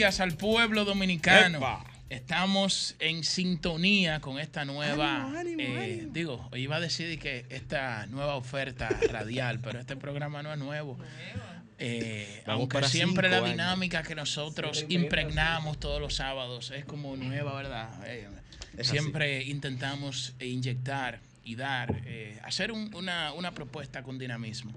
Días al pueblo dominicano. Estamos en sintonía con esta nueva, eh, digo, iba a decir que esta nueva oferta radial, pero este programa no es nuevo. Eh, aunque siempre la dinámica que nosotros impregnamos todos los sábados es como nueva, ¿verdad? Eh, siempre intentamos inyectar y dar, hacer una, una propuesta con dinamismo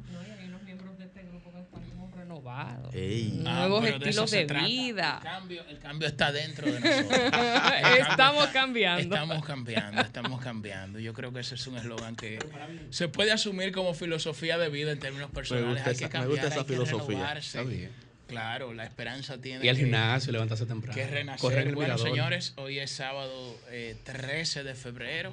renovados, nuevos ah, estilos de, vida. El cambio, está dentro de nosotros. estamos cambiando. Estamos cambiando, estamos cambiando. Yo creo que ese es un eslogan que se puede asumir como filosofía de vida en términos personales. hay que cambiar, me gusta esa filosofía. Claro, la esperanza tiene. Y el gimnasio, levantarse temprano. Que renacer. bueno, señores, hoy es sábado 13 eh, de febrero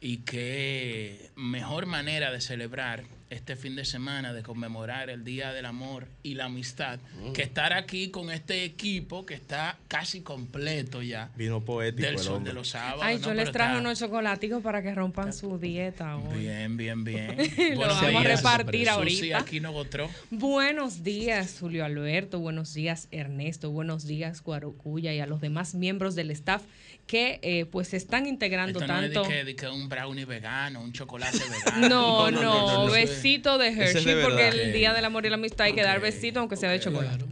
y qué mejor manera de celebrar este fin de semana de conmemorar el Día del Amor y la Amistad, mm. que estar aquí con este equipo que está casi completo ya. Vino poético. Del sol de los sábados. Ay, yo les traje unos chocolaticos para que rompan su dieta hoy. Bien, bien, bien. Lo vamos a repartir ahorita. aquí no gotró. Buenos días, Julio Alberto. Buenos días, Ernesto. Buenos días, Guarocuya y a los demás miembros del staff que eh, pues se están integrando tanto. No es que, un brownie vegano, un chocolate vegano. No, no, besito de Hershey, porque el Día del Amor y la Amistad hay que dar besito aunque sea de chocolate.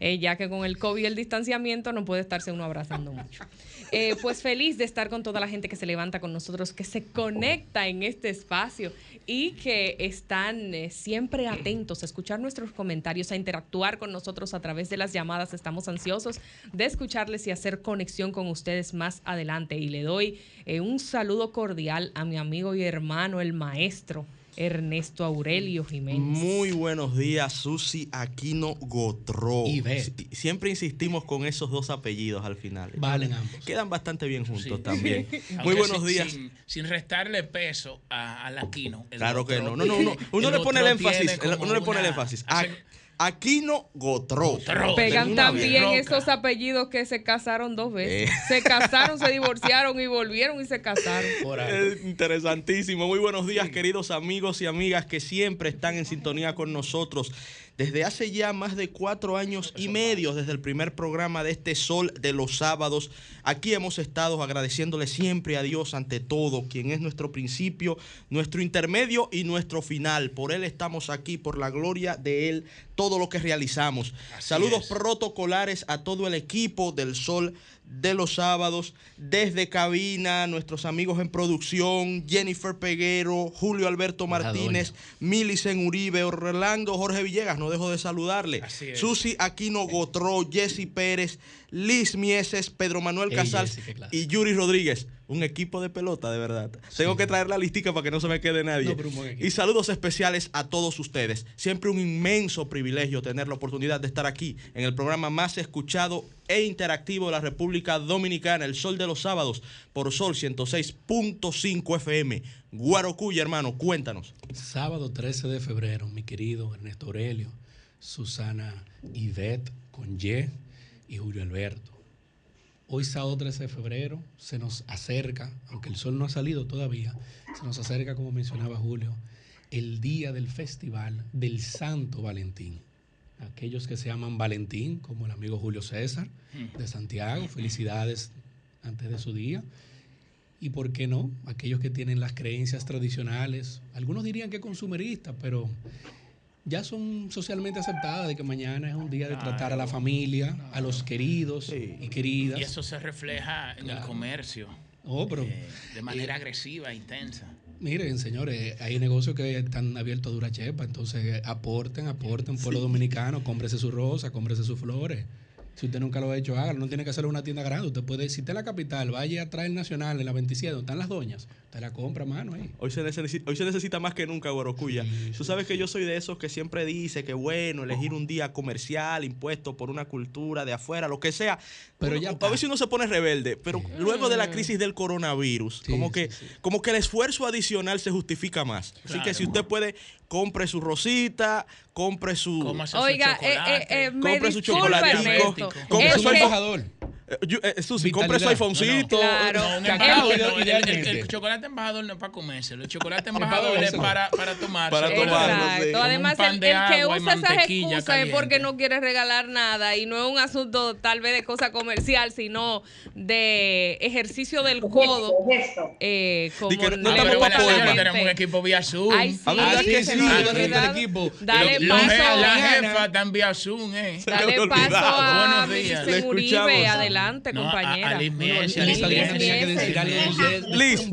Eh, ya que con el COVID y el distanciamiento no puede estarse uno abrazando mucho. Eh, pues feliz de estar con toda la gente que se levanta con nosotros, que se conecta en este espacio y que están eh, siempre atentos a escuchar nuestros comentarios, a interactuar con nosotros a través de las llamadas. Estamos ansiosos de escucharles y hacer conexión con ustedes más adelante. Y le doy un saludo cordial a mi amigo y hermano, el maestro. Ernesto Aurelio Jiménez. Muy buenos días, Susi Aquino Gotró. Y Siempre insistimos con esos dos apellidos al final. Valen ambos. Quedan bastante bien juntos también. Muy buenos días. Sin, restarle peso al Aquino. Claro que no. No, no, no. Uno le pone el énfasis. Uno le pone el énfasis. Aquino Gotró. Pegan también esos apellidos que se casaron dos veces. Eh. Se casaron, se divorciaron y volvieron y se casaron. interesantísimo. Muy buenos días, queridos amigos y amigas que siempre están en sintonía con nosotros desde hace ya más de cuatro años y medio, desde el primer programa de este Sol de los Sábados. Aquí hemos estado agradeciéndole siempre a Dios ante todo, quien es nuestro principio, nuestro intermedio y nuestro final. Por Él estamos aquí, por la gloria de Él, todo lo que realizamos. Saludos protocolares a todo el equipo del Sol de los sábados, desde cabina, nuestros amigos en producción, Jennifer Peguero, Julio Alberto Martínez, Milicen Uribe, Orlando Jorge Villegas, no dejo de saludarle, Susi Aquino Gotró, Jesse Pérez, Liz Mieses, Pedro Manuel Casals y Yuri Rodríguez un equipo de pelota, de verdad. Tengo que traer la listica para que no se me quede nadie. y saludos especiales a todos ustedes. Siempre un inmenso privilegio tener la oportunidad de estar aquí en el programa más escuchado e interactivo de la República Dominicana, El Sol de los Sábados, por Sol 106.5 FM. Guarocuya, hermano, cuéntanos. Sábado 13 de febrero, mi querido Ernesto Aurelio, Susana Ivette, con Y y Julio Alberto. Hoy sábado 13 de febrero se nos acerca, aunque el sol no ha salido todavía, se nos acerca, como mencionaba Julio, el día del festival del Santo Valentín. Aquellos que se llaman Valentín, como el amigo Julio César de Santiago, felicidades antes de su día. Y por qué no, aquellos que tienen las creencias tradicionales, algunos dirían que consumeristas, pero ya son socialmente aceptadas de que mañana es un día de tratar a la familia, a los queridos y queridas. Y eso se refleja en el comercio. Oh, pero, eh, de manera agresiva, intensa. Miren, señores, hay negocios que están abiertos a dura chepa, entonces aporten, aporten, pueblo dominicano, cómprese su rosa, cómprese sus flores. Si usted nunca lo ha hecho, hágalo. No tiene que hacerlo en una tienda grande. Usted puede, si está en la capital, vaya a traer el Nacional en la 27, donde están las doñas. Usted la compra, mano, ahí. Hoy se necesita, hoy se necesita más que nunca, Guarocuya. Tú sabes que yo soy de esos que siempre dice que bueno, elegir un día comercial, impuesto por una cultura de afuera, lo que sea. Pero ya a veces uno se pone rebelde. Pero luego de la crisis del coronavirus, como, que, como que el esfuerzo adicional se justifica más. Así que si usted puede compre su rosita, compre su. Oiga, eh, eh, eh, compre su chocolatico, compre su embajador. Eh, Susi, compre su iPhonecito. Claro. el, chocolate embajador no es para comerse. El chocolate embajador es para, para tomarse. Para tomarlo, Además, el, que usa esas excusas es porque no quiere regalar nada y no es un asunto tal vez de cosa comercial, sino de ejercicio del codo. Eh, como no, no estamos para tenemos un equipo vía Zoom. Ay, sí, que sí, equipo. Dale paso la jefa está en vía Zoom, eh. Dale paso a Buenos Uribe, adelante, compañera. Liz,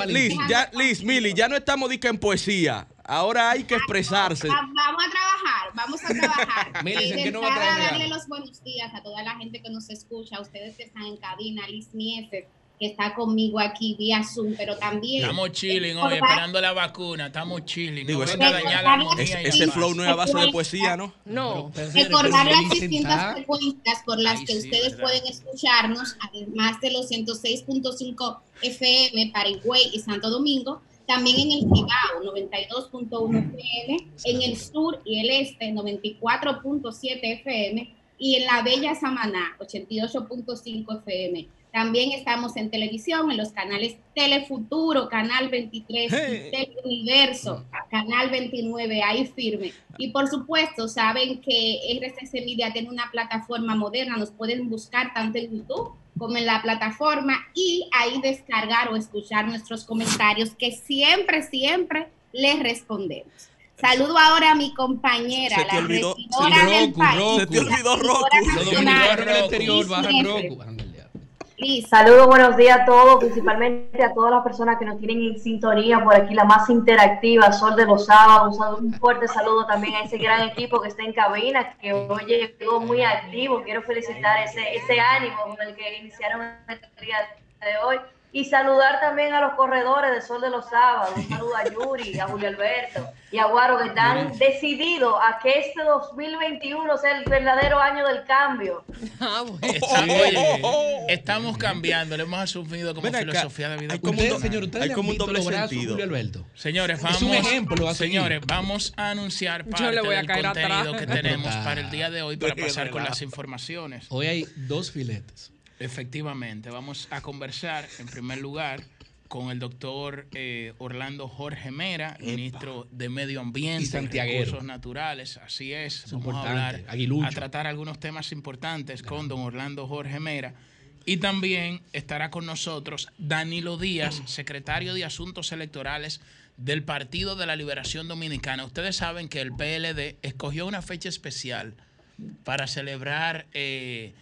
Liz, ya, Liz, Mili, ya no estamos dica en poesía. Ahora hay que expresarse. Vamos a trabajar, vamos a trabajar. Mili, ¿en qué no va a darle los buenos días a toda la gente que nos escucha, a ustedes que están en cabina, Liz Mieses, que está conmigo aquí vía Zoom, pero también... Estamos chilling hoy, esperando la vacuna, estamos chilling. Digo, no ese, ese, ese flow no es a base de poesía, ¿no? No. Recordar las distintas frecuencias por las que ustedes pueden escucharnos, además de los 106.5 FM para Higüey y Santo Domingo, también en el Cibao, 92.1 FM, en el sur y el este, 94.7 FM, y en la Bella Samaná, 88.5 FM. También estamos en televisión, en los canales Telefuturo, Canal 23, Teleuniverso, Canal 29, ahí firme. Y por supuesto, saben que RCC Media tiene una plataforma moderna, nos pueden buscar tanto en YouTube como en la plataforma y ahí descargar o escuchar nuestros comentarios que siempre, siempre les respondemos. Saludo ahora a mi compañera, la olvidó, del país. Se te olvidó Roku. Saludos, buenos días a todos, principalmente a todas las personas que nos tienen en sintonía por aquí, la más interactiva, Sol de los Sábados. Un fuerte saludo también a ese gran equipo que está en cabina, que hoy llegó muy activo. Quiero felicitar ese, ese ánimo con el que iniciaron el día de hoy y saludar también a los corredores de Sol de los Sábados. Un saludo a Yuri, a Julio Alberto y a Guaro que están decididos a que este 2021 sea el verdadero año del cambio. Ah, estamos, cambiando, lo hemos asumido como filosofía de vida. Hay como, un, señor, hay como un doble sentido. Julio Alberto. Señores, vamos, un ejemplo, señores, vamos a anunciar parte del contenido que tenemos para el día de hoy para pasar con las informaciones. Hoy hay dos filetes. Efectivamente, vamos a conversar en primer lugar con el doctor eh, Orlando Jorge Mera, ministro de Medio Ambiente y Recursos Naturales. Así es, vamos a hablar, a tratar algunos temas importantes con don Orlando Jorge Mera. Y también estará con nosotros Danilo Díaz, secretario de Asuntos Electorales del Partido de la Liberación Dominicana. Ustedes saben que el PLD escogió una fecha especial para celebrar... Eh,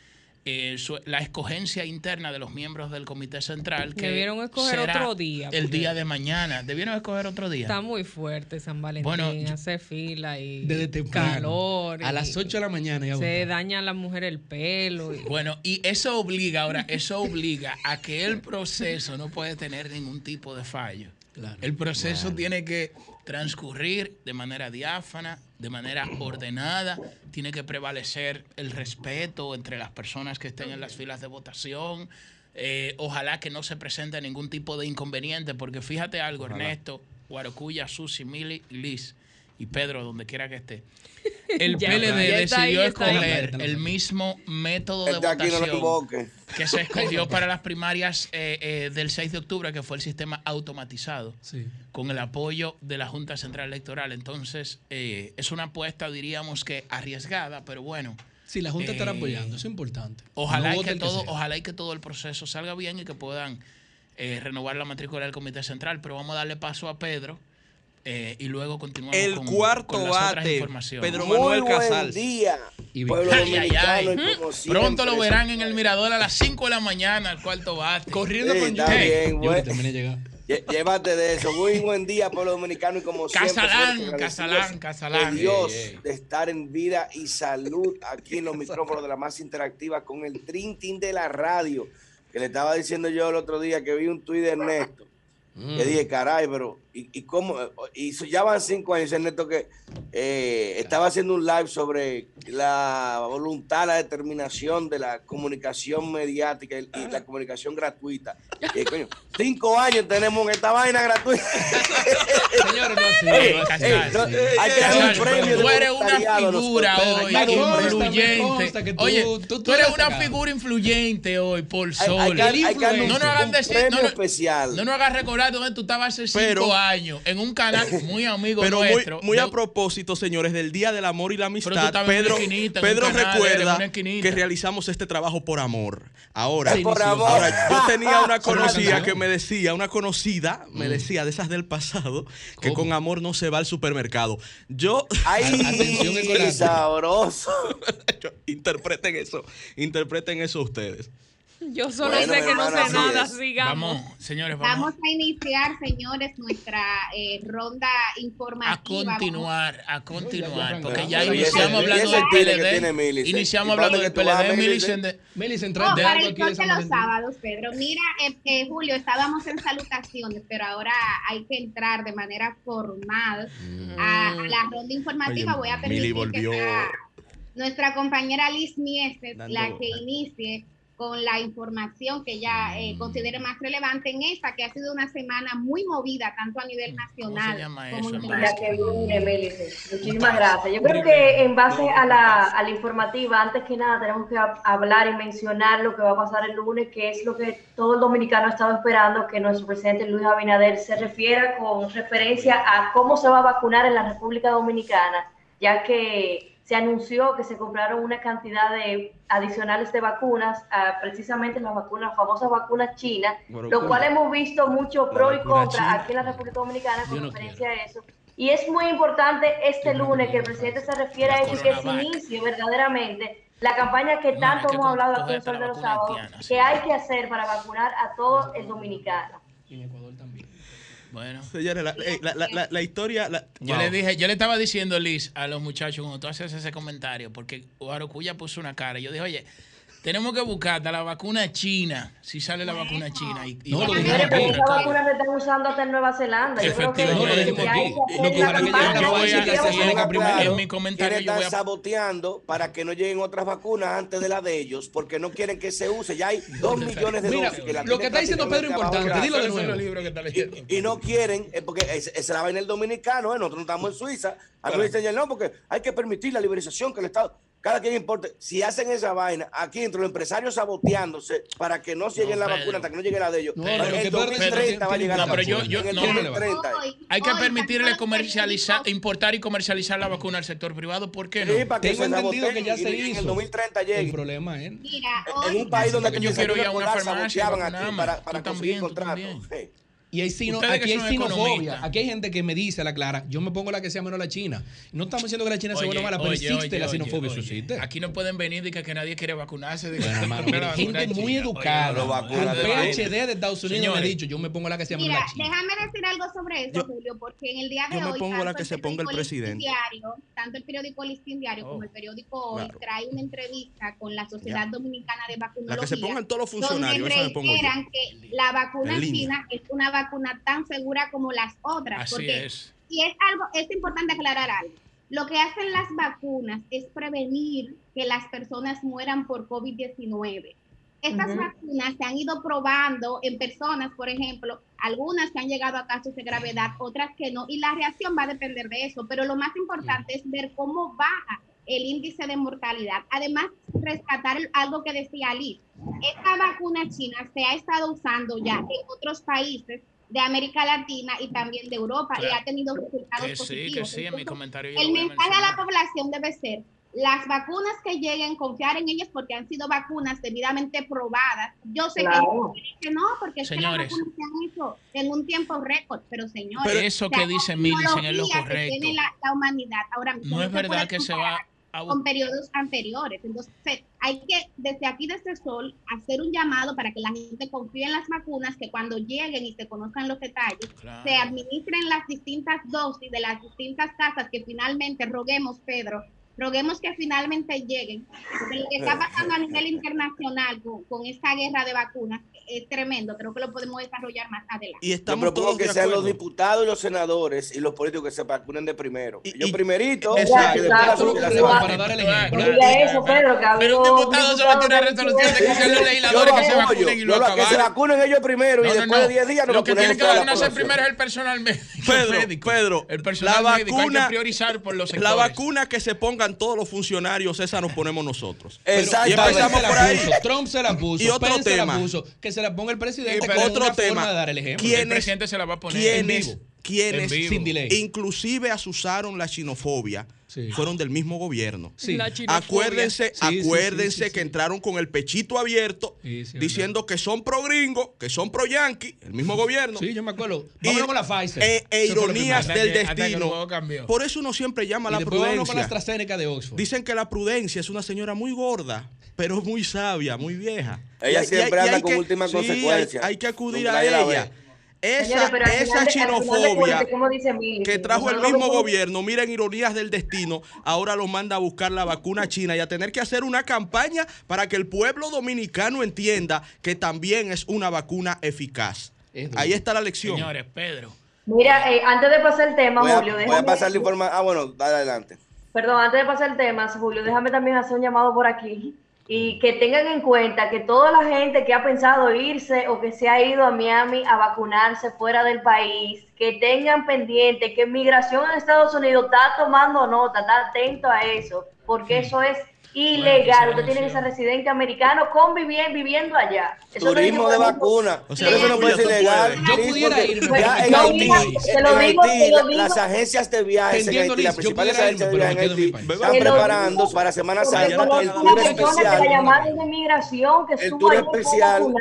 eh, la escogencia interna de los miembros del Comité Central. Que Debieron escoger otro día. El día de mañana. Debieron escoger otro día. Está muy fuerte San Valentín. Bueno, hace fila y calor. A las 8 de la mañana. Ya se daña a la mujer el pelo. Bueno, y eso obliga, ahora, eso obliga a que el proceso no puede tener ningún tipo de fallo. El proceso tiene que transcurrir de manera diáfana, de manera ordenada, tiene que prevalecer el respeto entre las personas que estén en las filas de votación. Eh, ojalá que no se presente ningún tipo de inconveniente, porque fíjate algo, Ernesto, Guarocuya, Susi, Mili y Liz y Pedro, donde quiera que esté. El PLD decidió escoger el mismo método de votación que se escogió para las primarias eh, eh, del 6 de octubre, que fue el sistema automatizado, con el apoyo de la Junta Central Electoral. Entonces, eh, es una apuesta, diríamos que arriesgada, pero bueno. Sí, la Junta estará apoyando, eso es importante. Ojalá, y que todo, ojalá y que todo el proceso salga bien y que puedan renovar la matrícula del Comité Central. Pero vamos a darle paso a Pedro eh, y luego continuamos el cuarto bate, Pedro Manuel Muy Casals. Buen día, pueblo dominicano. Pronto lo verán en el mirador a las 5 de la mañana, el cuarto bate. Corriendo con está bien, Llévate de eso. Muy buen día, pueblo dominicano. Y como Casalán, siempre, Casalán, Casalán. Dios de estar en vida y salud aquí en los micrófonos de la más interactiva con el Trintín de la radio. Que le estaba diciendo yo el otro día que vi un tuit de Ernesto Mm. dije, caray, pero ¿y, y cómo? Y ya van cinco años, Ernesto, que eh, estaba haciendo un live sobre la voluntad, la determinación de la comunicación mediática y, la comunicación gratuita. Y, coño, cinco años tenemos esta vaina gratuita. Señores, no, hay que dar un premio. Tú eres una figura hoy influyente. Oye, tú, eres una figura influyente hoy, por sol. no nos hagan decir, no, especial. No nos hagas recordar dónde tú estabas hace cinco años, en un canal muy amigo pero nuestro. Muy, muy a propósito, señores, del Día del Amor y la Amistad, Pedro, Pedro recuerda que realizamos este trabajo por amor. Ahora, yo tenía una conocida que me decía, una conocida, me mm. decía de esas del pasado, que con amor no se va al supermercado. Yo. ¡Ay! sabroso! interpreten eso, interpreten eso ustedes. Yo solo sé que no sé nada, sigamos. Vamos, señores, vamos. a iniciar, señores, nuestra eh, ronda informativa. A continuar, a continuar, porque ya iniciamos hablando del PLD. Iniciamos hablando del PLD, Millicent. Millicent, oh, para el de los sábados, Pedro. Mira, eh, eh, Julio, estábamos en salutaciones, pero ahora hay que entrar de manera formal a, la ronda informativa. Voy a permitir que nuestra compañera Liz Mieses la que inicie con la información que ella eh, mm. considere más relevante en esta, que ha sido una semana muy movida, tanto a nivel nacional como internacional. Muchísimas gracias. Yo creo que en base a la, a la informativa, antes que nada, tenemos que hablar y mencionar lo que va a pasar el lunes, que es lo que todo el dominicano ha estado esperando, que nuestro presidente Luis Abinader se refiera con referencia a cómo se va a vacunar en la República Dominicana, ya que se anunció que se compraron una cantidad de adicionales de vacunas, ah, precisamente las vacunas, famosas vacunas chinas, lo cual hemos visto mucho pro y contra aquí en la República Dominicana con referencia a eso. Y es muy importante este lunes que el presidente se refiera a eso y que se inicie verdaderamente la campaña que tanto hemos hablado aquí en Sol de los Sábados, que hay que hacer para vacunar a todo el dominicano. Y en Ecuador también. Bueno. Señores, la, la, la, historia. yo le dije, yo le estaba diciendo, Liz, a los muchachos cuando tú haces ese comentario, porque Guarocuya puso una cara. Yo dije, oye, tenemos que buscar hasta la vacuna china, si sale la vacuna china. Y, y no, lo dijimos aquí. Esa vacuna se están usando hasta en Nueva Zelanda. Efectivamente. No, lo dijimos aquí. Lo que para que yo voy a en mi comentario yo voy a... saboteando para que no lleguen otras vacunas antes de la de ellos, porque no quieren que se use. Ya hay dos millones de Mira, dosis. lo que está diciendo Pedro es importante, dilo de nuevo. Y, no quieren, eh, porque se la va en el dominicano, ¿eh? nosotros no estamos en Suiza. A mí me dicen, no, porque hay que permitir la liberización que el Estado cada quien importa. Si hacen esa vaina, aquí entre los empresarios saboteándose para que no lleguen la vacuna hasta que no llegue la de ellos. No, el 2030 va a llegar no, pero yo, yo, no, Hay que permitirle comercializar, importar y comercializar la vacuna al sector privado. ¿Por qué no? Sí, para que Tengo entendido que ya se hizo. En el 2030 llegue. El problema es. Mira, en un país donde yo quiero ir a una farmacia para, para conseguir contratos. Y hay aquí hay xenofobia. Aquí hay gente que me dice a la clara, yo me pongo la que sea menos la China. No estamos diciendo que la China sea buena o mala, pero existe la xenofobia, eso existe. Aquí no pueden venir y que, nadie quiere vacunarse. De gente muy educada. Al PhD de Estados Unidos me ha dicho, yo me pongo la que sea menos la China. déjame decir algo sobre eso, Julio, porque en el día de hoy. Yo me pongo la que se ponga el presidente. tanto el periódico Listín Diario como oh, el periódico Hoy trae una entrevista con la Sociedad Dominicana de Vacunología. La que se pongan todos los funcionarios. Donde reiteran que la vacuna china es una vacuna tan segura como las otras. Así porque, es. Y es algo, es importante aclarar algo. Lo que hacen las vacunas es prevenir que las personas mueran por COVID-19. Estas vacunas se han ido probando en personas, por ejemplo, algunas que han llegado a casos de gravedad, otras que no, y la reacción va a depender de eso, pero lo más importante es ver cómo baja el índice de mortalidad. Además, rescatar algo que decía Ali, esta vacuna china se ha estado usando ya en otros países de América Latina y también de Europa y ha tenido resultados que positivos. Sí, que sí, en mi comentario. El mensaje a la población debe ser, las vacunas que lleguen, confiar en ellas porque han sido vacunas debidamente probadas. Yo sé que, no, porque es que las vacunas se han hecho en un tiempo récord, pero señores. Pero eso que dice Millicent es lo correcto. Que tiene la, humanidad ahora mismo. No, es verdad que se va con periodos anteriores. Entonces, hay que desde aquí, desde el Sol, hacer un llamado para que la gente confíe en las vacunas, que cuando lleguen y se conozcan los detalles, se administren las distintas dosis de las distintas casas que finalmente roguemos, Pedro, roguemos que finalmente lleguen, porque lo que está pasando a nivel internacional con, esta guerra de vacunas es tremendo, creo que lo podemos desarrollar más adelante. Y estamos todos que sean los diputados y los senadores y los políticos que se vacunen de primero. Y, yo primerito, exacto, para dar el ejemplo. Pero un diputado se va a tirar resolución de que sean los legisladores que se vacunen y lo acaban. Que se vacunen ellos primero y después de 10 días no Lo que tiene que vacunarse primero es el personal médico. Pedro, Pedro, el personal médico hay que priorizar por los sectores. La vacuna que se pongan todos los funcionarios, esa nos ponemos nosotros. Exacto. Y empezamos por ahí. Trump se la puso. Y otro tema. que se la ponga el presidente. Otro tema. dar el ejemplo. El presidente se la va a poner en vivo quienes inclusive asusaron la xenofobia fueron del mismo gobierno. Acuérdense, acuérdense que entraron con el pechito abierto diciendo que son pro gringo, que son pro yankee, el mismo gobierno. Sí, yo me acuerdo. Vámonos con la Pfizer. E, e ironías del destino. Por eso uno siempre llama a la prudencia. Con la AstraZeneca de Oxford. Dicen que la prudencia es una señora muy gorda, pero muy sabia, muy vieja. Ella siempre anda con última consecuencia. Hay, que acudir a ella. Esa, esa xenofobia que trajo el mismo gobierno, miren ironías del destino, ahora lo manda a buscar la vacuna china y a tener que hacer una campaña para que el pueblo dominicano entienda que también es una vacuna eficaz. Ahí está la lección. Señores, Pedro. Mira, eh, antes de pasar el tema, Julio. Voy a pasar la información. Ah, bueno, adelante. Perdón, antes de pasar el tema, Julio, déjame también hacer un llamado por aquí y que tengan en cuenta que toda la gente que ha pensado irse o que se ha ido a Miami a vacunarse fuera del país, que tengan pendiente que migración en Estados Unidos está tomando nota, está atento a eso, porque eso es ilegal. Usted tiene que ser residente americano conviviendo viviendo allá. Turismo de vacuna. O sea, eso no puede ser ilegal. Yo pudiera irme. en Haití, las agencias de viajes en Haití, las principales agencias de viajes en Haití, están preparando para Semana Santa el tour especial. La llamada de migración que el tour especial.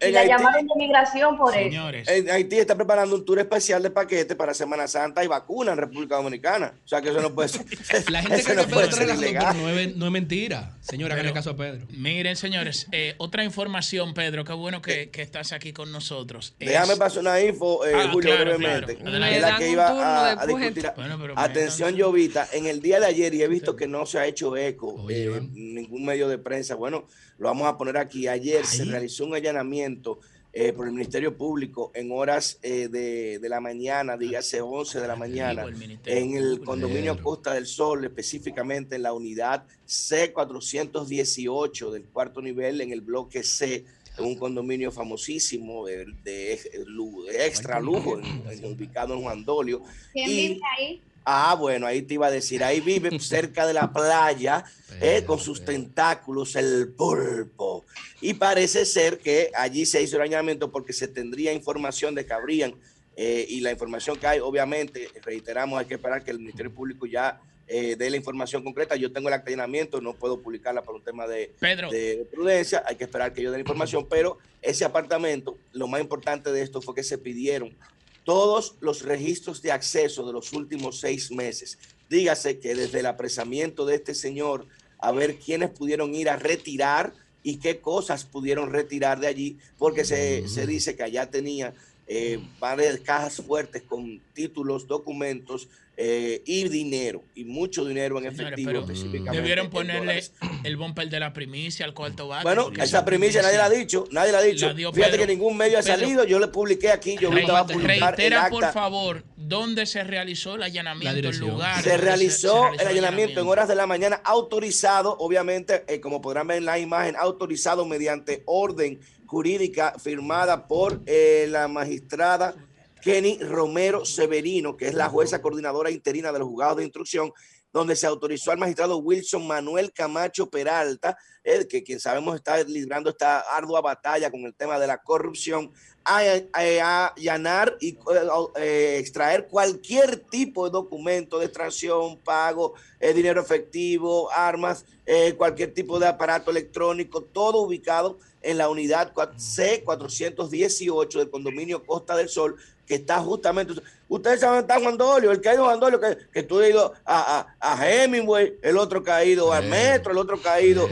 Y la llamada de migración por eso. En Haití está preparando un tour especial de paquete para Semana Santa y vacuna en República Dominicana. O sea, que eso no puede ser. La gente que no puede ser ilegal. No es mentira señora, que en el caso de Pedro. Miren, señores, eh, otra información, Pedro, qué bueno que, que estás aquí con nosotros. Déjame pasar una info, eh, ah, Julio, brevemente. Es la que iba a, discutir. Atención, Llovita, en el día de ayer, y he visto que no se ha hecho eco en ningún medio de prensa, bueno, lo vamos a poner aquí. Ayer se realizó un allanamiento eh, por el Ministerio Público en horas eh, de, de, la mañana, dígase 11 de la mañana, en el condominio Costa del Sol, específicamente en la unidad C418 del cuarto nivel, en el bloque C, en un condominio famosísimo de, de, extra lujo, ubicado en Juan Dolio. ¿Quién vive ahí? Ah, bueno, ahí te iba a decir, ahí vive cerca de la playa, eh, con sus tentáculos, el pulpo. Y parece ser que allí se hizo el allanamiento porque se tendría información de que habrían, eh, y la información que hay, obviamente, reiteramos, hay que esperar que el Ministerio Público ya eh, dé la información concreta. Yo tengo el allanamiento, no puedo publicarla por un tema de, de, prudencia, hay que esperar que yo dé la información, pero ese apartamento, lo más importante de esto fue que se pidieron todos los registros de acceso de los últimos seis meses. Dígase que desde el apresamiento de este señor, a ver quiénes pudieron ir a retirar y qué cosas pudieron retirar de allí, porque se, se dice que allá tenía eh, varias cajas fuertes con títulos, documentos, eh, y dinero, y mucho dinero en efectivo específicamente. Debieron ponerle el bumper de la primicia al cuarto bate. Bueno, esa primicia nadie la ha dicho, nadie la ha dicho. Fíjate que ningún medio ha salido, yo le publiqué aquí, yo ahorita a publicar Reitera, por favor, ¿dónde se realizó el allanamiento? El lugar. Se realizó el allanamiento en horas de la mañana, autorizado, obviamente, eh, como podrán ver en la imagen, autorizado mediante orden jurídica firmada por eh, la magistrada Kenny Romero Severino, que es la jueza coordinadora interina de los juzgados de instrucción, donde se autorizó al magistrado Wilson Manuel Camacho Peralta, el que quien sabemos está librando esta ardua batalla con el tema de la corrupción, a, allanar y eh, extraer cualquier tipo de documento de extracción, pago, eh, dinero efectivo, armas, eh, cualquier tipo de aparato electrónico, todo ubicado en la unidad C418 del condominio Costa del Sol, que está justamente. Ustedes saben está Juan Dolio, el que ha ido a Juan Dolio, que, que tú has ido a, a, Hemingway, el otro caído al metro, el otro caído.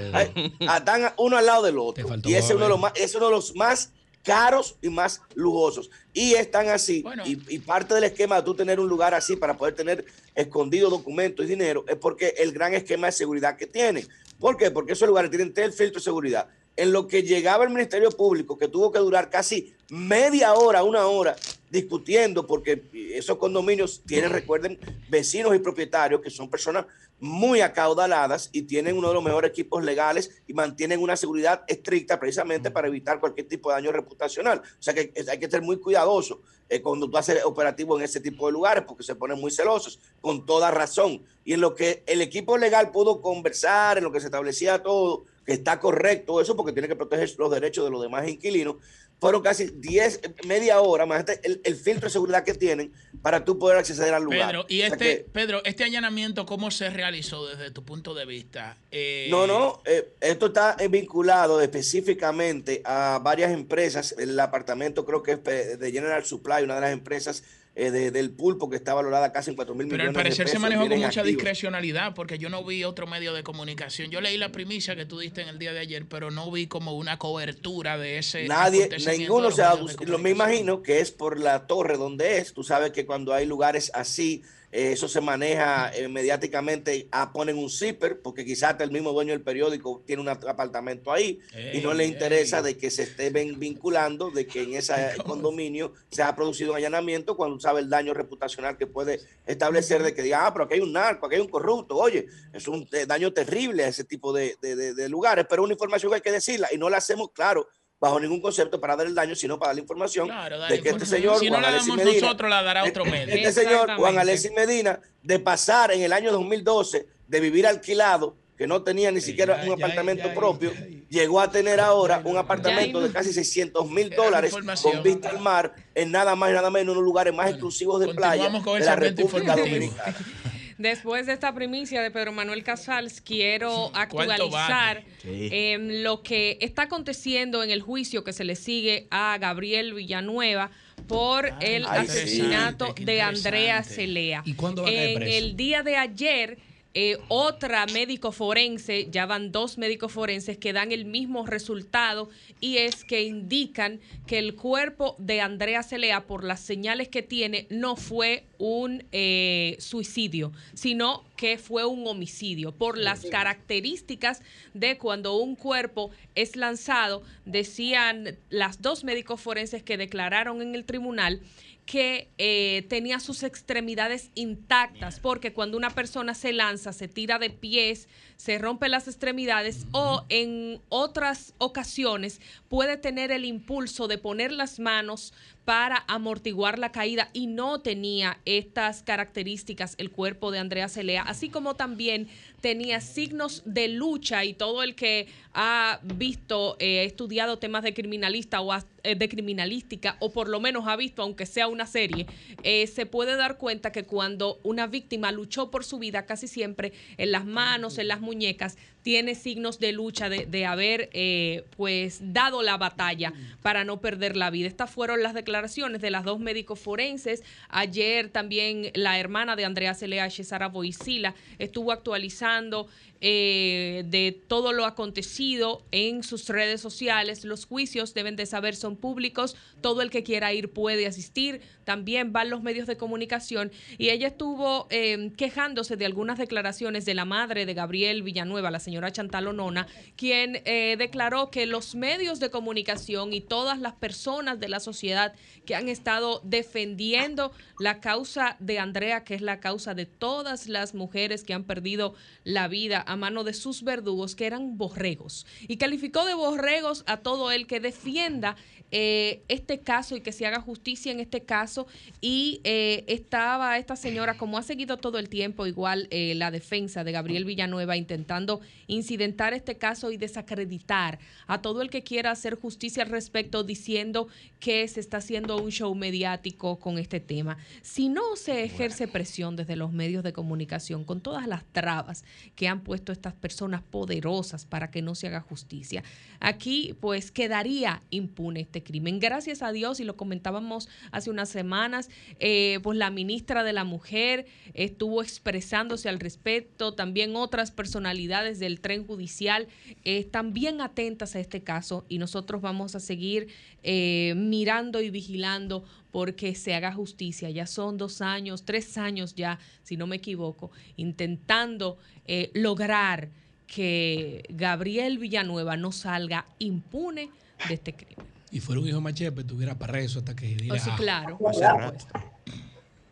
están uno al lado del otro. Y ese es uno de los más, es uno de los más caros y más lujosos. Y están así. Y, parte del esquema de tú tener un lugar así para poder tener escondido documentos y dinero es porque el gran esquema de seguridad que tienen. ¿Por qué? Porque esos lugares tienen el filtro de seguridad. En lo que llegaba el Ministerio Público, que tuvo que durar casi media hora, una hora, discutiendo, porque esos condominios tienen, recuerden, vecinos y propietarios que son personas muy acaudaladas y tienen uno de los mejores equipos legales y mantienen una seguridad estricta precisamente para evitar cualquier tipo de daño reputacional. O sea que hay que ser muy cuidadoso eh, cuando tú haces operativo en ese tipo de lugares porque se ponen muy celosos, con toda razón. Y en lo que el equipo legal pudo conversar, en lo que se establecía todo, que está correcto eso porque tiene que proteger los derechos de los demás inquilinos, fueron casi 10, media hora, más el, el, filtro de seguridad que tienen para tú poder acceder al lugar. Pedro, y este, Pedro, este allanamiento, ¿cómo se realizó desde tu punto de vista? Eh, no, no, eh, esto está vinculado específicamente a varias empresas. El apartamento creo que es de General Supply, una de las empresas eh, del pulpo que está valorada casi en 4 mil millones. Pero al parecer se manejó con mucha discrecionalidad porque yo no vi otro medio de comunicación. Yo leí la primicia que tú diste en el día de ayer, pero no vi como una cobertura de ese. Nadie, ninguno se ha. Lo me imagino que es por la torre donde es. Tú sabes que cuando hay lugares así eh, eso se maneja eh, mediáticamente, ah, ponen un zipper, porque quizás el mismo dueño del periódico tiene un apartamento ahí y no le interesa de que se esté vinculando, de que en ese condominio se ha producido un allanamiento cuando sabe el daño reputacional que puede establecer de que diga, ah, pero aquí hay un narco, aquí hay un corrupto, oye, es un eh, daño terrible a ese tipo de, de lugares, pero una información que hay que decirla y no la hacemos, claro, bajo ningún concepto para dar el daño, sino para dar la información de que este señor si Juan no Medina, nosotros, la dará otro este medio. Este señor Juan Alessi Medina, de pasar en el año 2012 de vivir alquilado, que no tenía ni siquiera un apartamento propio, llegó a tener ahora un apartamento de casi 600 mil dólares con vista al mar, en nada más y nada menos en unos lugares más exclusivos de playa de la República Dominicana. Después de esta primicia de Pedro Manuel Casals, quiero actualizar em, lo que está aconteciendo en el juicio que se le sigue a Gabriel Villanueva por el asesinato de Andrea Celea. ¿Y cuándo va a En el día de ayer eh, otra médico forense, ya van dos médicos forenses que dan el mismo resultado y es que indican que el cuerpo de Andrea Celea, por las señales que tiene, no fue un eh, suicidio, sino que fue un homicidio. Por las características de cuando un cuerpo es lanzado, decían las dos médicos forenses que declararon en el tribunal, que eh, tenía sus extremidades intactas, porque cuando una persona se lanza, se tira de pies, se rompe las extremidades o en otras ocasiones puede tener el impulso de poner las manos para amortiguar la caída y no tenía estas características el cuerpo de Andrea Celea, así como también tenía signos de lucha y todo el que ha visto, eh, estudiado temas de criminalista o eh, de criminalística o por lo menos ha visto, aunque sea una serie, eh, se puede dar cuenta que cuando una víctima luchó por su vida, casi siempre en las manos, en las muñecas, muñecas tiene signos de lucha, de, haber eh, pues dado la batalla para no perder la vida. Estas fueron las declaraciones de las dos médicos forenses. Ayer también la hermana de Andrea Celea, Cesara Boisila, estuvo actualizando eh, de todo lo acontecido en sus redes sociales. Los juicios deben de saber son públicos, todo el que quiera ir puede asistir, también van los medios de comunicación y ella estuvo eh, quejándose de algunas declaraciones de la madre de Gabriel Villanueva, la señora Chantal Onona, quien eh, declaró que los medios de comunicación y todas las personas de la sociedad que han estado defendiendo la causa de Andrea, que es la causa de todas las mujeres que han perdido la vida a mano de sus verdugos, que eran borregos. Y calificó de borregos a todo el que defienda eh, este caso y que se haga justicia en este caso. Y eh, estaba esta señora, como ha seguido todo el tiempo, igual eh, la defensa de Gabriel Villanueva, intentando incidentar este caso y desacreditar a todo el que quiera hacer justicia al respecto, diciendo que se está haciendo un show mediático con este tema. Si no se ejerce presión desde los medios de comunicación con todas las trabas que han puesto estas personas poderosas para que no se haga justicia, aquí pues quedaría impune este crimen. Gracias a Dios, y lo comentábamos hace unas semanas, eh, pues la ministra de la Mujer estuvo expresándose al respecto, también otras personalidades del tren judicial están bien atentas a este caso y nosotros vamos a seguir eh, mirando y vigilando porque se haga justicia. Ya son dos años, tres años ya, si no me equivoco, intentando eh, lograr que Gabriel Villanueva no salga impune de este crimen. Y fuera un hijo machepe, tuviera para eso hasta que diera. Oh, sí, claro.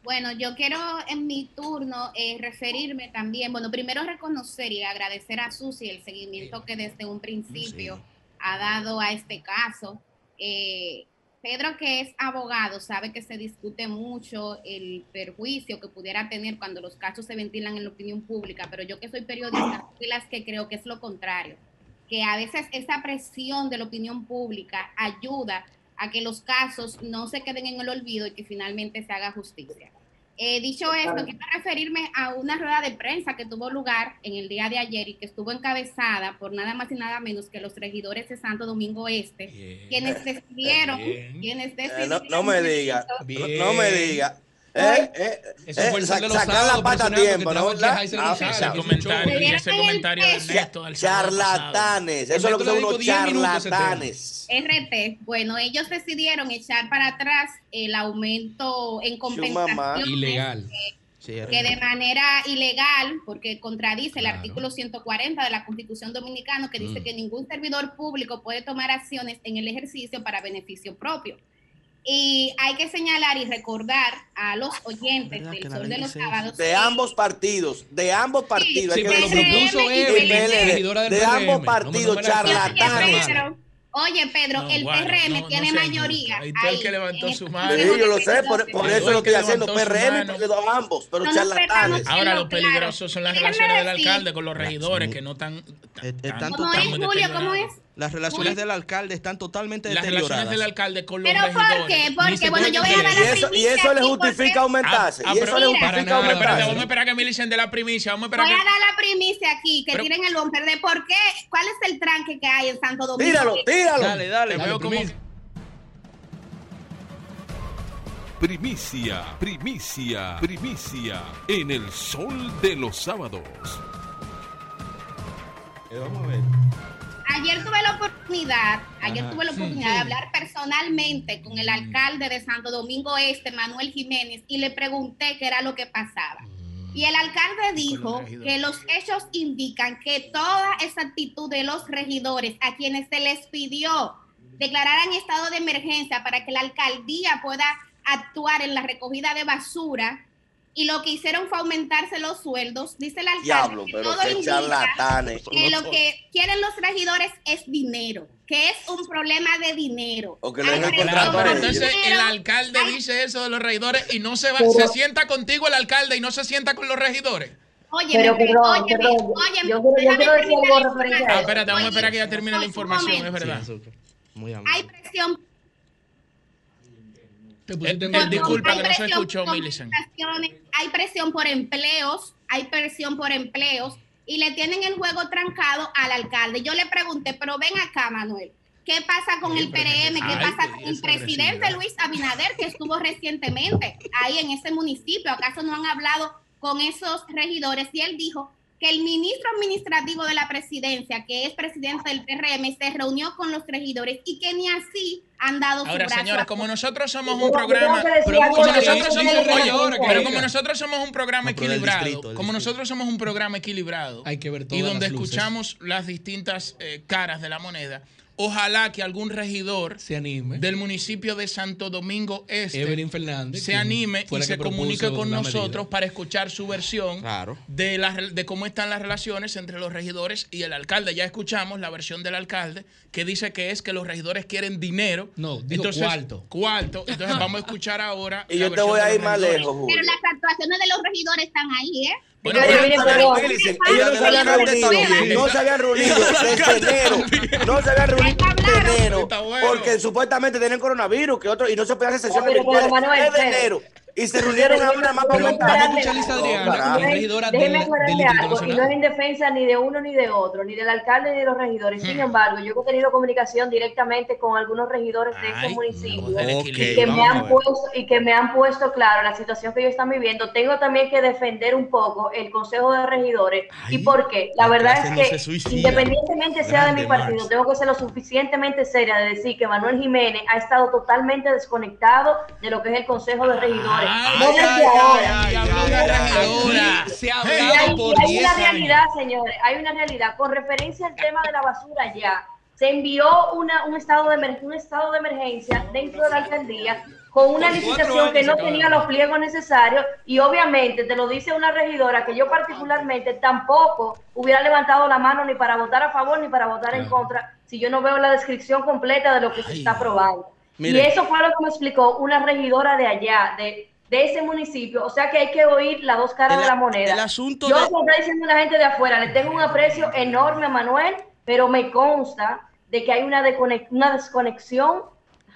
Bueno, yo quiero en mi turno eh, referirme también, bueno, primero reconocer y agradecer a Susi el seguimiento que desde un principio ha dado a este caso. Eh, Pedro, que es abogado, sabe que se discute mucho el perjuicio que pudiera tener cuando los casos se ventilan en la opinión pública, pero yo que soy periodista, soy las que creo que es lo contrario, que a veces esa presión de la opinión pública ayuda a que los casos no se queden en el olvido y que finalmente se haga justicia. Eh, dicho esto, quiero referirme a una rueda de prensa que tuvo lugar en el día de ayer y que estuvo encabezada por nada más y nada menos que los regidores de Santo Domingo Este, quienes decidieron, quienes decidieron. Eh, no, me diga, no, me diga. Eh, eh, Eso eh, sacar la pata a tiempo, ¿no? Ah, ese comentario, ese comentario de Ernesto Charlatanes, eso es lo que son unos charlatanes. RT, bueno, ellos decidieron echar para atrás el aumento en compensación. Ilegal. que de manera ilegal, porque contradice el artículo 140 de la Constitución Dominicana, que dice mm. que ningún servidor público puede tomar acciones en el ejercicio para beneficio propio. Y hay que señalar y recordar a los oyentes del Sol de los Sábados. De ambos partidos, de ambos partidos. Sí, lo propuso de ambos partidos, charlatanes. Oye, Pedro, el PRM tiene mayoría. Ahí está el que levantó su mano. Sí, yo lo sé, por, eso lo estoy haciendo. PRM y ambos, pero charlatanes. Ahora, lo peligroso son las relaciones del alcalde con los regidores que no están. ¿Cómo es, Julio? ¿Cómo es? Las relaciones del alcalde están totalmente deterioradas. Las relaciones del alcalde con los ¿Pero regidores. por qué? Porque, bueno, yo voy a dar la primicia. Y eso, le justifica aumentarse. Ah, y eso le justifica aumentarse. Vamos a esperar que Milicen dé la primicia. Vamos a esperar voy a dar la primicia aquí, que tiren el bumper de por qué, cuál es el tranque que hay en Santo Domingo. Tíralo, tíralo. Dale, dale. dale veo como... Primicia, primicia, primicia en el sol de los sábados. Eh, vamos a ver ayer tuve la oportunidad, ayer tuve la oportunidad de hablar personalmente con el alcalde de Santo Domingo Este, Manuel Jiménez, y le pregunté qué era lo que pasaba. Mm. Y el alcalde dijo que los hechos indican que toda esa actitud de los regidores a quienes se les pidió declarar en estado de emergencia para que la alcaldía pueda actuar en la recogida de basura, y lo que hicieron fue aumentarse los sueldos. Dice el alcalde Diablo, que todo charlatanes. que lo que quieren los regidores es dinero, que es un problema de dinero. O que entonces el alcalde dice eso de los regidores y no se va, se sienta contigo el alcalde y no se sienta con los regidores. Oye, pero, pero, oye, oye, yo, quiero decir algo referente Ah, espérate, vamos a esperar que ya termine la información, es verdad. Muy Hay presión disculpa que no se escuchó, Hay presión por empleos, hay presión por empleos y le tienen el juego trancado al alcalde. Yo le pregunté, pero ven acá, Manuel. ¿Qué pasa con el PRM? ¿Qué pasa con el presidente Luis Abinader que estuvo recientemente ahí en ese municipio? ¿Acaso no han hablado con esos regidores? Y él dijo que el ministro administrativo de la presidencia, que es presidente del PRM, se reunió con los regidores y que ni así han dado Ahora, su señores, como nosotros somos un programa, pero como nosotros somos, pero como nosotros somos un programa equilibrado, como nosotros somos un programa equilibrado, hay que ver y donde escuchamos las distintas eh, caras de la moneda, Ojalá que algún regidor se anime. del municipio de Santo Domingo Este Fernández, se anime y se comunique con nosotros para escuchar su versión de, de cómo están las relaciones entre los regidores y el alcalde. Ya escuchamos la versión del alcalde que dice que es que los regidores quieren dinero. No, digo Entonces, cuarto. Cuarto. Entonces vamos a escuchar ahora. y yo te voy a ir más lejos, Pero las actuaciones de los regidores están ahí, ¿eh? Ellos no se habían reunido, no se habían reunido desde enero, no se habían reunido desde enero, porque supuestamente tienen coronavirus, que otro, y no se puede hacer sesión de desde enero y se reunieron a una mapa mental. Déjeme aclararle algo, y no es en defensa ni de uno ni de otro, ni del alcalde ni de los regidores. Sin embargo, yo he tenido comunicación directamente con algunos regidores de estos municipios y, que me han puesto, y que me han puesto claro la situación que ellos están viviendo. Tengo también que defender un poco el Consejo de Regidores. ¿Y por qué? La verdad es que, independientemente sea de mi partido, tengo que ser lo suficientemente seria de decir que Manuel Jiménez ha estado totalmente desconectado de lo que es el Consejo de Regidores Hay una realidad, señores, hay una realidad. Con referencia al tema de la basura ya, se envió una, un, estado de, un estado de emergencia dentro de la alcaldía con una licitación que no tenía los pliegos necesarios y obviamente te lo dice una regidora que yo particularmente tampoco hubiera levantado la mano ni para votar a favor ni para votar en contra si yo no veo la descripción completa de lo que se está aprobando. Y eso fue lo que me explicó una regidora de allá, de, de ese municipio. O sea que hay que oír las dos caras de la moneda. El asunto Yo, como está diciendo la gente de afuera, le tengo un aprecio enorme a Manuel, pero me consta de que hay una desconexión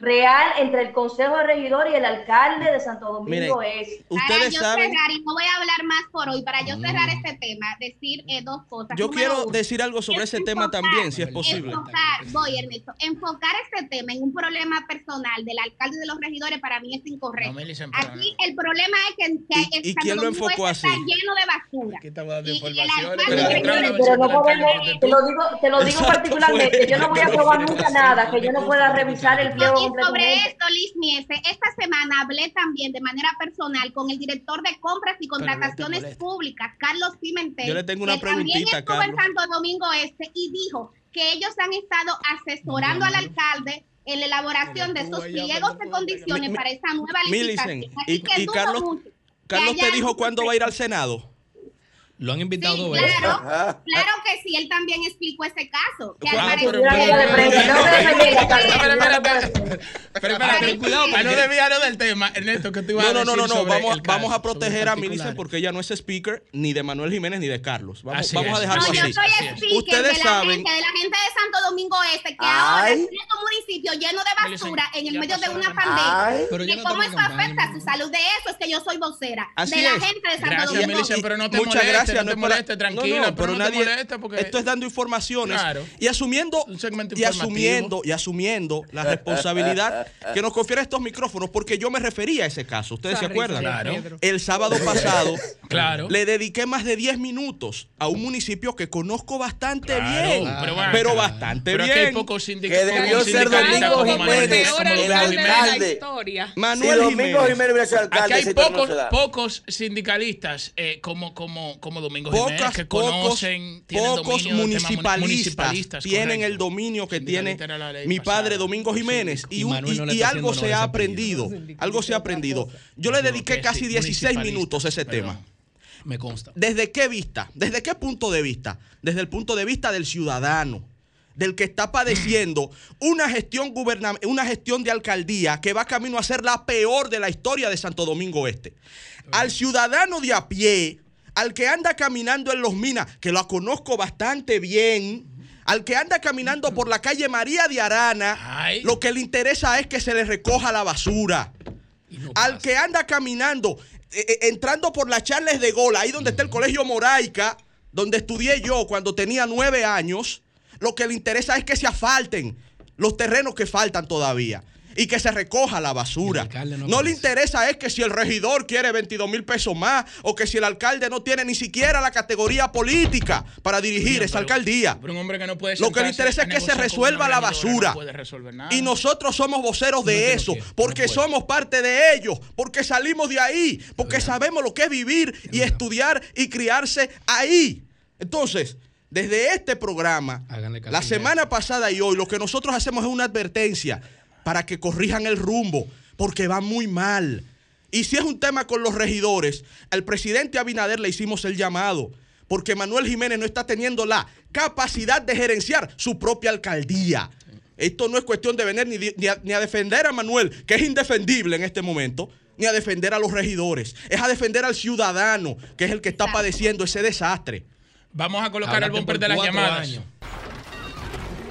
real entre el Consejo de Regidores y el alcalde de Santo Domingo es. Para yo cerrar, y no voy a hablar más por hoy, para yo cerrar mm. este tema, decir eh, dos cosas. Yo quiero decir algo sobre ese tema también, si es posible. Enfocar, voy Ernesto, enfocar este tema en un problema personal del alcalde y de los regidores para mí es incorrecto. Aquí el problema es que, que ¿Y, ¿y quién lo enfocó así? está lleno de basura. Aquí estamos dando informaciones. Pero, no podemos, te lo digo, te lo digo particularmente, yo no voy a probar nunca nada que yo no pueda revisar el pliego sobre esto, Liz Miese, esta semana hablé también de manera personal con el director de compras y contrataciones públicas, Carlos Pimentel. Yo le tengo una que también estuvo en Santo Domingo Este y dijo que ellos han estado asesorando al alcalde en la elaboración de esos pliegos de condiciones para esa nueva licitación. y, y Carlos, Carlos te dijo cuándo va a ir al Senado. Lo han invitado sí, claro, claro que sí, él también explicó ese caso. Que ah, pero, espérate, cuidado, para no desviarnos del tema, Ernesto, que tú ibas no, a No, no, no, vamos, vamos a proteger a Millicent porque ella no es speaker ni de Manuel Jiménez ni de Carlos. Vamos, vamos a dejarlo así. No, yo soy speaker Ustedes de la saben, gente, de la gente de Santo Domingo Este, que ahora es un municipio lleno de basura en el medio de una pandemia. ¿Y cómo eso afecta a su salud? De eso es que yo soy vocera. De la gente de Santo Domingo. pero no te Muchas gracias no, te moleste, tranquila, pero, nadie, porque esto es dando informaciones y asumiendo y asumiendo y asumiendo la responsabilidad que nos confiere estos micrófonos, porque yo me refería a ese caso. ¿Ustedes se acuerdan? Claro. El sábado pasado claro. le dediqué más de 10 minutos a un municipio que conozco bastante bien, pero, bastante bien. Que, debió ser Domingo Jiménez, el alcalde. Manuel Domingo Jiménez Aquí hay pocos, pocos sindicalistas eh, como, como, como Domingo Jiménez que conocen, pocos municipalistas, tienen el dominio que tiene mi padre Domingo Jiménez y, algo se ha aprendido, algo se ha aprendido. Yo le dediqué casi 16 minutos a ese tema. Me consta. ¿Desde qué vista? ¿Desde qué punto de vista? Desde el punto de vista del ciudadano del que está padeciendo una gestión una gestión de alcaldía que va camino a ser la peor de la historia de Santo Domingo Este. Al ciudadano de a pie, al que anda caminando en los minas, que lo conozco bastante bien, al que anda caminando por la calle María de Arana, lo que le interesa es que se le recoja la basura. al que anda caminando, eh, eh, entrando por las Charles de Gola, ahí donde está el colegio Moraica, donde estudié yo cuando tenía nueve años, lo que le interesa es que se asfalten los terrenos que faltan todavía y que se recoja la basura. No, le interesa es que si el regidor quiere 22 mil pesos más o que si el alcalde no tiene ni siquiera la categoría política para dirigir esa alcaldía. Lo que le interesa es que se resuelva la basura. y nosotros somos voceros de eso, porque somos parte de ellos, porque salimos de ahí, porque sabemos lo que es vivir y estudiar y criarse ahí. Entonces, desde este programa, la semana pasada y hoy, lo que nosotros hacemos es una advertencia para que corrijan el rumbo, porque va muy mal. Y si es un tema con los regidores, al presidente Abinader le hicimos el llamado, porque Manuel Jiménez no está teniendo la capacidad de gerenciar su propia alcaldía. Esto no es cuestión de venir ni, a, defender a Manuel, que es indefendible en este momento, ni a defender a los regidores. Es a defender al ciudadano, que es el que está padeciendo ese desastre. Vamos a colocar el bumper de las llamadas.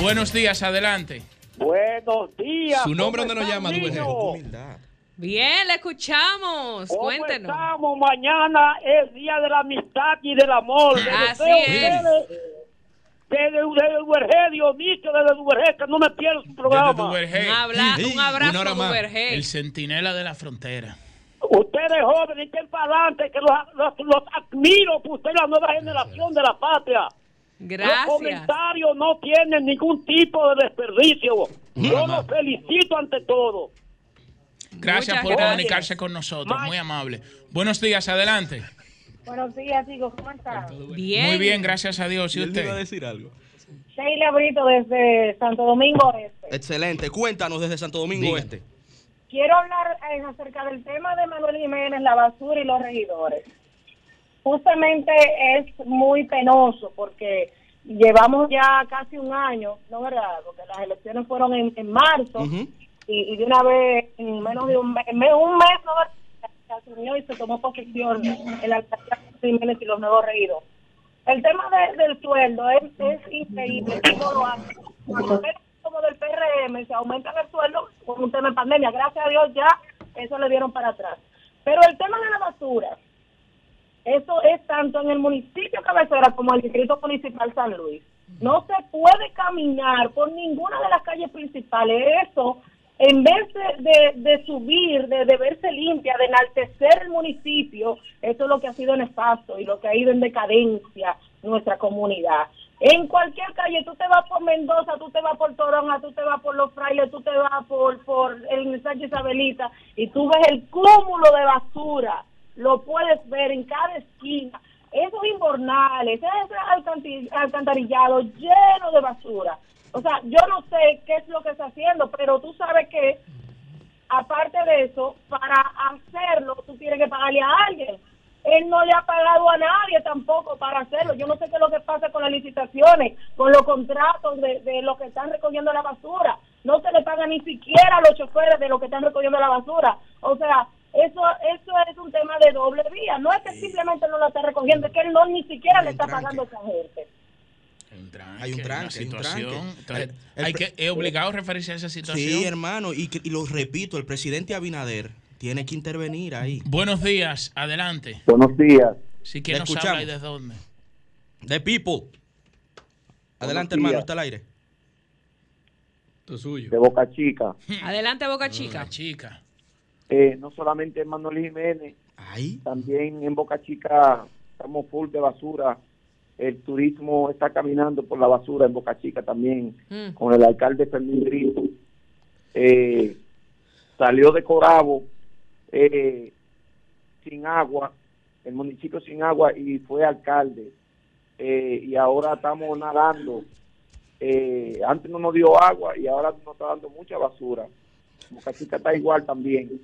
Buenos días, adelante. Buenos días. ¿Su nombre dónde nos llama, Bien, le escuchamos. Cuéntenos. Estamos mañana es día de la amistad y del amor. Así es. Desde Uberge, Dionisio, desde Uberge, que no me pierdo su programa. Un, un abrazo, Uberge. El centinela de la frontera. Ustedes jóvenes, que para adelante, que los, los, admiro por usted la nueva generación de la patria. Gracias. Los comentarios no tienen ningún tipo de desperdicio. Yo los felicito ante todo. Gracias por comunicarse con nosotros, muy amable. Buenos días, adelante. Buenos días, chicos, ¿cómo están? Bien. Muy bien, gracias a Dios. ¿Y usted? iba a decir algo? Sheila Brito desde Santo Domingo Este. Excelente, cuéntanos desde Santo Domingo Este. Quiero hablar eh, acerca del tema de Manuel Jiménez, la basura y los regidores. Justamente es muy penoso porque llevamos ya casi un año, ¿no verdad? Porque las elecciones fueron en, marzo y, de una vez, en menos de un mes, un mes, ¿no se asumió y se tomó posesión el alcalde Jiménez y los nuevos regidores. El tema del sueldo es, es increíble cómo lo. Como del PRM se aumenta el sueldo con un tema de pandemia. Gracias a Dios ya eso le dieron para atrás. Pero el tema de la basura, eso es tanto en el municipio cabecera como en el distrito municipal San Luis. No se puede caminar por ninguna de las calles principales. Eso, en vez de, de, subir, de, de, verse limpia, de enaltecer el municipio, eso es lo que ha sido nefasto y lo que ha ido en decadencia nuestra comunidad. En cualquier calle, tú te vas por Mendoza, tú te vas por Toronja, tú te vas por Los Frailes, tú te vas por, por el Sánchez Isabelita y tú ves el cúmulo de basura lo puedes ver en cada esquina. Esos invernales, ese alcantarillado lleno de basura. O sea, yo no sé qué es lo que está haciendo, pero tú sabes que, aparte de eso, para hacerlo, tú tienes que pagarle a alguien. Él no le ha pagado a nadie tampoco para hacerlo. Yo no sé qué es lo que pasa con las licitaciones, con los contratos de, de los que están recogiendo la basura. No se le paga ni siquiera a los choferes de los que están recogiendo la basura. O sea, eso eso es un tema de doble vía. No es que simplemente no lo está recogiendo, es que él no ni siquiera le está pagando a esa gente. Hay un tranque, hay un tranque. Entonces, hay que, es obligado a referirse a esa situación. Sí, hermano, y, y lo repito, el presidente Abinader tiene que intervenir ahí. Buenos días, adelante. Buenos días. Si quiere nos habla y de dónde. De People. Adelante, hermano, está al aire. Esto suyo. De Boca Chica. Adelante, Boca Chica. Boca Chica. Eh, no solamente en Manuel Jiménez, también en Boca Chica estamos full de basura. El turismo está caminando por la basura en Boca Chica también, mm. con el alcalde Fermín Grito. Eh, salió de Corabo eh, sin agua, el municipio sin agua y fue alcalde. y ahora estamos nadando. antes no nos dio agua y ahora nos está dando mucha basura. Boca Chica está igual también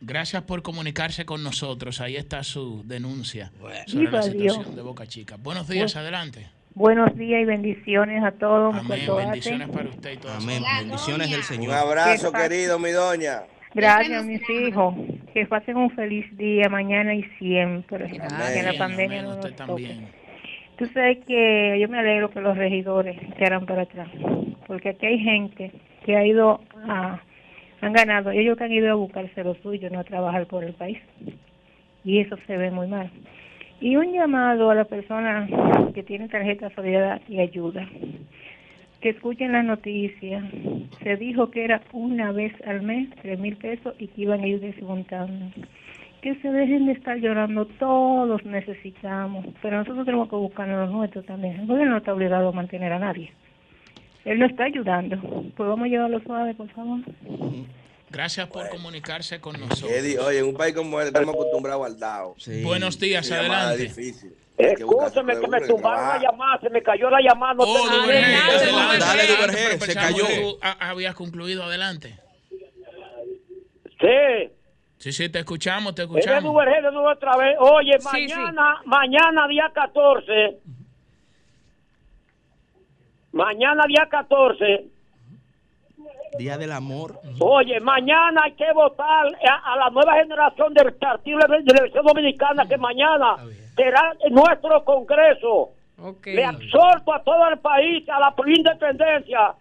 gracias por comunicarse con nosotros. Ahí está su denuncia sobre la situación de Boca Chica. Buenos días, adelante. Buenos días y bendiciones a todos. Amén. Bendiciones para usted y todos. Amén. bendiciones del Señor. Un abrazo, querido, mi doña. Gracias, mis hijos. Que pasen un feliz día mañana y siempre. Que la pandemia no nos también. Tú sabes que yo me alegro que los regidores se harán para atrás. Porque aquí hay gente que ha ido a han ganado, ellos que han ido a buscarse lo suyo, no a trabajar por el país. Y eso se ve muy mal. Y un llamado a las personas que tienen tarjeta de solidaridad y ayuda, que escuchen las noticias. Se dijo que era una vez al mes, tres mil pesos, y que iban a ir desmontando. Que se dejen de estar llorando, todos necesitamos, pero nosotros tenemos que buscar los nuestros también. El gobierno no está obligado a mantener a nadie. Él nos está ayudando. Pues vamos a llevarlo suave, por favor. Gracias por comunicarse con nosotros. oye, en un país como este estamos acostumbrados al DAO. Buenos días, adelante. Difícil. Escúchame que me tumbaron la llamada, se me cayó la llamada. No oh, Dale, dale, se cayó. habías concluido, adelante. Sí. Sí, sí, te escuchamos, te escuchamos. otra vez. Oye, mañana, mañana día 14. Mañana día 14 Día del Amor. Oye, mañana hay que votar a, la nueva generación del Partido de la Elección Dominicana que mañana será nuestro Congreso. Le absorbo a todo el país a la independencia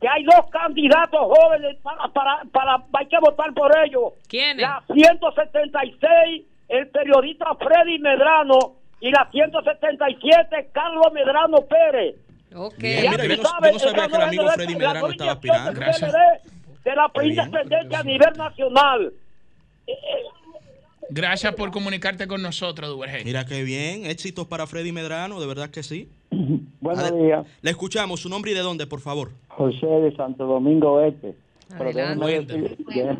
que hay dos candidatos jóvenes para, para, para hay que votar por ellos. ¿Quiénes? La 176, el periodista Freddy Medrano y la 177, Carlos Medrano Pérez. Ok. mira, yo, no, sabía que el amigo Freddy Medrano estaba aspirando. Gracias. De la independencia a nivel nacional. Gracias por comunicarte con nosotros, Duvergé. Mira qué bien. Éxitos para Freddy Medrano, de verdad que sí. Buenos días. Le escuchamos. ¿Su nombre y de dónde, por favor? José de Santo Domingo Este. Pero déjeme, decir,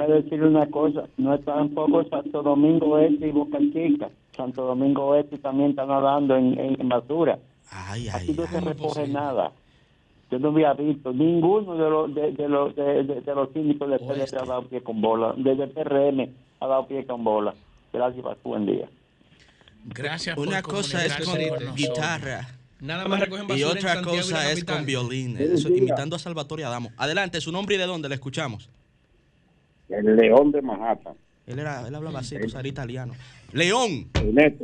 decirle una cosa. No es tampoco Santo Domingo Este y Boca Chica. Santo Domingo Este también están hablando en, en basura. Ay, Aquí no se recoge nada. Yo no había visto ninguno de los de, de los de, de, los síndicos de PLD ha dado pie con bola. Desde el PRM ha dado pie con bola. Gracias, buen día. Gracias. Una cosa es con, guitarra. Nada más recogen basura Y otra cosa es con violín. imitando a Salvatore Adamo. Adelante, su nombre y de dónde le escuchamos. El León de Manhattan. Él, era, él hablaba así, era italiano. León.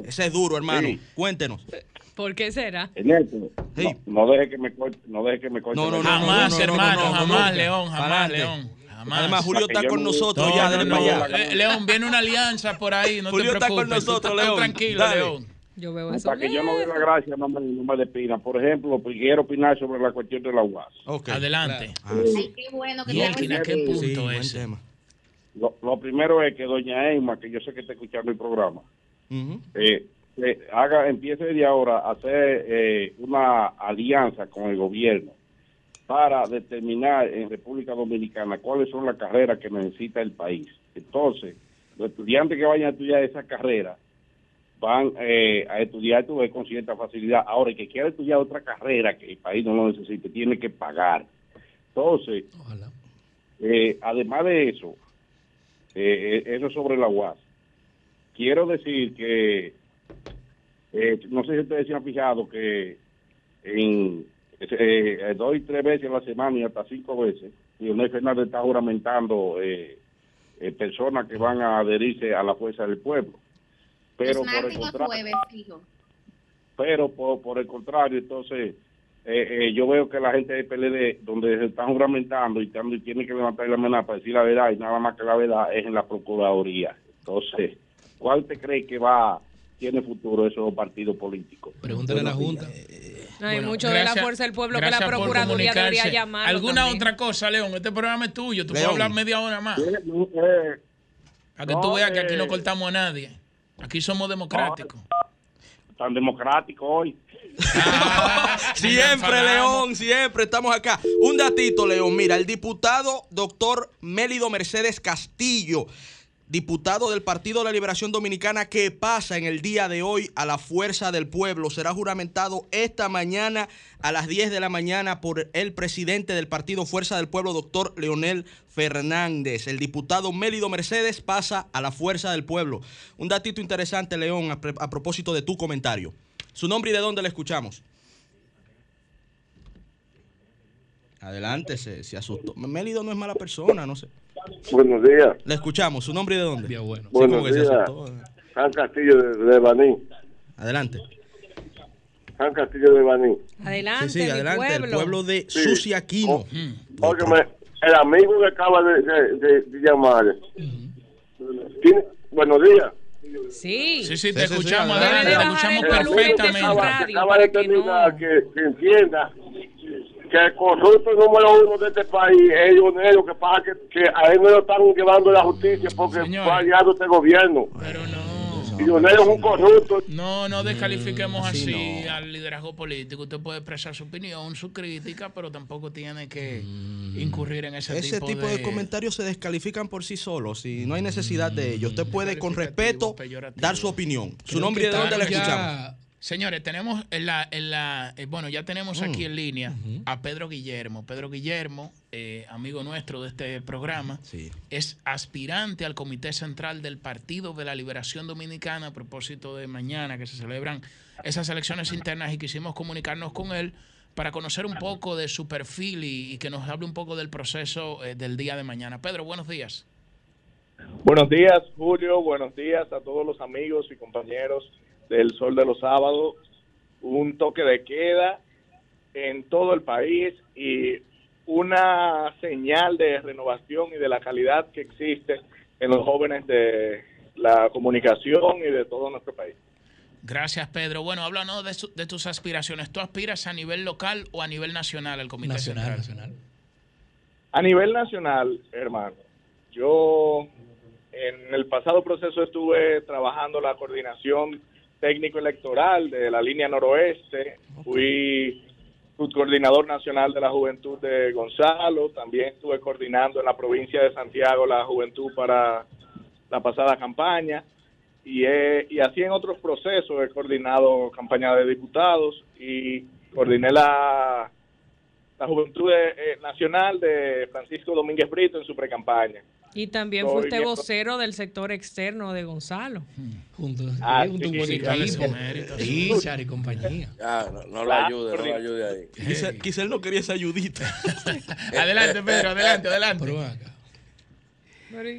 Ese es duro, hermano. Cuéntenos. ¿Por qué será? no, deje que me corte, no deje que me corte. No, no, jamás, hermano, jamás, León, jamás, León. Además, Julio está con nosotros ya, León, viene una alianza por ahí, no Julio te preocupes. está con nosotros, León. Tranquilo, León. Yo veo eso Para que yo no dé la gracia, no me, no me despina. Por ejemplo, pues, quiero opinar sobre la cuestión de la UAS. Adelante. Ay, qué bueno que ¿A qué punto es? Lo, lo, primero es que doña Emma, que yo sé que está escuchando el programa, eh, haga, empiece de ahora a hacer eh, una alianza con el gobierno para determinar en República Dominicana cuáles son las carreras que necesita el país. Entonces, los estudiantes que vayan a estudiar esa carrera van eh, a estudiar con cierta facilidad. Ahora, el que quiera estudiar otra carrera que el país no lo necesite, tiene que pagar. Entonces, eh, además de eso, eso sobre la UAS. Quiero decir que eh, no sé si ustedes se han fijado que en eh, dos y tres veces a la semana y hasta cinco veces, Leonel Fernández está juramentando eh, eh, personas que van a adherirse a la fuerza del pueblo. Pero por el contrario, pero por, el contrario, entonces yo veo que la gente del PLD, donde se están juramentando y, y tienen que levantar la amenaza para decir la verdad y nada más que la verdad es en la Procuraduría. Entonces, ¿cuál te cree que va tiene futuro esos partidos políticos. Pregúntale a la Junta. hay mucho de la fuerza del pueblo que la Procuraduría debería llamar. ¿Alguna otra cosa, León? Este programa es tuyo. Tú puedes hablar media hora más. Para que tú veas que aquí no cortamos a nadie. Aquí somos democráticos. tan democrático hoy. Ah, siempre, León, siempre estamos acá. Un datito, León. Mira, el diputado doctor Mélido Mercedes Castillo diputado del Partido de la Liberación Dominicana que pasa en el día de hoy a la Fuerza del Pueblo. Será juramentado esta mañana a las 10 de la mañana por el presidente del Partido Fuerza del Pueblo, doctor Leonel Fernández. El diputado Mélido Mercedes pasa a la Fuerza del Pueblo. Un datito interesante, León, a, propósito de tu comentario. ¿Su nombre y de dónde le escuchamos? Adelante, se, se asustó. Mélido no es mala persona, no sé. Buenos días. Le escuchamos. ¿Su nombre y de dónde? bueno. Buenos días. San Castillo de, Baní. Adelante. San Castillo de Baní. Adelante, sí, sí, adelante. El pueblo de sí. Suciaquino. Oh, óyeme, el amigo que acaba de, de, de llamar. ¿Tiene? Buenos días. Sí. Sí, sí, te escuchamos, adelante, te escuchamos perfectamente. Acaba, de terminar que, que entienda que el corrupto número uno de este país es Leonel, que pasa que, que a él no lo están llevando la justicia porque fue aliado este gobierno. Pero no. Leonel es un corrupto. No, no descalifiquemos así, al liderazgo político. Usted puede expresar su opinión, su crítica, pero tampoco tiene que mm. incurrir en ese, ese tipo, de... comentarios se descalifican por sí solos y no hay necesidad de ello. Usted puede con respeto dar su opinión. Su nombre y de dónde la escuchamos. Señores, tenemos en la, en la eh, bueno, ya tenemos aquí mm. en línea a Pedro Guillermo. Pedro Guillermo, eh, amigo nuestro de este programa, es aspirante al Comité Central del Partido de la Liberación Dominicana a propósito de mañana que se celebran esas elecciones internas y quisimos comunicarnos con él para conocer un poco de su perfil y, que nos hable un poco del proceso eh, del día de mañana. Pedro, buenos días. Buenos días, Julio. Buenos días a todos los amigos y compañeros del Sol de los Sábados, un toque de queda en todo el país y una señal de renovación y de la calidad que existe en los jóvenes de la comunicación y de todo nuestro país. Gracias, Pedro. Bueno, háblanos de, de tus aspiraciones. ¿Tú aspiras a nivel local o a nivel nacional al Comité nacional, Nacional. A nivel nacional, hermano. Yo en el pasado proceso estuve trabajando la coordinación técnico electoral de la línea noroeste, fui subcoordinador nacional de la juventud de Gonzalo, también estuve coordinando en la provincia de Santiago la juventud para la pasada campaña y, y así en otros procesos he coordinado campaña de diputados y coordiné la, la juventud eh, nacional de Francisco Domínguez Brito en su precampaña. Y también fue usted vocero del sector externo de Gonzalo. Junto, ah, junto sí, sí, y compañía. no, no lo ayude, no lo ayude ahí. Quizá, él no quería esa ayudita. adelante, Pedro, adelante, adelante.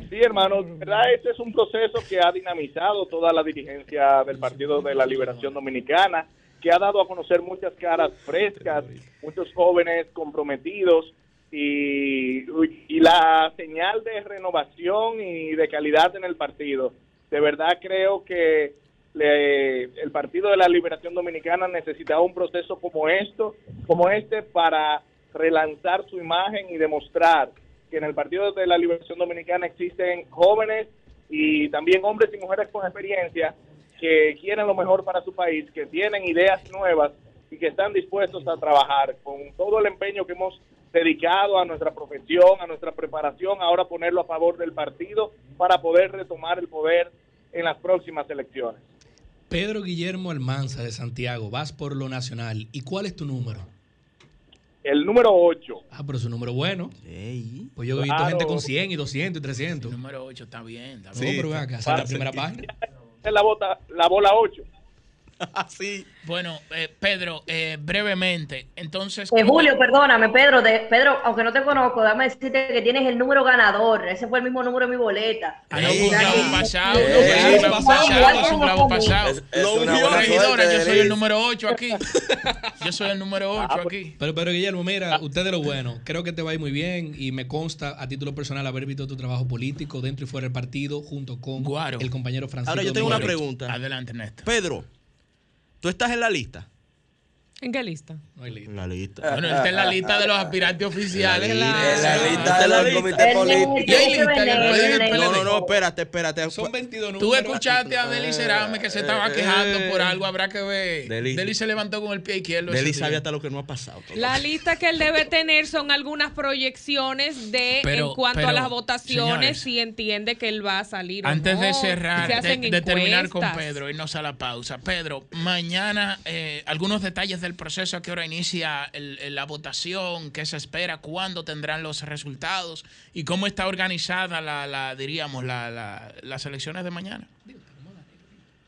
Sí, hermano, verdad este es un proceso que ha dinamizado toda la dirigencia del Partido de la Liberación Dominicana, que ha dado a conocer muchas caras frescas, muchos jóvenes comprometidos y, y la señal de renovación y de calidad en el partido. De verdad creo que el Partido de la Liberación Dominicana necesitaba un proceso como esto, como este para relanzar su imagen y demostrar que en el Partido de la Liberación Dominicana existen jóvenes y también hombres y mujeres con experiencia que quieren lo mejor para su país, que tienen ideas nuevas y que están dispuestos a trabajar con todo el empeño que hemos dedicado a nuestra profesión, a nuestra preparación, ahora ponerlo a favor del partido para poder retomar el poder en las próximas elecciones. Pedro Guillermo Almanza de Santiago, vas por lo nacional. ¿Y cuál es tu número? El número 8. Ah, pero es un número bueno. Pues yo he visto gente con 100 y 200 y 300. El número 8 está bien. Está bien. pero acá, la primera página. Es la, la bola 8. sí. Bueno, eh, Pedro, eh, brevemente, entonces... Eh, Julio, perdóname, Pedro, de, Pedro, aunque no te conozco, dame decirte que tienes el número ganador. Ese fue el mismo número de mi boleta. Ah, no, un clavo pasado, no, un clavo pasado, es un clavo pasado. Regidora, yo soy el número 8 aquí. Yo soy el número 8 ah, pues. aquí. Pero, pero Guillermo, mira, usted de lo bueno, creo que te va a ir muy bien y me consta a título personal haber visto tu trabajo político dentro y fuera del partido junto con el compañero Francisco. Ahora yo tengo una pregunta. Adelante, Néstor. Pedro, ¿Tú estás en la lista? ¿En qué lista? No hay lista. En la lista. Bueno, está en la lista de los aspirantes oficiales. En la, lista de los comités políticos. ¿Y hay lista No, no, no, espérate, espérate. Son 22 números. Tú escuchaste a Deli Cerame que se estaba quejando por algo, habrá que ver. Deli, se levantó con el pie izquierdo. Deli sabe hasta lo que no ha pasado. La lista que él debe tener son algunas proyecciones de en cuanto a las votaciones si entiende que él va a salir. Antes de cerrar, de, terminar con Pedro, irnos a la pausa. Pedro, mañana eh, algunos detalles del proceso, a qué hora inicia la votación, qué se espera, cuándo tendrán los resultados y cómo está organizada la, diríamos, las elecciones de mañana.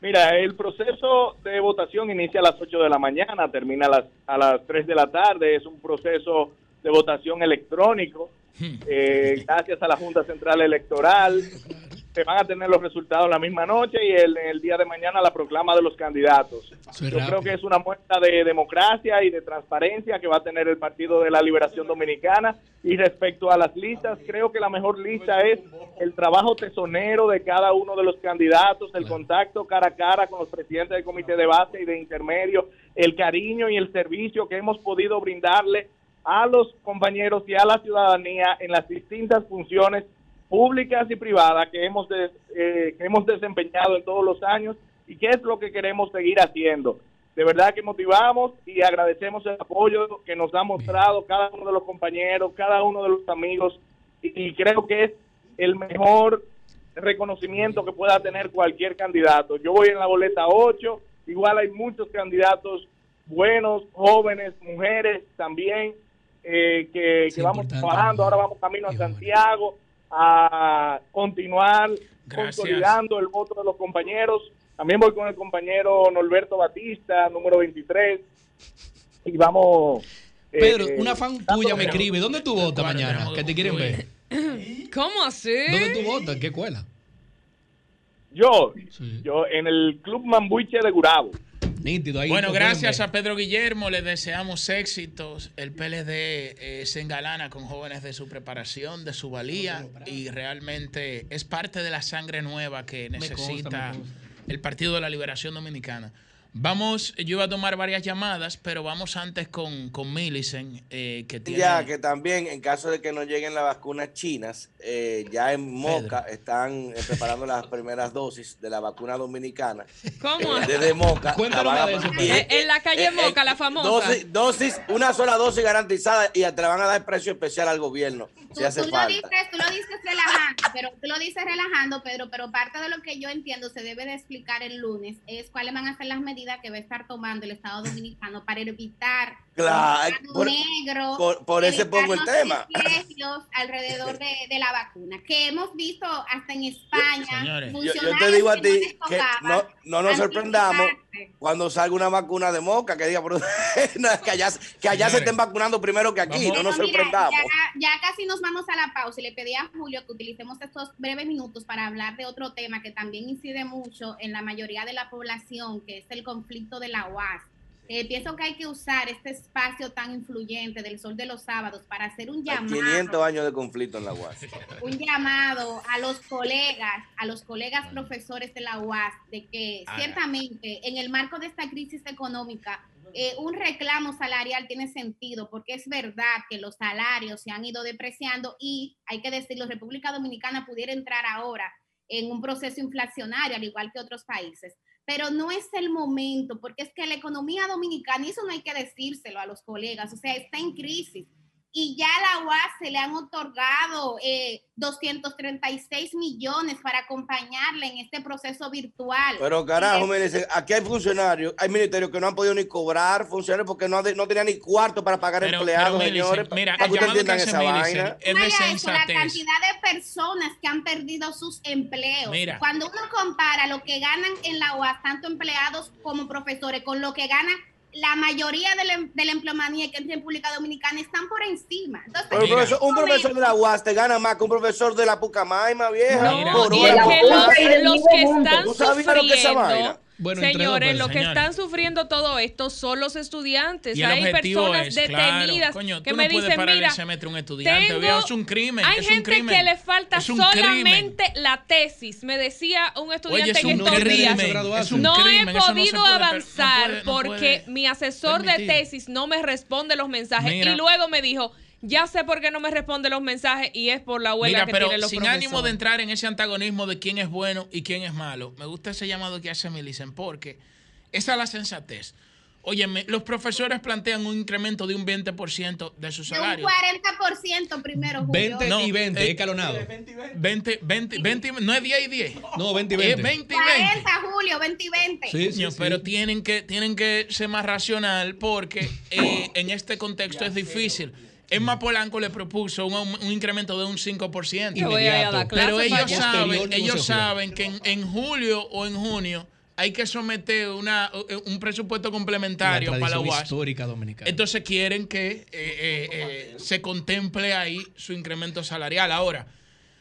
Mira, el proceso de votación inicia a las 8 de la mañana, termina a las, a las 3 de la tarde, es un proceso de votación electrónico, hmm. eh, gracias a la Junta Central Electoral se van a tener los resultados la misma noche y el, el día de mañana la proclama de los candidatos. Yo creo que es una muestra de democracia y de transparencia que va a tener el Partido de la Liberación Dominicana. Y respecto a las listas, creo que la mejor lista es el trabajo tesonero de cada uno de los candidatos, el contacto cara a cara con los presidentes del comité de base y de intermedio, el cariño y el servicio que hemos podido brindarle a los compañeros y a la ciudadanía en las distintas funciones públicas y privadas que hemos, eh, que hemos desempeñado en todos los años y qué es lo que queremos seguir haciendo. De verdad que motivamos y agradecemos el apoyo que nos ha mostrado cada uno de los compañeros, cada uno de los amigos y, creo que es el mejor reconocimiento que pueda tener cualquier candidato. Yo voy en la boleta 8, igual hay muchos candidatos buenos, jóvenes, mujeres también, eh, que, vamos trabajando, ahora vamos camino a Santiago a continuar consolidando el voto de los compañeros. También voy con el compañero Norberto Batista, número 23, y vamos... Eh, Pedro, una fan tuya me escribe, ¿dónde tú votas mañana? Que te quieren ver. ¿Cómo así? ¿Dónde tú votas? ¿En qué escuela? Yo, yo en el Club Mambuche de Gurabo bueno, gracias a Pedro Guillermo, le deseamos éxitos. El PLD eh, se engalana con jóvenes de su preparación, de su valía y realmente es parte de la sangre nueva que necesita el Partido de la Liberación Dominicana. Vamos, yo iba a tomar varias llamadas, pero vamos antes con, con Millicent, eh, que tiene... Ya, que también en caso de que no lleguen las vacunas chinas, eh, ya en Moca están eh, preparando las primeras dosis de la vacuna dominicana. ¿Cómo? desde Moca. Cuéntanos de eso. en la calle Moca, la famosa. Dosis, dosis, una sola dosis garantizada y te van a dar precio especial al gobierno. si hace tú, falta. Lo dices, tú lo dices relajando, pero tú lo dices relajando, Pedro, pero parte de lo que yo entiendo se debe de explicar el lunes es cuáles van a ser las medidas que va a estar tomando el Estado Dominicano para evitar claro, por, negro, por, ese pongo el tema. alrededor de, la vacuna, que hemos visto hasta en España. Yo, te digo a ti que no, no nos sorprendamos cuando salga una vacuna de moca, que diga, que allá, que allá se estén vacunando primero que aquí, no nos sorprendamos. Ya, ya, casi nos vamos a la pausa y le pedí a Julio que utilicemos estos breves minutos para hablar de otro tema que también incide mucho en la mayoría de la población, que es el conflicto de la UAS. Eh, pienso que hay que usar este espacio tan influyente del Sol de los Sábados para hacer un llamado. 500 años de conflicto en la UAS. Un llamado a los colegas, a los colegas profesores de la UAS, de que ciertamente en el marco de esta crisis económica, eh, un reclamo salarial tiene sentido, porque es verdad que los salarios se han ido depreciando y hay que decirlo, República Dominicana pudiera entrar ahora en un proceso inflacionario, al igual que otros países pero no es el momento, porque es que la economía dominicana, y eso no hay que decírselo a los colegas, o sea, está en crisis y ya a la UAS se le han otorgado eh, 236 millones para acompañarle en este proceso virtual. Pero carajo, me dice, aquí hay funcionarios, hay ministerios que no han podido ni cobrar funcionarios porque no, no tenían ni cuarto para pagar empleados, señores. Mira, para que esa vaina. Es de eso, la cantidad de personas que han perdido sus empleos. Cuando uno compara lo que ganan en la UAS, tanto empleados como profesores, con lo que ganan la mayoría de la, de la empleomanía que entra en República Dominicana están por encima. Entonces, un, profesor, un profesor, de la UAS te gana más que un profesor de la Pucamaima, vieja. No, por y es que los, los, que están sufriendo Señores, los que están sufriendo todo esto son los estudiantes. Hay personas detenidas que me dicen, mira, un estudiante, tengo, es un crimen. Hay gente que le falta solamente la tesis. Me decía un estudiante en estos días. No he podido avanzar porque mi asesor de tesis no me responde los mensajes. Y luego me dijo, ya sé por qué no me responde los mensajes y es por la huelga que pero tienen los sin ánimo de entrar en ese antagonismo de quién es bueno y quién es malo, me gusta ese llamado que hace Milicen porque esa es la sensatez. Oye, los profesores plantean un incremento de un 20% de su salario. un 40% primero, Julio. 20 y 20, eh, escalonado. 20, 20, 20, no es 10 y 10. No, 20 y 20. Es 20 y 20. 40, Julio, 20 y 20. Sí, sí, pero Tienen, que, tienen que ser más racional porque eh, en este contexto es difícil. Emma Polanco le propuso un, incremento de un 5%. pero ellos saben, ellos saben que en, julio o en junio hay que someter una, un presupuesto complementario para la UAS. histórica dominicana. Entonces quieren que eh, eh, eh, se contemple ahí su incremento salarial. Ahora,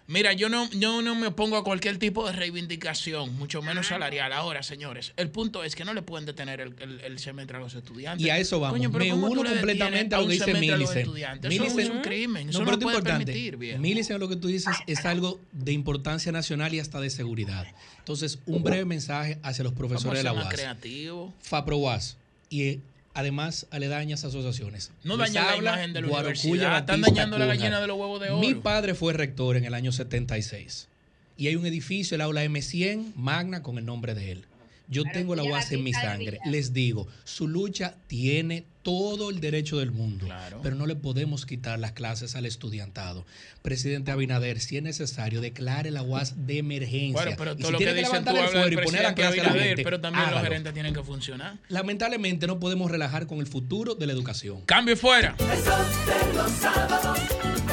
Mira, yo no, yo no me opongo a cualquier tipo de reivindicación, mucho menos salarial. Ahora, señores, el punto es que no le pueden detener el, el, semestre a los estudiantes. Y a eso vamos. me uno completamente a lo que dice Millicent. Eso es un crimen. Eso no, no puede permitir, Millicent, lo que tú dices es algo de importancia nacional y hasta de seguridad. Entonces, un breve mensaje hacia los profesores de la UAS. creativo. FAPROUAS y además aledañas asociaciones. No dañan la imagen de la universidad, están dañando la gallina de los huevos de oro. Mi padre fue rector en el año 76 y hay un edificio, el aula M100, magna, con el nombre de él. Yo tengo la UAS en mi sangre. Les digo, su lucha tiene todo el derecho del mundo, pero no le podemos quitar las clases al estudiantado. Presidente Abinader, si es necesario, declare la UAS de emergencia. Bueno, pero todo lo que, dicen tú hablas y poner la clase Abinader, pero también los gerentes tienen que funcionar. Lamentablemente no podemos relajar con el futuro de la educación. Cambio fuera. Eso de los sábados,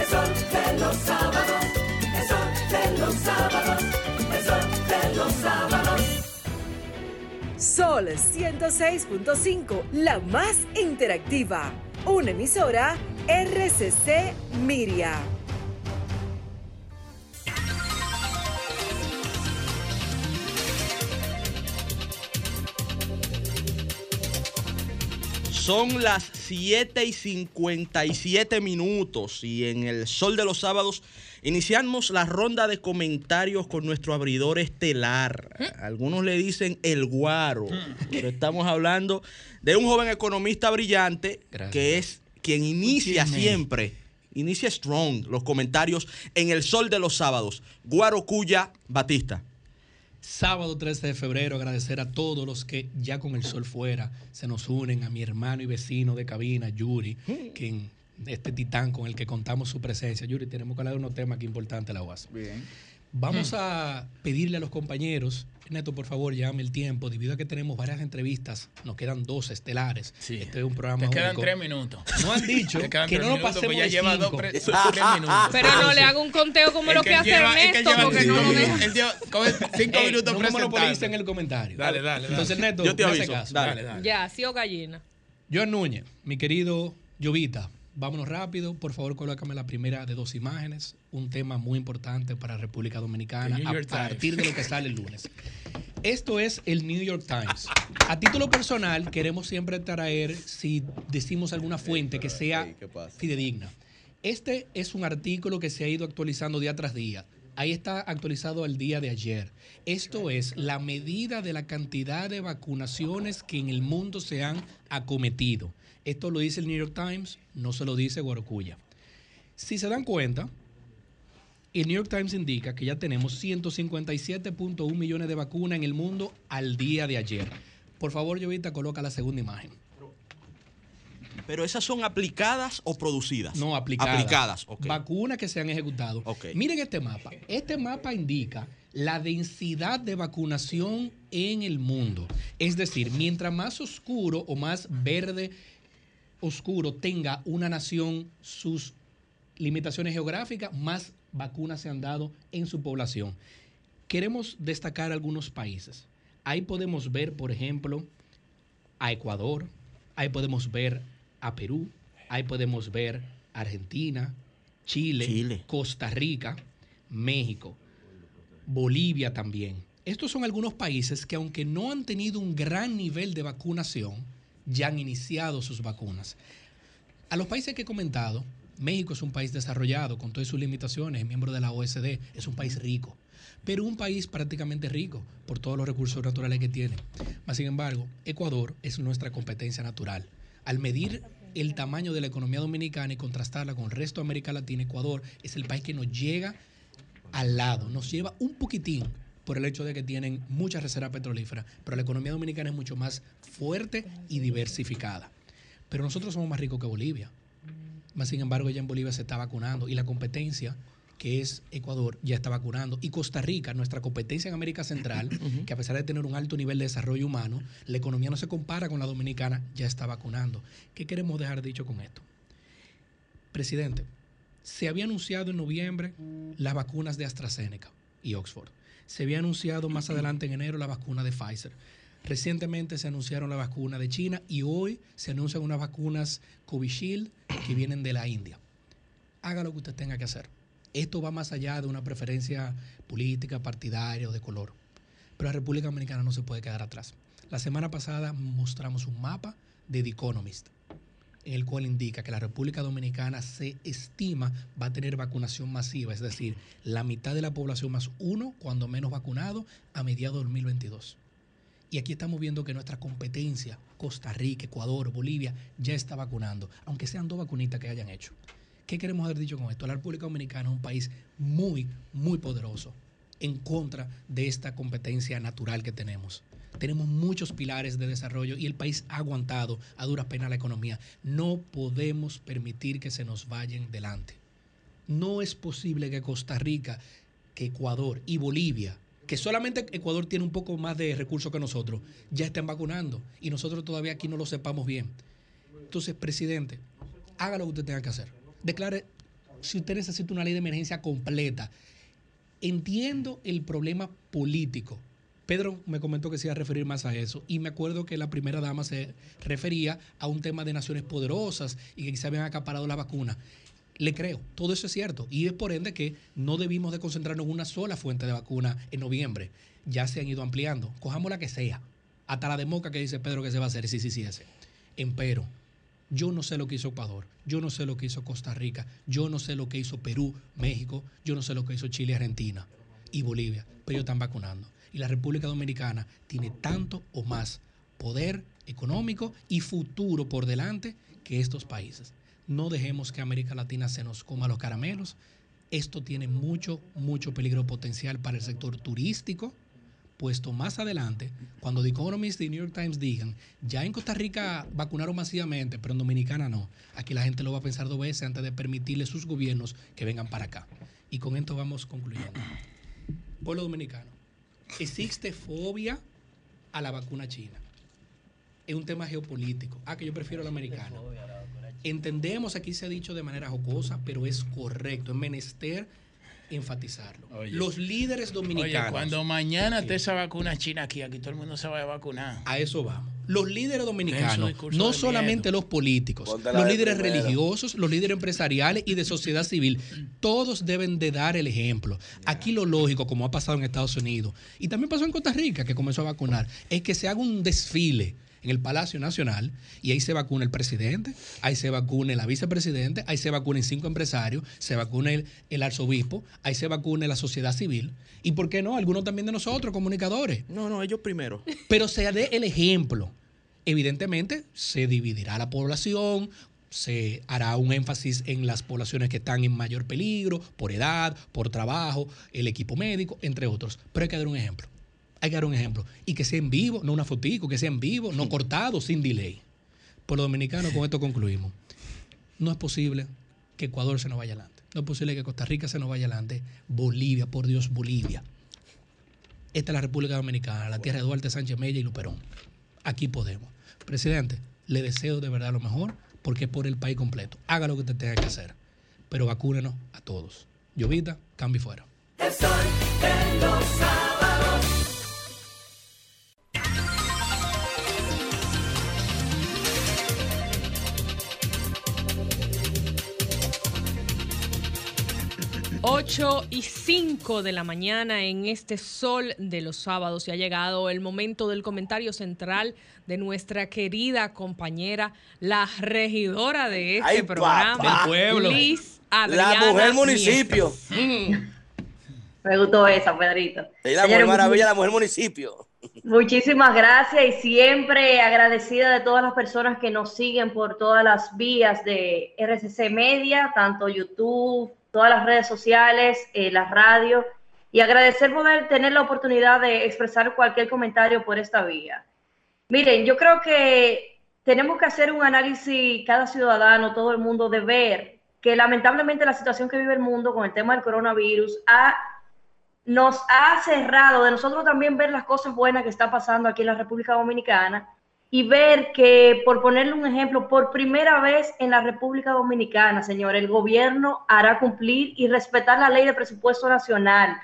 eso de los sábados, Sol 106.5, la más interactiva. Una emisora RCC Miria. Son las 7 y 57 minutos y en el sol de los sábados Iniciamos la ronda de comentarios con nuestro abridor estelar. Algunos le dicen el guaro, pero estamos hablando de un joven economista brillante que es quien inicia siempre, inicia strong los comentarios en el sol de los sábados. Guaro Cuya Batista. Sábado 13 de febrero, agradecer a todos los que ya con el sol fuera se nos unen, a mi hermano y vecino de cabina, Yuri, quien este titán con el que contamos su presencia. Yuri, tenemos que hablar de unos temas que importantes, la UAS. Bien. Vamos mm. a pedirle a los compañeros, Neto, por favor, llame el tiempo, debido a que tenemos varias entrevistas, nos quedan dos estelares. Sí. Este es un programa. Te quedan tres minutos. No han dicho que no nos pasemos ya lleva dos, tres, minutos. Pero no le hago un conteo como lo que, hace Ernesto, porque no lo deja. Él lleva cinco eh, minutos no en el comentario. Dale, dale. Entonces, Neto, yo te aviso. Dale, dale. Ya, sí o gallina. Joan Núñez, mi querido Llovita, Vámonos rápido, por favor, colócame la primera de dos imágenes. Un tema muy importante para República Dominicana a partir de lo que sale el lunes. Esto es el New York Times. A título personal, queremos siempre traer, si decimos alguna fuente que sea fidedigna. Este es un artículo que se ha ido actualizando día tras día. Ahí está actualizado al día de ayer. Esto es la medida de la cantidad de vacunaciones que en el mundo se han acometido. Esto lo dice el New York Times, no se lo dice Guarocuya. Si se dan cuenta, el New York Times indica que ya tenemos 157.1 millones de vacunas en el mundo al día de ayer. Por favor, Jovita, coloca la segunda imagen. Pero esas son aplicadas o producidas? No, aplicadas. Aplicadas, Vacunas que se han ejecutado. Miren este mapa. Este mapa indica la densidad de vacunación en el mundo. Es decir, mientras más oscuro o más verde oscuro tenga una nación sus limitaciones geográficas, más vacunas se han dado en su población. Queremos destacar algunos países. Ahí podemos ver, por ejemplo, a Ecuador, ahí podemos ver a Perú, ahí podemos ver Argentina, Chile, Chile, Costa Rica, México, Bolivia también. Estos son algunos países que aunque no han tenido un gran nivel de vacunación, ya han iniciado sus vacunas. A los países que he comentado, México es un país desarrollado con todas sus limitaciones, es miembro de la OSD, es un país rico, pero un país prácticamente rico por todos los recursos naturales que tiene. Mas, sin embargo, Ecuador es nuestra competencia natural. Al medir el tamaño de la economía dominicana y contrastarla con el resto de América Latina, Ecuador es el país que nos llega al lado, nos lleva un poquitín por el hecho de que tienen muchas reservas petrolíferas, pero la economía dominicana es mucho más fuerte y diversificada. Pero nosotros somos más ricos que Bolivia. Más sin embargo, ya en Bolivia se está vacunando y la competencia que es Ecuador, ya está vacunando. Y Costa Rica, nuestra competencia en América Central, que a pesar de tener un alto nivel de desarrollo humano, la economía no se compara con la dominicana, ya está vacunando. ¿Qué queremos dejar dicho con esto? Presidente, se había anunciado en noviembre las vacunas de AstraZeneca y Oxford. Se había anunciado más adelante en enero la vacuna de Pfizer. Recientemente se anunciaron la vacuna de China y hoy se anuncian unas vacunas Covishield que vienen de la India. Haga lo que usted tenga que hacer. Esto va más allá de una preferencia política, partidaria o de color. Pero la República Dominicana no se puede quedar atrás. La semana pasada mostramos un mapa de The Economist en el cual indica que la República Dominicana se estima va a tener vacunación masiva, es decir, la mitad de la población más uno, cuando menos vacunado, a mediados de 2022. Y aquí estamos viendo que nuestra competencia, Costa Rica, Ecuador, Bolivia, ya está vacunando, aunque sean dos vacunitas que hayan hecho. ¿Qué queremos haber dicho con esto? La República Dominicana es un país muy, muy poderoso en contra de esta competencia natural que tenemos. Tenemos muchos pilares de desarrollo y el país ha aguantado a duras penas la economía. No podemos permitir que se nos vayan delante. No es posible que Costa Rica, que Ecuador y Bolivia que solamente Ecuador tiene un poco más de recursos que nosotros, ya estén vacunando y nosotros todavía aquí no lo sepamos bien. Entonces, presidente, haga lo que usted tenga que hacer. Declare, si usted necesita una ley de emergencia completa, entiendo el problema político. Pedro me comentó que se iba a referir más a eso y me acuerdo que la primera dama se refería a un tema de naciones poderosas y que se habían acaparado la vacuna le creo, todo eso es cierto. Y es por ende que no debimos de concentrarnos en una sola fuente de vacuna en noviembre. Ya se han ido ampliando. Cojamos la que sea. Hasta la de Moca que dice Pedro que se va a hacer. Sí, sí, sí, ese. Empero, yo no sé lo que hizo Ecuador, yo no sé lo que hizo Costa Rica, yo no sé lo que hizo Perú, México, yo no sé lo que hizo Chile, Argentina y Bolivia, pero ellos están vacunando. Y la República Dominicana tiene tanto o más poder económico y futuro por delante que estos países. No dejemos que América Latina se nos coma los caramelos. Esto tiene mucho, mucho peligro potencial para el sector turístico, puesto más adelante, cuando The Economist y New York Times digan, ya en Costa Rica vacunaron masivamente, pero en Dominicana no. Aquí la gente lo va a pensar dos veces antes de permitirle a sus gobiernos que vengan para acá. Y con esto vamos concluyendo. Pueblo dominicano, existe fobia a la vacuna china. Es un tema geopolítico. Ah, que yo prefiero la americana. Entendemos, aquí se ha dicho de manera jocosa, pero es correcto, es menester enfatizarlo. los líderes dominicanos. Oye, cuando mañana esté esa vacuna china aquí, aquí todo el mundo se va a vacunar. A eso vamos. Los líderes dominicanos, no solamente los políticos, los líderes religiosos, los líderes empresariales y de sociedad civil, todos deben de dar el ejemplo. Aquí lo lógico, como ha pasado en Estados Unidos y también pasó en Costa Rica, que comenzó a vacunar, es que se haga un desfile en el Palacio Nacional y ahí se vacuna el presidente, ahí se vacuna la vicepresidente, ahí se vacunen cinco empresarios, se vacuna el, arzobispo, ahí se vacuna la sociedad civil y, ¿por qué no? Algunos también de nosotros, comunicadores. No, no, ellos primero. Pero se dé el ejemplo. Evidentemente, se dividirá la población, se hará un énfasis en las poblaciones que están en mayor peligro, por edad, por trabajo, el equipo médico, entre otros. Pero hay que dar un ejemplo. Hay que dar un ejemplo. Y que sea en vivo, no una fotico, que sea en vivo, no cortado, sin delay. Por los dominicanos, con esto concluimos. No es posible que Ecuador se nos vaya adelante. No es posible que Costa Rica se nos vaya adelante. Bolivia, por Dios, Bolivia. Esta es la República Dominicana, la tierra de Duarte Sánchez Mella y Luperón. Aquí podemos. Presidente, le deseo de verdad lo mejor porque es por el país completo. Haga lo que usted tenga que hacer. Pero vacúnenos a todos. Llovita, cambio fuera. Y 5 de la mañana en este sol de los sábados y ha llegado el momento del comentario central de nuestra querida compañera, la regidora de este programa, pueblo. Liz Adriana La mujer municipio. Me gustó esa, Pedrito. la mujer maravilla, la mujer municipio. Muchísimas gracias y siempre agradecida de todas las personas que nos siguen por todas las vías de RCC Media, tanto YouTube, todas las redes sociales, eh, la radio, y agradecer poder tener la oportunidad de expresar cualquier comentario por esta vía. Miren, yo creo que tenemos que hacer un análisis, cada ciudadano, todo el mundo, de ver que lamentablemente la situación que vive el mundo con el tema del coronavirus nos ha cerrado de nosotros también ver las cosas buenas que está pasando aquí en la República Dominicana y ver que, por ponerle un ejemplo, por primera vez en la República Dominicana, señor, el gobierno hará cumplir y respetar la ley de presupuesto nacional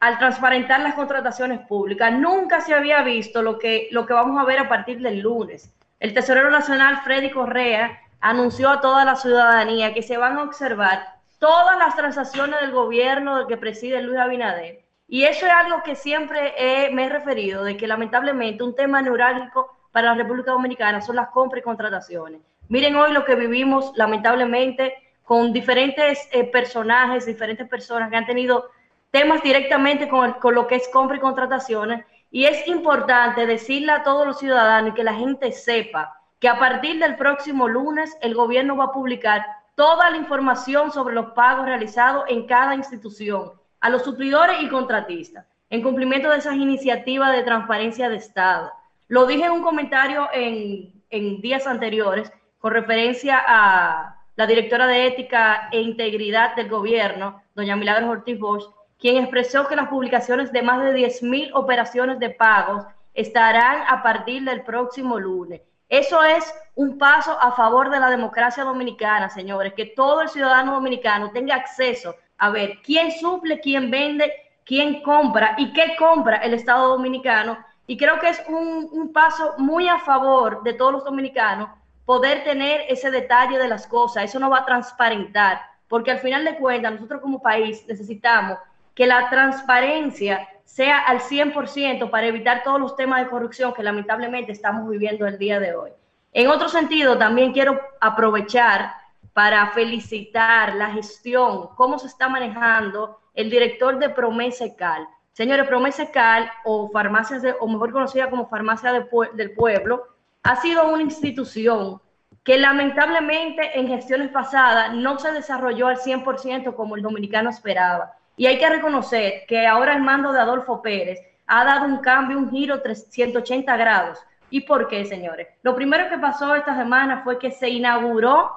al transparentar las contrataciones públicas. Nunca se había visto lo que, lo que vamos a ver a partir del lunes. El tesorero nacional, Freddy Correa, anunció a toda la ciudadanía que se van a observar todas las transacciones del gobierno que preside Luis Abinader. Y eso es algo que siempre me he referido, de que lamentablemente un tema neurálgico para la República Dominicana son las compras y contrataciones. Miren hoy lo que vivimos, lamentablemente, con diferentes eh, personajes, diferentes personas que han tenido temas directamente con, con, lo que es compra y contrataciones. Y es importante decirle a todos los ciudadanos y que la gente sepa que a partir del próximo lunes el gobierno va a publicar toda la información sobre los pagos realizados en cada institución a los suplidores y contratistas, en cumplimiento de esas iniciativas de transparencia de Estado. Lo dije en un comentario en, días anteriores con referencia a la directora de Ética e Integridad del Gobierno, doña Milagros Ortiz Bosch, quien expresó que las publicaciones de más de 10.000 operaciones de pagos estarán a partir del próximo lunes. Eso es un paso a favor de la democracia dominicana, señores, que todo el ciudadano dominicano tenga acceso a ver quién suple, quién vende, quién compra y qué compra el Estado dominicano. Y creo que es un, paso muy a favor de todos los dominicanos poder tener ese detalle de las cosas. Eso nos va a transparentar, porque al final de cuentas nosotros como país necesitamos que la transparencia sea al 100% para evitar todos los temas de corrupción que lamentablemente estamos viviendo el día de hoy. En otro sentido, también quiero aprovechar para felicitar la gestión, cómo se está manejando el director de Promesa Cal. Señores, Promesa Cal, o farmacias, o mejor conocida como Farmacia del Pueblo, ha sido una institución que lamentablemente en gestiones pasadas no se desarrolló al 100% como el dominicano esperaba. Y hay que reconocer que ahora el mando de Adolfo Pérez ha dado un cambio, un giro 380 grados. ¿Y por qué, señores? Lo primero que pasó esta semana fue que se inauguró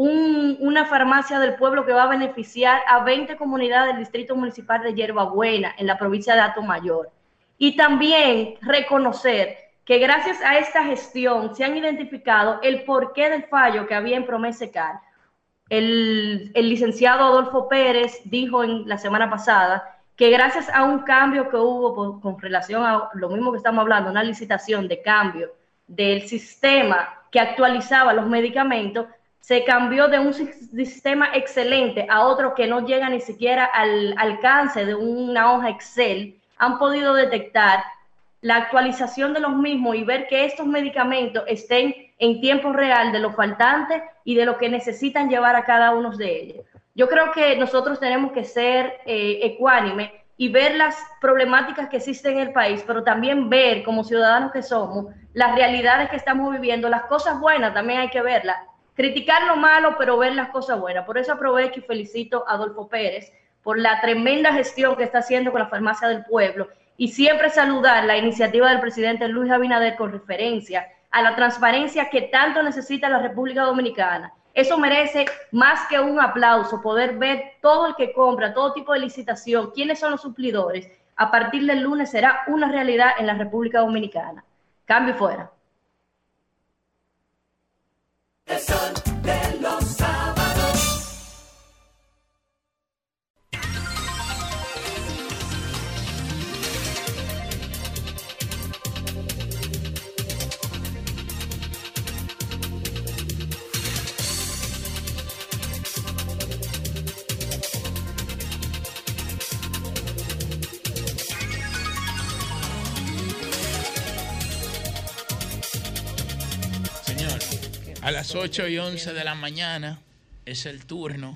una farmacia del pueblo que va a beneficiar a 20 comunidades del Distrito Municipal de Hierbabuena, en la provincia de Mayor. Y también reconocer que gracias a esta gestión se han identificado el porqué del fallo que había en Promesecal. El, el licenciado Adolfo Pérez dijo en la semana pasada que gracias a un cambio que hubo con relación a lo mismo que estamos hablando, una licitación de cambio del sistema que actualizaba los medicamentos, se cambió de un sistema excelente a otro que no llega ni siquiera al alcance de una hoja Excel, han podido detectar la actualización de los mismos y ver que estos medicamentos estén en tiempo real de lo faltante y de lo que necesitan llevar a cada uno de ellos. Yo creo que nosotros tenemos que ser eh, ecuánime y ver las problemáticas que existen en el país, pero también ver como ciudadanos que somos las realidades que estamos viviendo, las cosas buenas también hay que verlas criticar lo malo, pero ver las cosas buenas. Por eso aprovecho y felicito a Adolfo Pérez por la tremenda gestión que está haciendo con la farmacia del pueblo y siempre saludar la iniciativa del presidente Luis Abinader con referencia a la transparencia que tanto necesita la República Dominicana. Eso merece más que un aplauso, poder ver todo el que compra, todo tipo de licitación, quiénes son los suplidores. A partir del lunes será una realidad en la República Dominicana. Cambio fuera. El sol de los las 8 y 11 de la mañana es el turno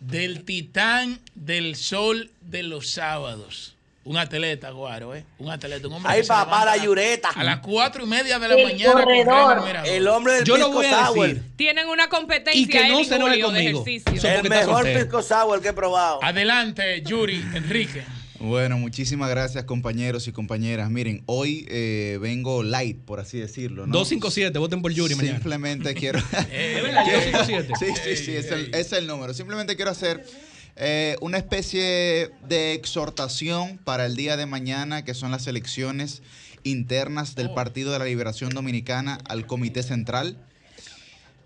del titán del sol de los sábados. Un atleta, Guaro, ¿eh? Un atleta, un hombre se papá, la Yureta. A las 4 y media de la El mañana. corredor. el hombre del Yo lo pisco voy a sour. decir. Tienen una competencia Y que no se Julio, de conmigo. ejercicio. El mejor pisco sour que he probado. Adelante, Yuri, Enrique. Bueno, muchísimas gracias compañeros y compañeras. Miren, hoy eh, vengo light, por así decirlo. ¿no? 257, voten por Yuri mañana. Simplemente quiero... ¿Es verdad? 257. Sí, sí, sí, es el, es el número. Simplemente quiero hacer eh, una especie de exhortación para el día de mañana, que son las elecciones internas del Partido de la Liberación Dominicana al Comité Central.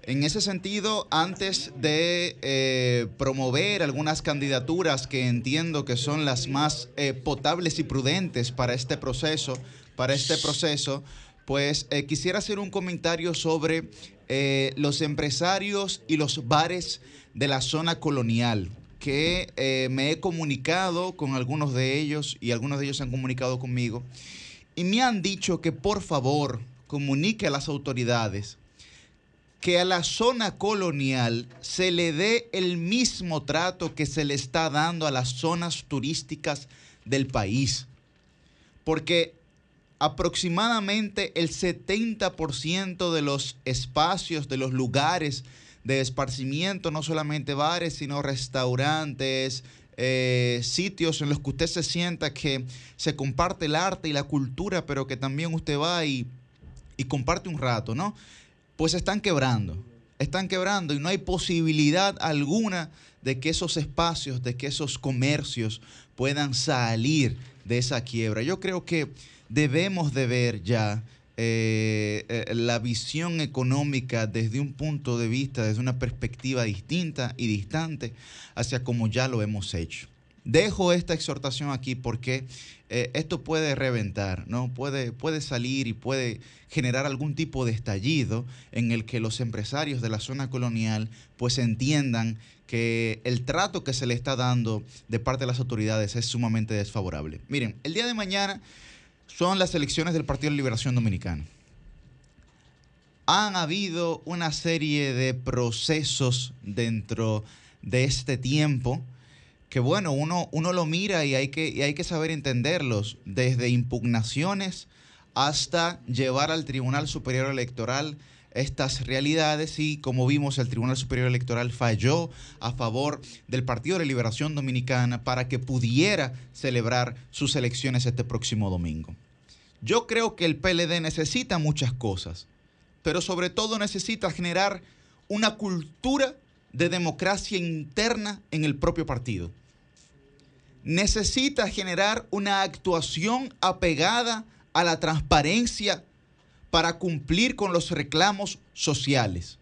En ese sentido, antes de eh, promover algunas candidaturas que entiendo que son las más eh, potables y prudentes para este proceso, para este proceso, pues eh, quisiera hacer un comentario sobre eh, los empresarios y los bares de la zona colonial, que eh, me he comunicado con algunos de ellos y algunos de ellos se han comunicado conmigo y me han dicho que por favor comunique a las autoridades que a la zona colonial se le dé el mismo trato que se le está dando a las zonas turísticas del país. Porque aproximadamente el 70% de los espacios, de los lugares de esparcimiento, no solamente bares, sino restaurantes, eh, sitios en los que usted se sienta que se comparte el arte y la cultura, pero que también usted va y, y comparte un rato, ¿no? Pues están quebrando, están quebrando y no hay posibilidad alguna de que esos espacios, de que esos comercios puedan salir de esa quiebra. Yo creo que debemos de ver ya eh, eh, la visión económica desde un punto de vista, desde una perspectiva distinta y distante hacia como ya lo hemos hecho. Dejo esta exhortación aquí porque eh, esto puede reventar, ¿no? Puede, puede salir y puede generar algún tipo de estallido en el que los empresarios de la zona colonial pues entiendan que el trato que se le está dando de parte de las autoridades es sumamente desfavorable. Miren, el día de mañana son las elecciones del Partido de Liberación Dominicana. Han habido una serie de procesos dentro de este tiempo que, bueno, uno, uno lo mira y hay, que, y hay que saber entenderlos, desde impugnaciones hasta llevar al Tribunal Superior Electoral estas realidades y como vimos el Tribunal Superior Electoral falló a favor del Partido de Liberación Dominicana para que pudiera celebrar sus elecciones este próximo domingo. Yo creo que el PLD necesita muchas cosas, pero sobre todo necesita generar una cultura de democracia interna en el propio partido. Necesita generar una actuación apegada a la transparencia para cumplir con los reclamos sociales.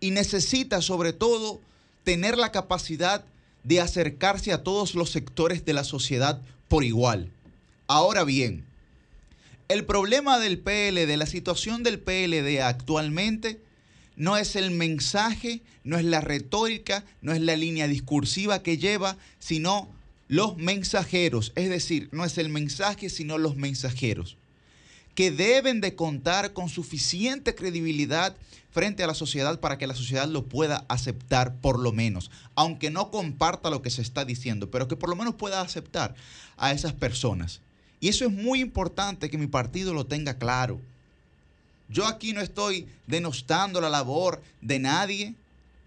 Y necesita sobre todo tener la capacidad de acercarse a todos los sectores de la sociedad por igual. Ahora bien, el problema del PLD, la situación del PLD actualmente, no es el mensaje, no es la retórica, no es la línea discursiva que lleva, sino los mensajeros. Es decir, no es el mensaje, sino los mensajeros, que deben de contar con suficiente credibilidad frente a la sociedad para que la sociedad lo pueda aceptar por lo menos, aunque no comparta lo que se está diciendo, pero que por lo menos pueda aceptar a esas personas. Y eso es muy importante que mi partido lo tenga claro. Yo aquí no estoy denostando la labor de nadie,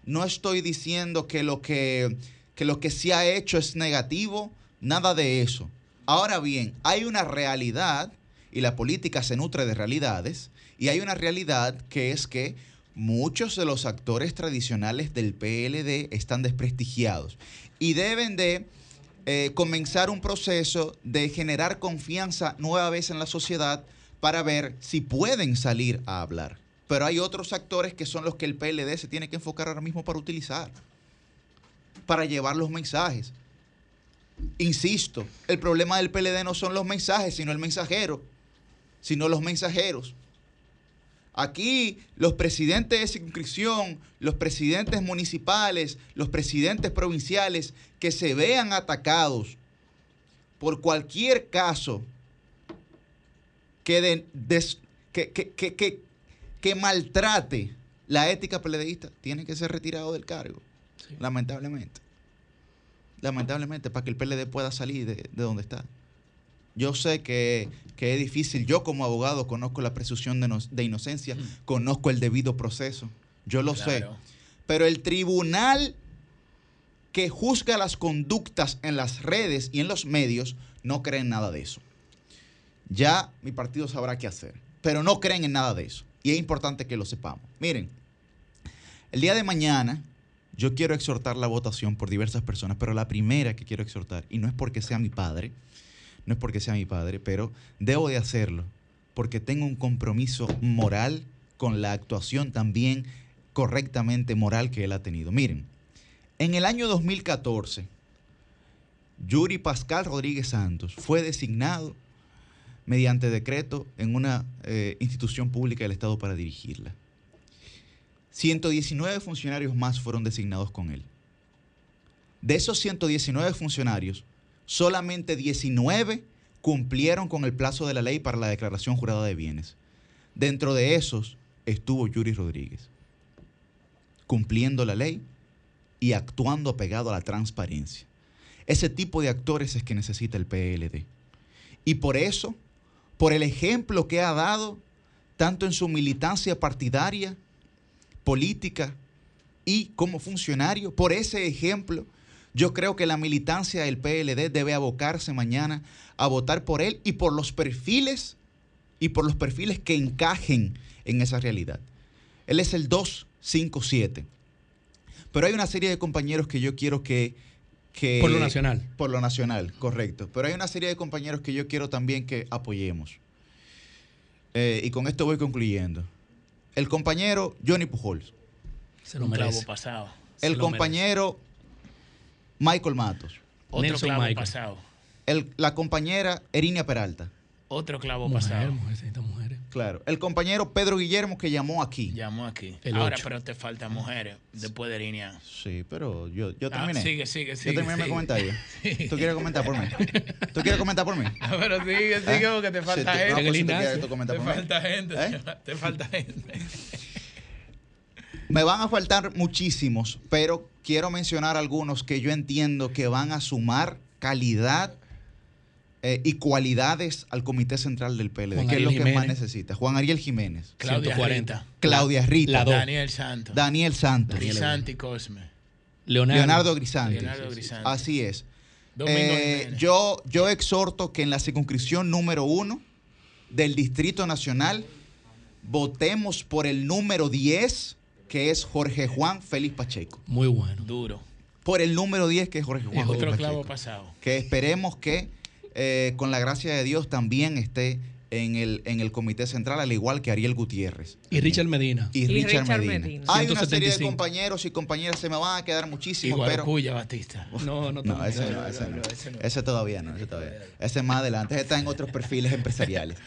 no estoy diciendo que lo que, que lo que se ha hecho es negativo, nada de eso. Ahora bien, hay una realidad, y la política se nutre de realidades, y hay una realidad que es que muchos de los actores tradicionales del PLD están desprestigiados y deben de eh, comenzar un proceso de generar confianza nueva vez en la sociedad para ver si pueden salir a hablar. Pero hay otros actores que son los que el PLD se tiene que enfocar ahora mismo para utilizar, para llevar los mensajes. Insisto, el problema del PLD no son los mensajes, sino el mensajero, sino los mensajeros. Aquí los presidentes de circunscripción, los presidentes municipales, los presidentes provinciales que se vean atacados por cualquier caso que, que, maltrate la ética peledeísta, tienen que ser retirados del cargo, lamentablemente. Lamentablemente, para que el PLD pueda salir de, de donde está. Yo sé que, es difícil. Yo como abogado conozco la presunción de, inocencia, mm. conozco el debido proceso. Yo lo sé. Pero el tribunal que juzga las conductas en las redes y en los medios no cree en nada de eso. Ya mi partido sabrá qué hacer, pero no creen en nada de eso. Y es importante que lo sepamos. Miren, el día de mañana yo quiero exhortar la votación por diversas personas, pero la primera que quiero exhortar, y no es porque sea mi padre, no es porque sea mi padre, pero debo de hacerlo porque tengo un compromiso moral con la actuación también correctamente moral que él ha tenido. Miren, en el año 2014, Yuri Pascal Rodríguez Santos fue designado mediante decreto en una eh, institución pública del Estado para dirigirla. 119 funcionarios más fueron designados con él. De esos 119 funcionarios, solamente 19 cumplieron con el plazo de la ley para la declaración jurada de bienes. Dentro de esos estuvo Yuri Rodríguez, cumpliendo la ley y actuando apegado a la transparencia. Ese tipo de actores es que necesita el PLD. Y por eso, por el ejemplo que ha dado, tanto en su militancia partidaria, política y como funcionario. Por ese ejemplo, yo creo que la militancia del PLD debe abocarse mañana a votar por él y por los perfiles y por los perfiles que encajen en esa realidad. Él es el 257. Pero hay una serie de compañeros que yo quiero que, Por lo nacional. Por lo nacional, correcto. Pero hay una serie de compañeros que yo quiero también que apoyemos. Eh, y con esto voy concluyendo. El compañero Johnny Pujols. Se lo merece. pasado. El compañero Michael Matos. Otro clavo pasado. El, la compañera Erinia Peralta. Otro clavo pasado. Claro. El compañero Pedro Guillermo que llamó aquí. Llamó aquí. Ahora, pero te faltan mujeres después de Erinia. Sí, pero yo, yo Ah, terminé. sigue, sigue, sigue. Yo terminé mi sigue. comentario. Sí. ¿Tú quieres comentar por mí? ¿Tú quieres comentar por mí? Ah, pero sigue, sigue, ¿Eh? porque te Sí, falta no, gente. pues si tú te por mí. falta gente. ¿Eh? Te falta gente. Me van a faltar muchísimos, pero quiero mencionar algunos que yo entiendo que van a sumar calidad eh, y cualidades al Comité Central del PLD, Juan que es lo que más necesita. Juan Ariel Jiménez. Claudia 140. Rita. Claudia Rita. La. Daniel Santos. Daniel Santos. Grisanti Cosme. Leonardo. Leonardo Grisanti. Leonardo Grisanti. Así es. Domingo Eh, yo, yo exhorto que en la circunscripción número uno del Distrito Nacional votemos por el número 10, que es Jorge Juan Félix Pacheco. Muy bueno. Duro. Por el número 10, que es Jorge Juan Félix Otro Pacheco. clavo pasado. que esperemos que eh, con la gracia de Dios también esté en el, en el comité central, al igual que Ariel Gutiérrez Y Richard Medina. y, Y Richard, Richard Medina. Medina. Hay una serie de 175. compañeros y compañeras, se me van a quedar muchísimos, pero... Guarocuya Batista. No, no, No, ese no, ese no. Ese todavía no, ese todavía. Ese más adelante, ese está en otros perfiles empresariales.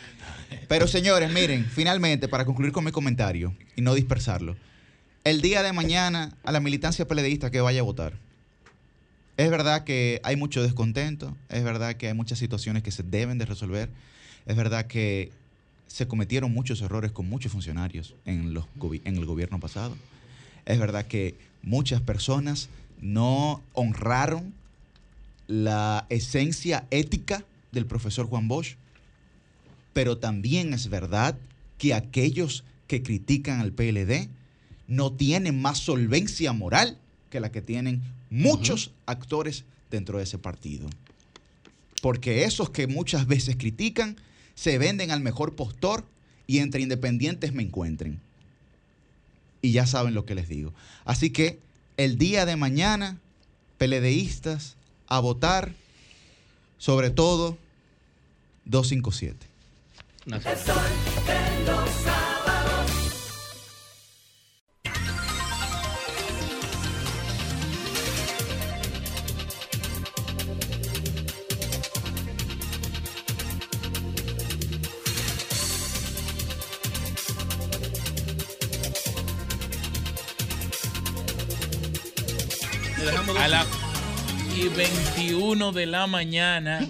Pero señores, miren, finalmente, para concluir con mi comentario y no dispersarlo, el día de mañana a la militancia peledeísta que vaya a votar. Es verdad que hay mucho descontento, es verdad que hay muchas situaciones que se deben de resolver, es verdad que se cometieron muchos errores con muchos funcionarios en, en el gobierno pasado, es verdad que muchas personas no honraron la esencia ética del profesor Juan Bosch, pero también es verdad que aquellos que critican al PLD no tienen más solvencia moral que la que tienen muchos actores dentro de ese partido. Porque esos que muchas veces critican se venden al mejor postor y entre independientes me encuentren. Y ya saben lo que les digo. Así que el día de mañana, peledeístas, a votar, sobre todo 257. El 21 de la mañana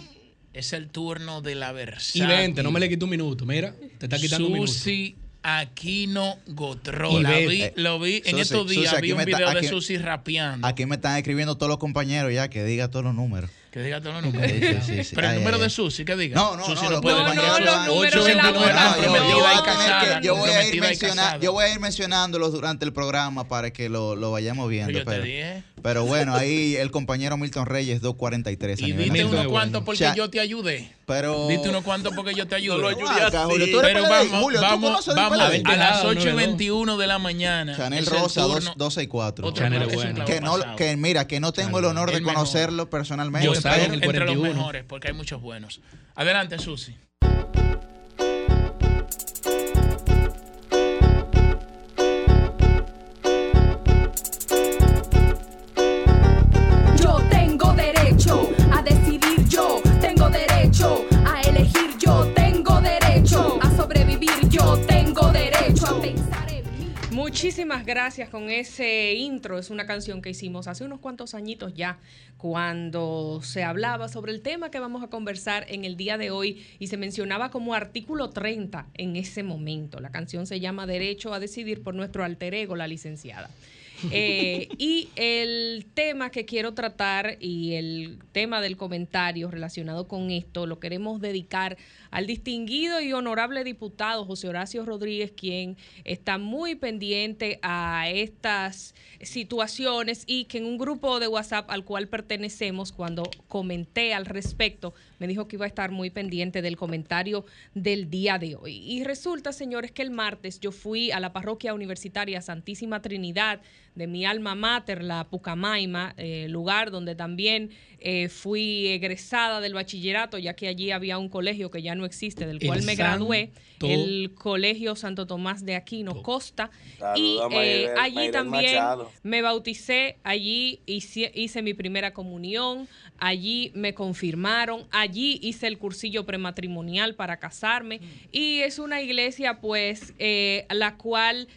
es el turno de la Y versión. 20, no me le quito un minuto. Mira, te está quitando un minuto. Susi Aquino Gotró. Y Eh, lo vi en Susi, estos Susi, días. aquí vi un me está- video de aquí- Susi rapeando. Aquí me están escribiendo todos los compañeros ya que diga todos los números. Que diga todos los números. Sí, sí, sí, sí. Pero el Ay, número ay, de. Susi, que diga. No, no, Susi no, los puede compañeros mandar los números de la 829, hora. No, yo- yo voy y a ir y menciona- yo voy a ir mencionándolos durante el programa para que lo, lo vayamos viendo. Pero Pero, dije. pero bueno, ahí el compañero Milton Reyes 243. a Y nacional. unos cuantos porque yo te ayudé. Pero Diste unos cuantos porque yo te ayudé. lo Julio, tú eres Pero vamos, Julio, ¿tú vamos, vamos a las Nada, 8 y no, no. 21 de la mañana. Chanel Rosa turno- 2, 264. Otro Chanel clavo- es es un bueno. clavo Que, no, pasado. que mira, que no tengo el honor de conocerlo personalmente. Entre, estaba pero- en el entre los 41. mejores, porque hay muchos buenos. Adelante, Susi. Muchísimas gracias con ese intro. Es una canción que hicimos hace unos cuantos añitos ya, cuando se hablaba sobre el tema que vamos a conversar en el día de hoy y se mencionaba como artículo 30 en ese momento. La canción se llama Derecho a Decidir por nuestro alter ego, la licenciada. Eh, y el tema que quiero tratar y el tema del comentario relacionado con esto lo queremos dedicar al distinguido y honorable diputado José Horacio Rodríguez, quien está muy pendiente a estas situaciones y que en un grupo de WhatsApp al cual pertenecemos, cuando comenté al respecto, me dijo que iba a estar muy pendiente del comentario del día de hoy. Y resulta, señores, que el martes yo fui a la parroquia universitaria Santísima Trinidad de mi alma mater, la Pucamaima, eh, lugar donde también eh, fui egresada del bachillerato, ya que allí había un colegio que ya no existe, del cual me gradué, el Colegio Santo Tomás de Aquino Costa. y eh, allí también me bauticé, allí hice, hice mi primera comunión, allí me confirmaron, allí hice el cursillo prematrimonial para casarme. Y es una iglesia pues la cual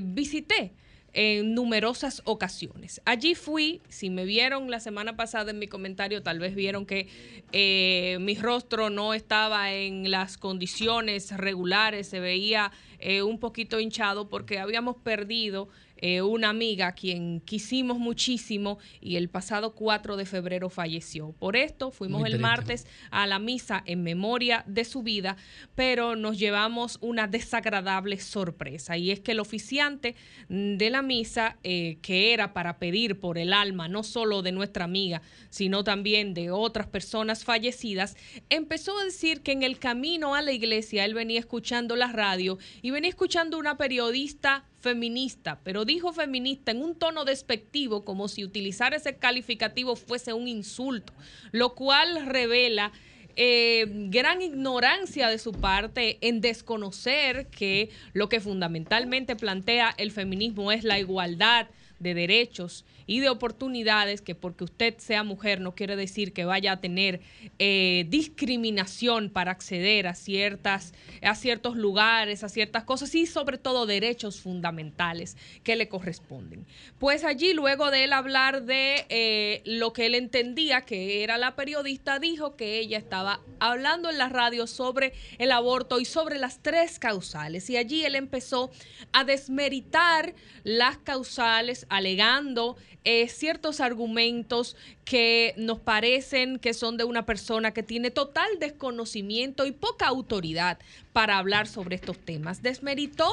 visité en numerosas ocasiones. Allí fui, si me vieron la semana pasada en mi comentario, tal vez vieron que eh, mi rostro no estaba en las condiciones regulares, se veía eh, un poquito hinchado porque habíamos perdido eh, una amiga a quien quisimos muchísimo y el pasado 4 de febrero falleció. Por esto fuimos el martes a la misa en memoria de su vida, pero nos llevamos una desagradable sorpresa y es que el oficiante de la misa, eh, que era para pedir por el alma no solo de nuestra amiga, sino también de otras personas fallecidas, empezó a decir que en el camino a la iglesia él venía escuchando la radio y venía escuchando una periodista feminista, pero dijo feminista en un tono despectivo, como si utilizar ese calificativo fuese un insulto, lo cual revela eh, gran ignorancia de su parte en desconocer que lo que fundamentalmente plantea el feminismo es la igualdad de derechos y de oportunidades, que porque usted sea mujer no quiere decir que vaya a tener eh, discriminación para acceder a, ciertas, a ciertos lugares, a ciertas cosas y sobre todo derechos fundamentales que le corresponden. Pues allí, luego de él hablar de eh, lo que él entendía que era la periodista, dijo que ella estaba hablando en la radio sobre el aborto y sobre las tres causales. Y allí él empezó a desmeritar las causales, alegando eh, ciertos argumentos que nos parecen que son de una persona que tiene total desconocimiento y poca autoridad para hablar sobre estos temas. Desmeritó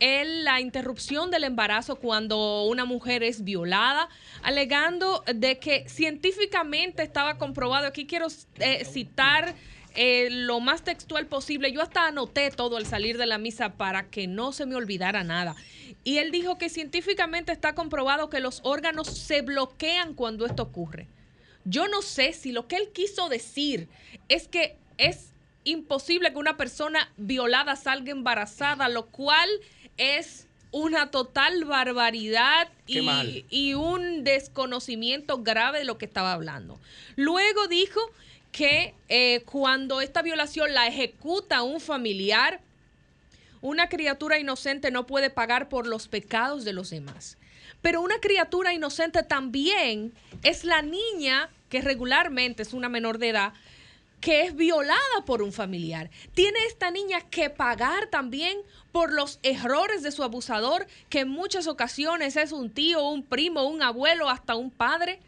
él la interrupción del embarazo cuando una mujer es violada, alegando de que científicamente estaba comprobado, aquí quiero eh, citar eh, lo más textual posible. Yo hasta anoté todo al salir de la misa para que no se me olvidara nada. Y él dijo que científicamente está comprobado que los órganos se bloquean cuando esto ocurre. Yo no sé si lo que él quiso decir es que es imposible que una persona violada salga embarazada, lo cual es una total barbaridad y, y, un desconocimiento grave de lo que estaba hablando. Luego dijo que eh, cuando esta violación la ejecuta un familiar, una criatura inocente no puede pagar por los pecados de los demás. Pero una criatura inocente también es la niña que regularmente es una menor de edad que es violada por un familiar. Tiene esta niña que pagar también por los errores de su abusador, que en muchas ocasiones es un tío, un primo, un abuelo, hasta un padre.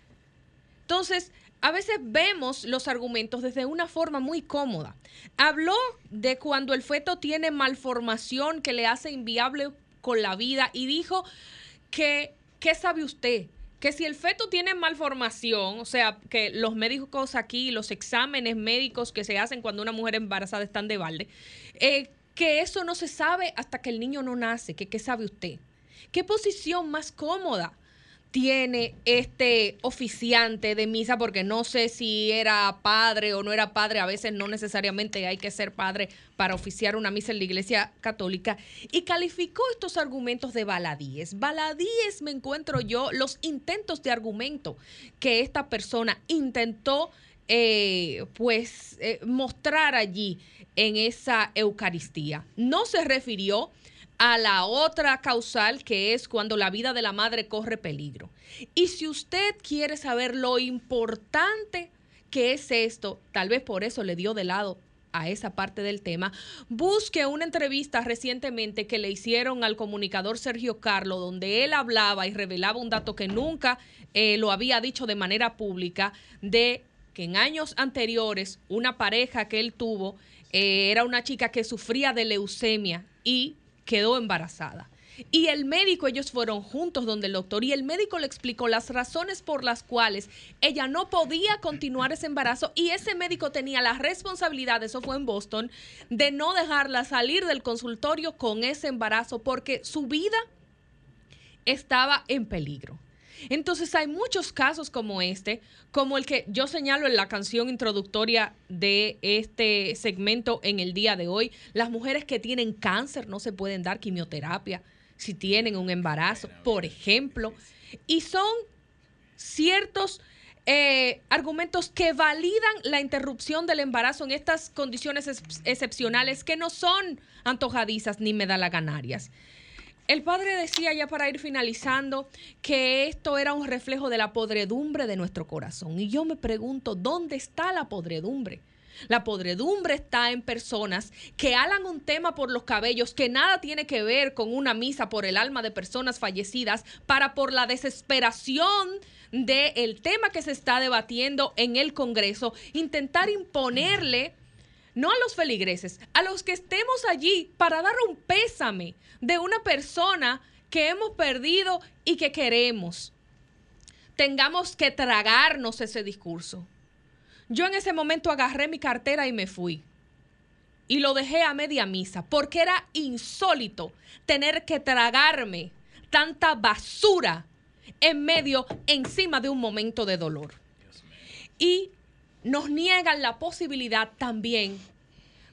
Entonces, a veces vemos los argumentos desde una forma muy cómoda. Habló de cuando el feto tiene malformación que le hace inviable con la vida y dijo que, ¿qué sabe usted? Que si el feto tiene malformación, o sea, que los médicos aquí, los exámenes médicos que se hacen cuando una mujer embarazada están de balde, eh, que eso no se sabe hasta que el niño no nace, que qué sabe usted. ¿Qué posición más cómoda? Tiene este oficiante de misa, porque no sé si era padre o no era padre, a veces no necesariamente hay que ser padre para oficiar una misa en la iglesia católica, y calificó estos argumentos de baladíes. Baladíes me encuentro yo, los intentos de argumento que esta persona intentó eh, pues eh, mostrar allí en esa Eucaristía. No se refirió a la otra causal que es cuando la vida de la madre corre peligro. Y si usted quiere saber lo importante que es esto, tal vez por eso le dio de lado a esa parte del tema, busque una entrevista recientemente que le hicieron al comunicador Sergio Carlo, donde él hablaba y revelaba un dato que nunca eh, lo había dicho de manera pública, de que en años anteriores una pareja que él tuvo eh, era una chica que sufría de leucemia y quedó embarazada. Y el médico, ellos fueron juntos donde el doctor y el médico le explicó las razones por las cuales ella no podía continuar ese embarazo y ese médico tenía la responsabilidad, eso fue en Boston, de no dejarla salir del consultorio con ese embarazo porque su vida estaba en peligro. Entonces hay muchos casos como este, como el que yo señalo en la canción introductoria de este segmento en el día de hoy. Las mujeres que tienen cáncer no se pueden dar quimioterapia si tienen un embarazo, por ejemplo. Y son ciertos eh, argumentos que validan la interrupción del embarazo en estas condiciones excepcionales que no son antojadizas ni medalaganarias. El padre decía ya para ir finalizando que esto era un reflejo de la podredumbre de nuestro corazón. Y yo me pregunto, ¿dónde está la podredumbre? La podredumbre está en personas que halan un tema por los cabellos que nada tiene que ver con una misa por el alma de personas fallecidas para por la desesperación del tema que se está debatiendo en el Congreso, intentar imponerle no a los feligreses, a los que estemos allí para dar un pésame de una persona que hemos perdido y que queremos. Tengamos que tragarnos ese discurso. Yo en ese momento agarré mi cartera y me fui. Y lo dejé a media misa, porque era insólito tener que tragarme tanta basura en medio, encima de un momento de dolor. Y nos niegan la posibilidad también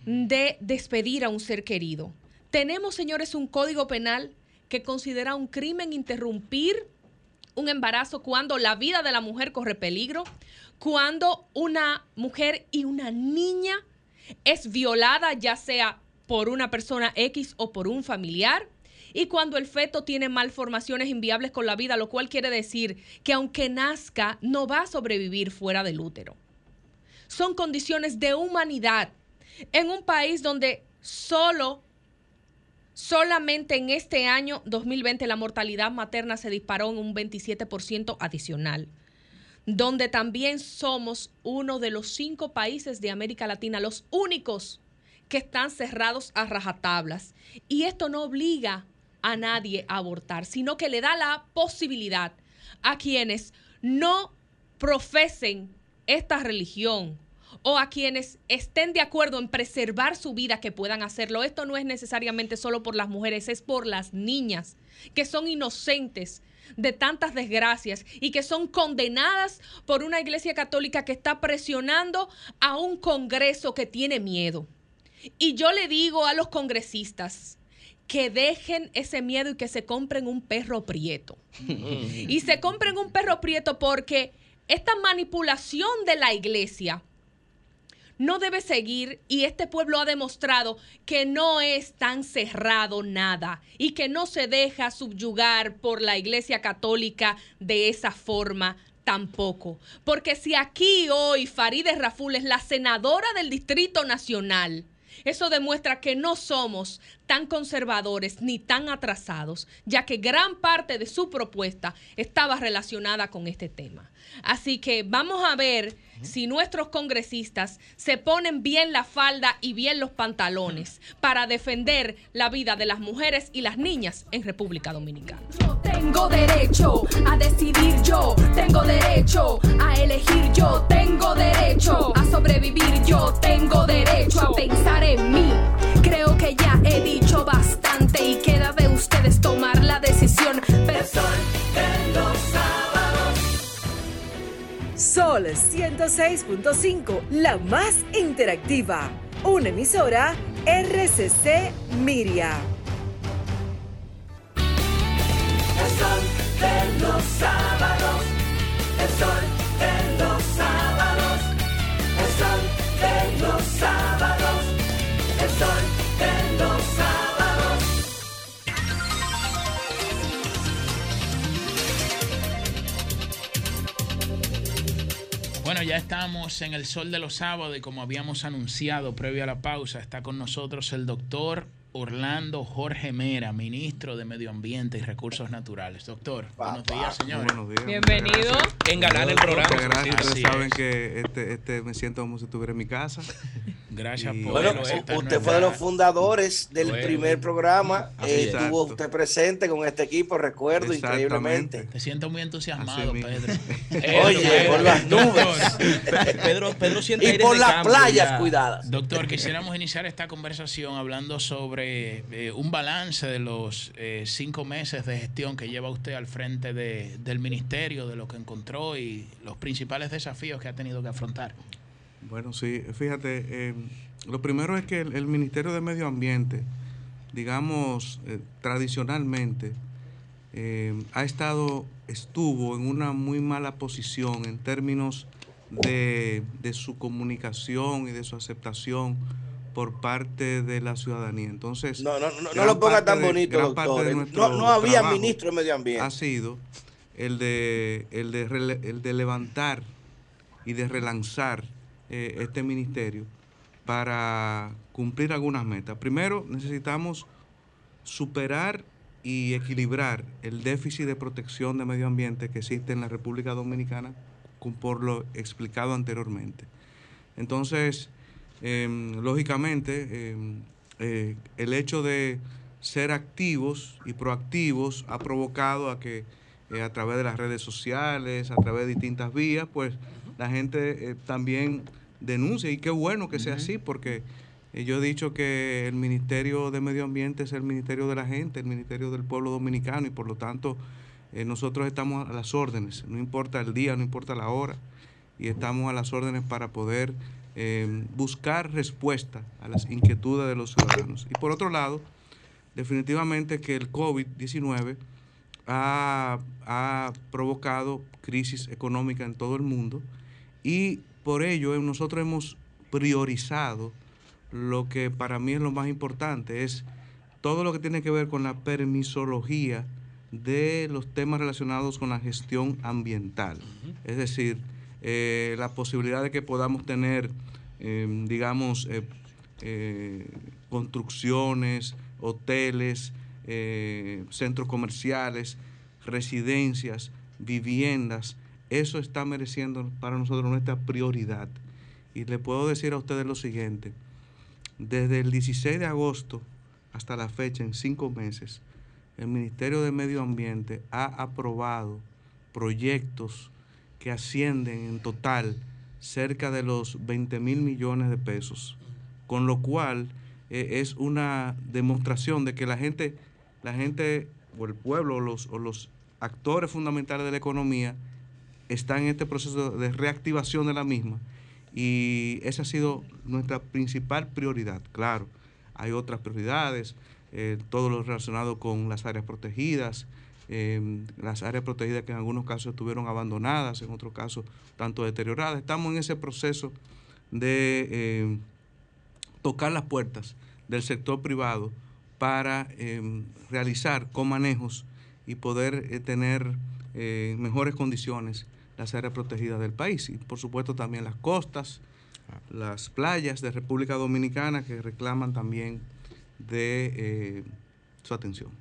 de despedir a un ser querido. Tenemos, señores, un código penal que considera un crimen interrumpir un embarazo cuando la vida de la mujer corre peligro, cuando una mujer y una niña es violada, ya sea por una persona X o por un familiar, y cuando el feto tiene malformaciones inviables con la vida, lo cual quiere decir que aunque nazca, no va a sobrevivir fuera del útero. Son condiciones de humanidad en un país donde solo Solamente en este año 2020 la mortalidad materna se disparó en un 27% adicional donde también somos uno de los cinco países de América Latina, los únicos que están cerrados a rajatablas. Y esto no obliga a nadie a abortar, sino que le da la posibilidad a quienes no profesen esta religión o a quienes estén de acuerdo en preservar su vida que puedan hacerlo. Esto no es necesariamente solo por las mujeres, es por las niñas que son inocentes de tantas desgracias y que son condenadas por una iglesia católica que está presionando a un Congreso que tiene miedo. Y yo le digo a los congresistas, que dejen ese miedo y que se compren un perro prieto. y se compren un perro prieto porque esta manipulación de la iglesia no debe seguir y este pueblo ha demostrado que no es tan cerrado nada y que no se deja subyugar por la Iglesia Católica de esa forma tampoco. Porque si aquí hoy Farideh Raful es la senadora del Distrito Nacional, eso demuestra que no somos tan conservadores ni tan atrasados, ya que gran parte de su propuesta estaba relacionada con este tema. Así que vamos a ver si nuestros congresistas se ponen bien la falda y bien los pantalones para defender la vida de las mujeres y las niñas en República Dominicana. Yo tengo derecho a decidir yo, tengo derecho a elegir yo, tengo derecho a sobrevivir yo, tengo derecho a pensar en mí. Creo que ya he dicho bastante y queda de ustedes tomar la decisión. Pero Sol 106.5, la más interactiva. Una emisora RCC Miria. El sol de los sábados. El sol de los sábados. El sol de los sábados. El sol de los sábados. Bueno, ya estamos en el sol de los sábados y como habíamos anunciado previo a la pausa, está con nosotros el doctor Orlando Jorge Mera, ministro de Medio Ambiente y Recursos Naturales. Doctor, buenos días, señor. Buenos días. Bienvenido. En ganar el programa. Gracias. Ustedes saben que este, este me siento como si estuviera en mi casa. Gracias por Bueno, usted fue de los fundadores del primer programa. Eh, estuvo usted presente con este equipo, recuerdo, increíblemente. Te siento muy entusiasmado, Pedro. Oye, por las nubes. Pedro, Pedro siente y por las playas ya. cuidadas. Doctor, quisiéramos iniciar esta conversación hablando sobre eh, un balance de los eh, cinco meses de gestión que lleva usted al frente de- del ministerio, de lo que encontró y los principales desafíos que ha tenido que afrontar. Bueno, sí, fíjate, eh, lo primero es que el, el Ministerio de Medio Ambiente, digamos, tradicionalmente, ha estado, estuvo en una muy mala posición en términos de, de su comunicación y de su aceptación por parte de la ciudadanía. Entonces, No, no, no, no lo ponga tan de- bonito, doctor. No, había ministro de Medio Ambiente. Ha sido el de, el de, el de levantar y de relanzar eh, este ministerio para cumplir algunas metas. Primero, necesitamos superar y equilibrar el déficit de protección de medio ambiente que existe en la República Dominicana, por lo explicado anteriormente. Entonces, em, lógicamente, em, eh, el hecho de ser activos y proactivos ha provocado a que eh, a través de las redes sociales, a través de distintas vías, pues la gente eh, también denuncia. Y qué bueno que sea así porque yo he dicho que el Ministerio de Medio Ambiente es el Ministerio de la gente, el Ministerio del Pueblo Dominicano y por lo tanto nosotros estamos a las órdenes, no importa el día, no importa la hora y estamos a las órdenes para poder eh, buscar respuesta a las inquietudes de los ciudadanos. Y por otro lado, definitivamente que el COVID-19 ha, ha provocado crisis económica en todo el mundo y por ello eh, nosotros hemos priorizado lo que para mí es lo más importante, es todo lo que tiene que ver con la permisología de los temas relacionados con la gestión ambiental. Es decir, eh, la posibilidad de que podamos tener, eh, digamos, eh, construcciones, hoteles, centros comerciales, residencias, viviendas, eso está mereciendo para nosotros nuestra prioridad. Y le puedo decir a ustedes lo siguiente, desde el 16 de agosto hasta la fecha, en cinco meses, el Ministerio de Medio Ambiente ha aprobado proyectos que ascienden en total cerca de los 20 mil millones de pesos, con lo cual eh, es una demostración de que la gente, la gente o el pueblo o los, actores fundamentales de la economía están en este proceso de reactivación de la misma y esa ha sido nuestra principal prioridad. Claro, hay otras prioridades, eh, todo lo relacionado con las áreas protegidas, eh, las áreas protegidas que en algunos casos estuvieron abandonadas, en otros casos tanto deterioradas. Estamos en ese proceso de eh, tocar las puertas del sector privado para eh, realizar comanejos y poder eh, tener eh, mejores condiciones las áreas protegidas del país y por supuesto también las costas, las playas de República Dominicana que reclaman también de eh, su atención.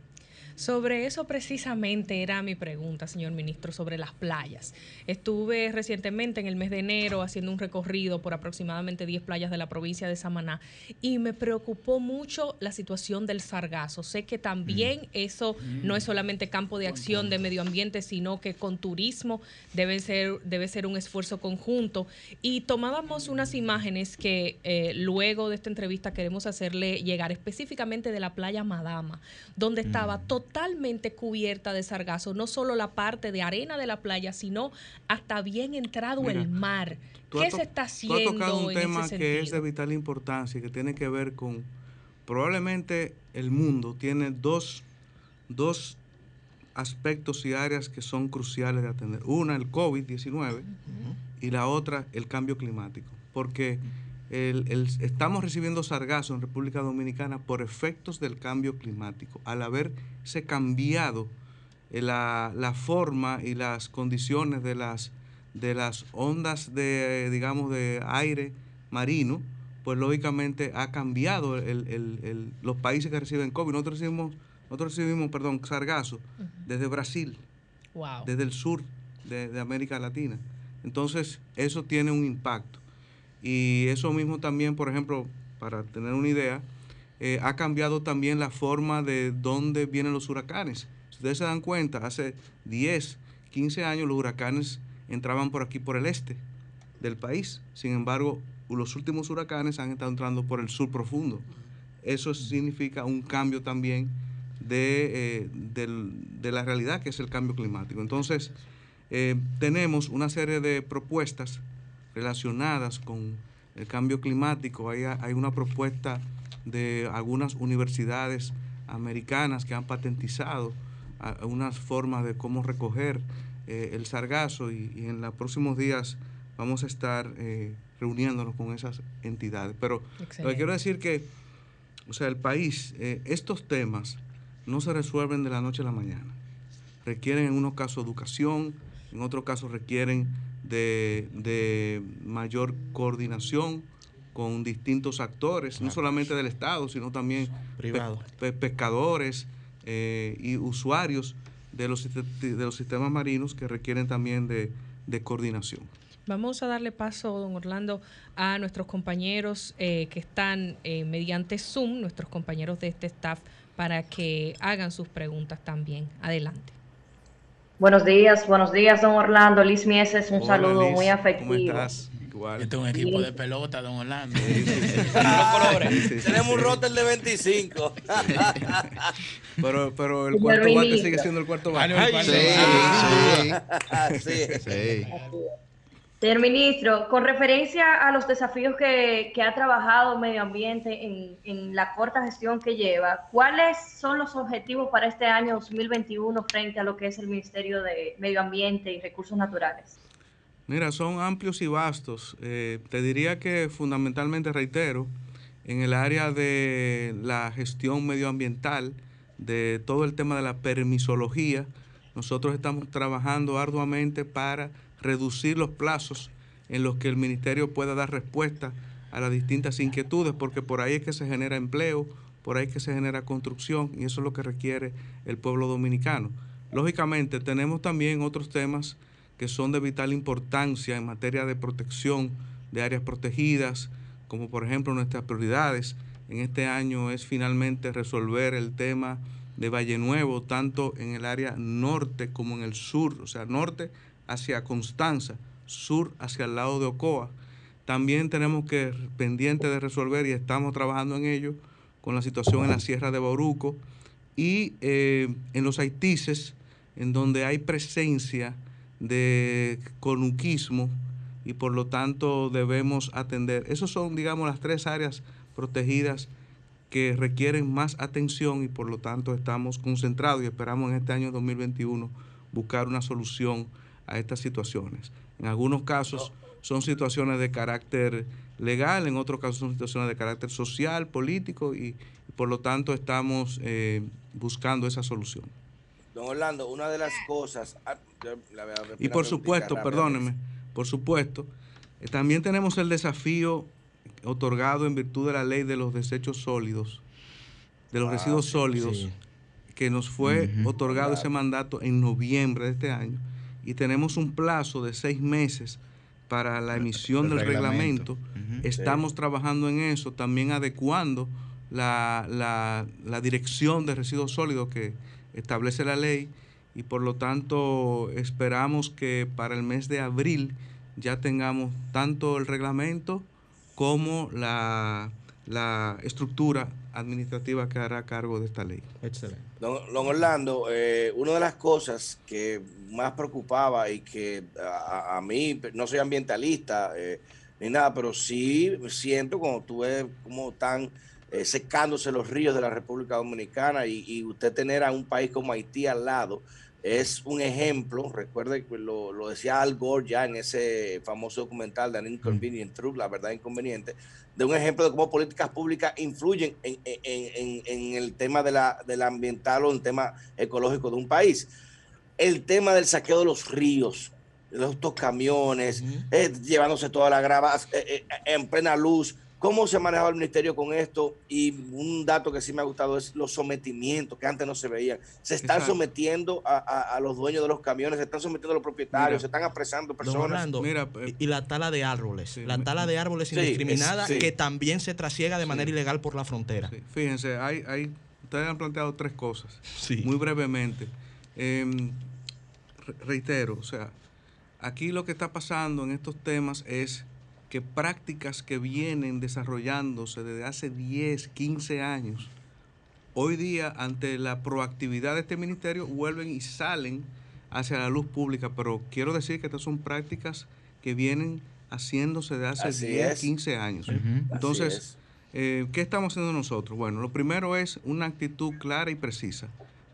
Sobre eso precisamente era mi pregunta, señor ministro, sobre las playas. Estuve recientemente en el mes de enero haciendo un recorrido por aproximadamente 10 playas de la provincia de Samaná y me preocupó mucho la situación del sargazo. Sé que también eso no es solamente campo de acción de medio ambiente, sino que con turismo debe ser, debe ser un esfuerzo conjunto. Y tomábamos unas imágenes que eh, luego de esta entrevista queremos hacerle llegar específicamente de la playa Madama, donde estaba totalmente cubierta de sargazo, no solo la parte de arena de la playa, sino hasta bien entrado Mira, el mar. Tú ¿Qué se está tú haciendo has tocado un en tema ese que es de vital importancia y que tiene que ver con probablemente el mundo tiene dos, dos aspectos y áreas que son cruciales de atender. Una, el COVID-19 y la otra, el cambio climático. Porque el- el- estamos recibiendo sargazo en República Dominicana por efectos del cambio climático. Al haberse cambiado eh, la, la forma y las condiciones de las, de las ondas de, digamos, de aire marino, pues lógicamente ha cambiado los países que reciben COVID. Nosotros recibimos, nosotros recibimos perdón, sargazo desde Brasil, desde el sur de, América Latina. Entonces, eso tiene un impacto. Y eso mismo también, por ejemplo, para tener una idea, eh, ha cambiado también la forma de dónde vienen los huracanes. Si ustedes se dan cuenta, hace 10, 15 años los huracanes entraban por aquí, por el este del país. Sin embargo, los últimos huracanes han estado entrando por el sur profundo. Eso significa un cambio también de, eh, la realidad que es el cambio climático. Entonces, eh, tenemos una serie de propuestas relacionadas con el cambio climático. Hay, hay una propuesta de algunas universidades americanas que han patentizado unas formas de cómo recoger eh, el sargazo y, en los próximos días vamos a estar eh, reuniéndonos con esas entidades. Pero lo que quiero decir que, o sea, el país, eh, estos temas no se resuelven de la noche a la mañana. Requieren en unos casos educación, en otros casos requieren de, mayor coordinación con distintos actores, no solamente del Estado, sino también pescadores y usuarios de los, de los sistemas marinos que requieren también de, coordinación. Vamos a darle paso, don Orlando, a nuestros compañeros eh, que están eh, mediante Zoom, nuestros compañeros de este staff, para que hagan sus preguntas también. Adelante. Buenos días, buenos días, don Orlando. Liz Mieses, un saludo muy afectivo. ¿Cómo estás? Igual. Este es un equipo de pelota, don Orlando. Tenemos un roster de 25. pero, pero el cuarto bate sigue siendo el cuarto bate. sí, sí. sí. Señor ministro, con referencia a los desafíos que, ha trabajado Medio Ambiente en, en, la corta gestión que lleva, ¿cuáles son los objetivos para este año 2021 frente a lo que es el Ministerio de Medio Ambiente y Recursos Naturales? Mira, son amplios y vastos. Eh, te diría que fundamentalmente, reitero, en el área de la gestión medioambiental, de todo el tema de la permisología, nosotros estamos trabajando arduamente para reducir los plazos en los que el ministerio pueda dar respuesta a las distintas inquietudes, porque por ahí es que se genera empleo, por ahí es que se genera construcción y eso es lo que requiere el pueblo dominicano. Lógicamente tenemos también otros temas que son de vital importancia en materia de protección de áreas protegidas, como por ejemplo nuestras prioridades. En este año es finalmente resolver el tema de Valle Nuevo, tanto en el área norte como en el sur, o sea, norte hacia Constanza, sur hacia el lado de Ocoa. También tenemos que pendiente de resolver y estamos trabajando en ello con la situación en la Sierra de Bauruco y eh, en los Haitises, en donde hay presencia de conuquismo y por lo tanto debemos atender. Esas son, digamos, las tres áreas protegidas que requieren más atención y por lo tanto estamos concentrados y esperamos en este año 2021 buscar una solución a estas situaciones. En algunos casos son situaciones de carácter legal, en otros casos son situaciones de carácter social, político y, por lo tanto estamos eh, buscando esa solución. Don Orlando, una de las cosas... Ah, y por supuesto, perdóneme, por supuesto, eh, también tenemos el desafío otorgado en virtud de la ley de los desechos sólidos, de los ah, residuos sólidos, que nos fue otorgado ese mandato en noviembre de este año y tenemos un plazo de seis meses para la emisión del reglamento. Estamos trabajando en eso, también adecuando la, la, dirección de residuos sólidos que establece la ley y por lo tanto esperamos que para el mes de abril ya tengamos tanto el reglamento como la, la estructura administrativa que hará cargo de esta ley. Excelente. Don, Orlando, eh, una de las cosas que más preocupaba y que a, mí, no soy ambientalista eh, ni nada, pero sí siento cuando tú ves cómo están eh, secándose los ríos de la República Dominicana y, y, usted tener a un país como Haití al lado, es un ejemplo, recuerde que lo, lo, decía Al Gore ya en ese famoso documental de An Inconvenient Truth, la verdad inconveniente, de un ejemplo de cómo políticas públicas influyen en, en, en, el tema de la, del ambiental o en el tema ecológico de un país. El tema del saqueo de los ríos. estos camiones, eh, llevándose toda la grava eh, eh, en plena luz. ¿Cómo se manejaba el ministerio con esto? Y un dato que sí me ha gustado es los sometimientos que antes no se veían. Se están sometiendo a, los dueños de los camiones, se están sometiendo a los propietarios, se están apresando personas. Mira, y la tala de árboles, la tala de árboles indiscriminada que también se trasiega de manera ilegal por la frontera. Fíjense, hay, hay, ustedes han planteado tres cosas, muy brevemente. Em, reitero, o sea, aquí lo que está pasando en estos temas es que prácticas que vienen desarrollándose desde hace 10, 15 años, hoy día ante la proactividad de este ministerio vuelven y salen hacia la luz pública, pero quiero decir que estas son prácticas que vienen haciéndose desde hace 10, 15 años. Entonces, eh, ¿qué estamos haciendo nosotros? Bueno, lo primero es una actitud clara y precisa.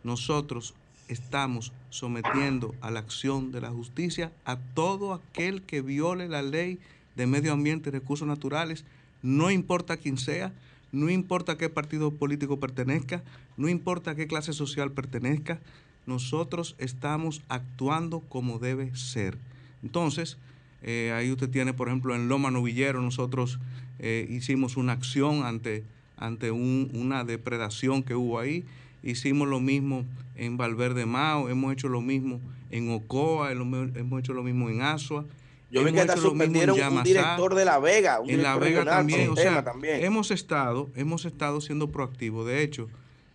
Nosotros estamos sometiendo a la acción de la justicia a todo aquel que viole la ley de medio ambiente y recursos naturales, no importa quién sea, no importa qué partido político pertenezca, no importa qué clase social pertenezca, nosotros estamos actuando como debe ser. Entonces, eh, ahí usted tiene, por ejemplo, en Loma Novillero, nosotros eh, hicimos una acción ante, ante una depredación que hubo ahí. Hicimos lo mismo en Valverde Mao, hemos hecho lo mismo en Ocoa, hemos hecho lo mismo en Asua. Yo vi que hasta suspendieron un director de La Vega. en La Vega también. O sea, hemos estado, hemos estado siendo proactivos. De hecho,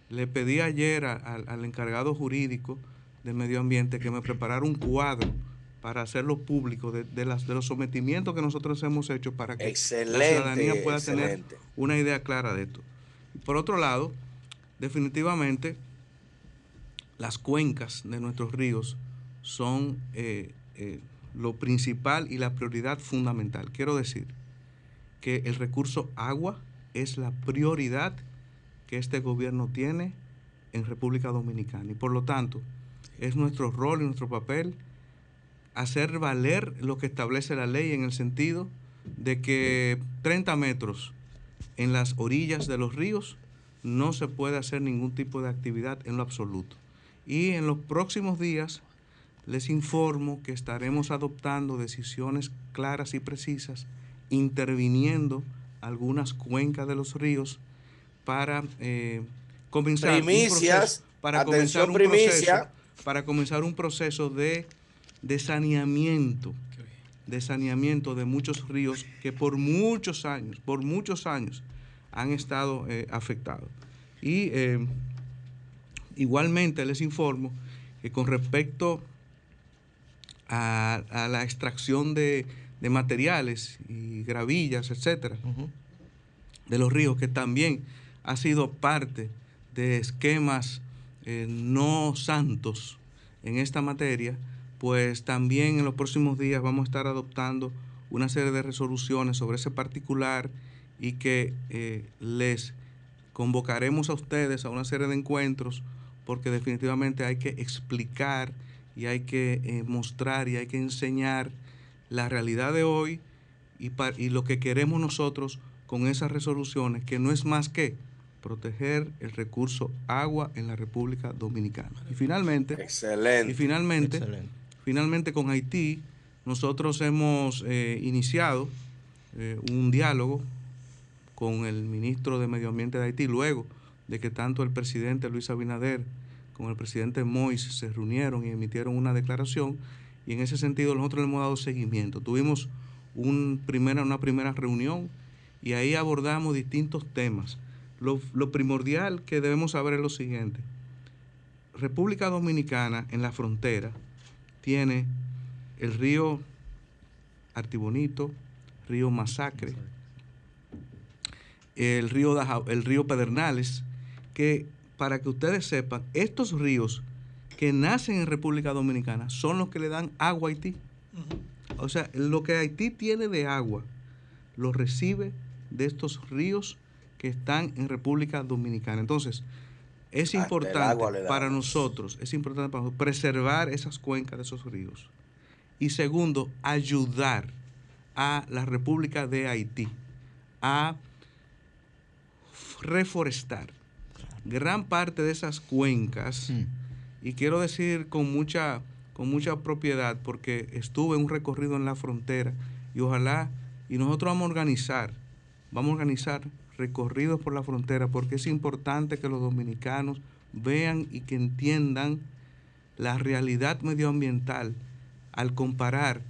le pedí ayer al encargado jurídico de medio ambiente que me preparara un cuadro para hacerlo público de, las, de los sometimientos que nosotros hemos hecho para que la ciudadanía pueda tener una idea clara de esto. Por otro lado, definitivamente las cuencas de nuestros ríos son eh, eh, lo principal y la prioridad fundamental. Quiero decir que el recurso agua es la prioridad que este gobierno tiene en República Dominicana y por lo tanto es nuestro rol y nuestro papel hacer valer lo que establece la ley en el sentido de que 30 metros en las orillas de los ríos no se puede hacer ningún tipo de actividad en lo absoluto. Y en los próximos días les informo que estaremos adoptando decisiones claras y precisas, interviniendo algunas cuencas de los ríos para eh, comenzar un proceso, para comenzar un proceso, para comenzar un proceso de, de saneamiento, de saneamiento de muchos ríos que por muchos años, por muchos años han estado eh, afectados. Y eh, igualmente les informo que con respecto a, la extracción de, materiales y gravillas, etcétera, de los ríos, que también ha sido parte de esquemas eh, no santos en esta materia, pues también en los próximos días vamos a estar adoptando una serie de resoluciones sobre ese particular y que eh, les convocaremos a ustedes a una serie de encuentros porque definitivamente hay que explicar y hay que eh, mostrar y hay que enseñar la realidad de hoy y, y lo que queremos nosotros con esas resoluciones, que no es más que proteger el recurso agua en la República Dominicana. Y finalmente, excelente, y finalmente, finalmente con Haití, nosotros hemos eh, iniciado eh, un diálogo con el ministro de Medio Ambiente de Haití luego de que tanto el presidente Luis Abinader con el presidente Mois se reunieron y emitieron una declaración y en ese sentido nosotros le hemos dado seguimiento. Tuvimos un primera, una primera reunión y ahí abordamos distintos temas. Lo, lo primordial que debemos saber es lo siguiente. República Dominicana en la frontera tiene el río Artibonito, río Masacre, el río, el río Pedernales, que para que ustedes sepan, estos ríos que nacen en República Dominicana son los que le dan agua a Haití. O sea, lo que Haití tiene de agua lo recibe de estos ríos que están en República Dominicana. Entonces, es importante para nosotros, es importante para nosotros preservar esas cuencas de esos ríos. Y segundo, ayudar a la República de Haití a reforestar gran parte de esas cuencas, mm. y quiero decir con mucha, con mucha propiedad porque estuve en un recorrido en la frontera y ojalá, y nosotros vamos a organizar, vamos a organizar recorridos por la frontera porque es importante que los dominicanos vean y que entiendan la realidad medioambiental al comparar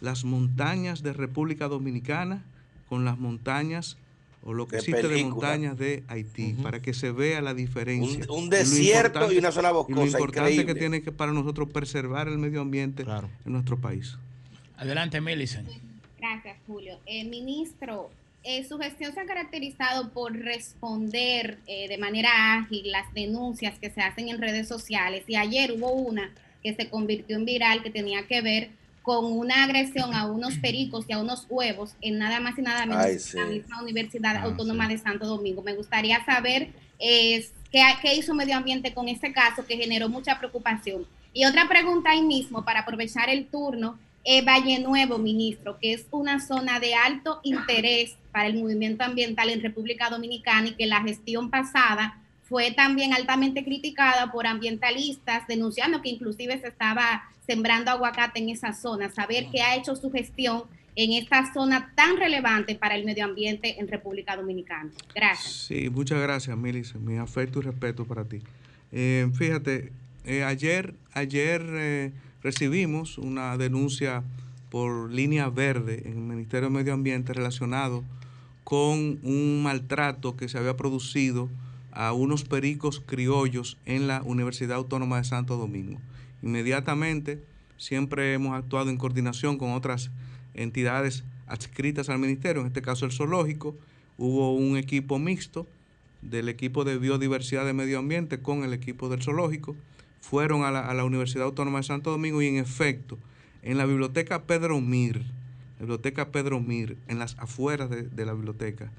las montañas de República Dominicana con las montañas o lo que De existe de película. montañas de Haití, para que se vea la diferencia. Un- un Y desierto importante- y una zona Y lo boscosa, importante que increíble. tiene que para nosotros preservar el medio ambiente en nuestro país. Adelante, Millicent. Gracias, Julio. Eh, ministro, eh, su gestión se ha caracterizado por responder eh, de manera ágil las denuncias que se hacen en redes sociales y ayer hubo una que se convirtió en viral que tenía que ver con una agresión a unos pericos y a unos huevos en nada más y nada menos Ay, sí. la misma Universidad Ah, Autónoma de Santo Domingo. Me gustaría saber eh, qué, qué hizo Medio Ambiente con este caso que generó mucha preocupación. Y otra pregunta ahí mismo para aprovechar el turno eh, Valle Nuevo, ministro, que es una zona de alto interés para el movimiento ambiental en República Dominicana y que la gestión pasada fue también altamente criticada por ambientalistas, denunciando que inclusive se estaba sembrando aguacate en esa zona. Saber qué ha hecho su gestión en esta zona tan relevante para el medio ambiente en República Dominicana. Gracias. Sí, muchas gracias, Milice. Mi afecto y respeto para ti. Eh, fíjate, eh, ayer, ayer eh, recibimos una denuncia por línea verde en el Ministerio de Medio Ambiente relacionado con un maltrato que se había producido a unos pericos criollos en la Universidad Autónoma de Santo Domingo. Inmediatamente, siempre hemos actuado en coordinación con otras entidades adscritas al ministerio, en este caso el zoológico, hubo un equipo mixto del equipo de biodiversidad de medio ambiente con el equipo del zoológico, fueron a la, a la Universidad Autónoma de Santo Domingo y en efecto, en la biblioteca Pedro Mir, biblioteca Pedro Mir, en las afueras de, de la biblioteca,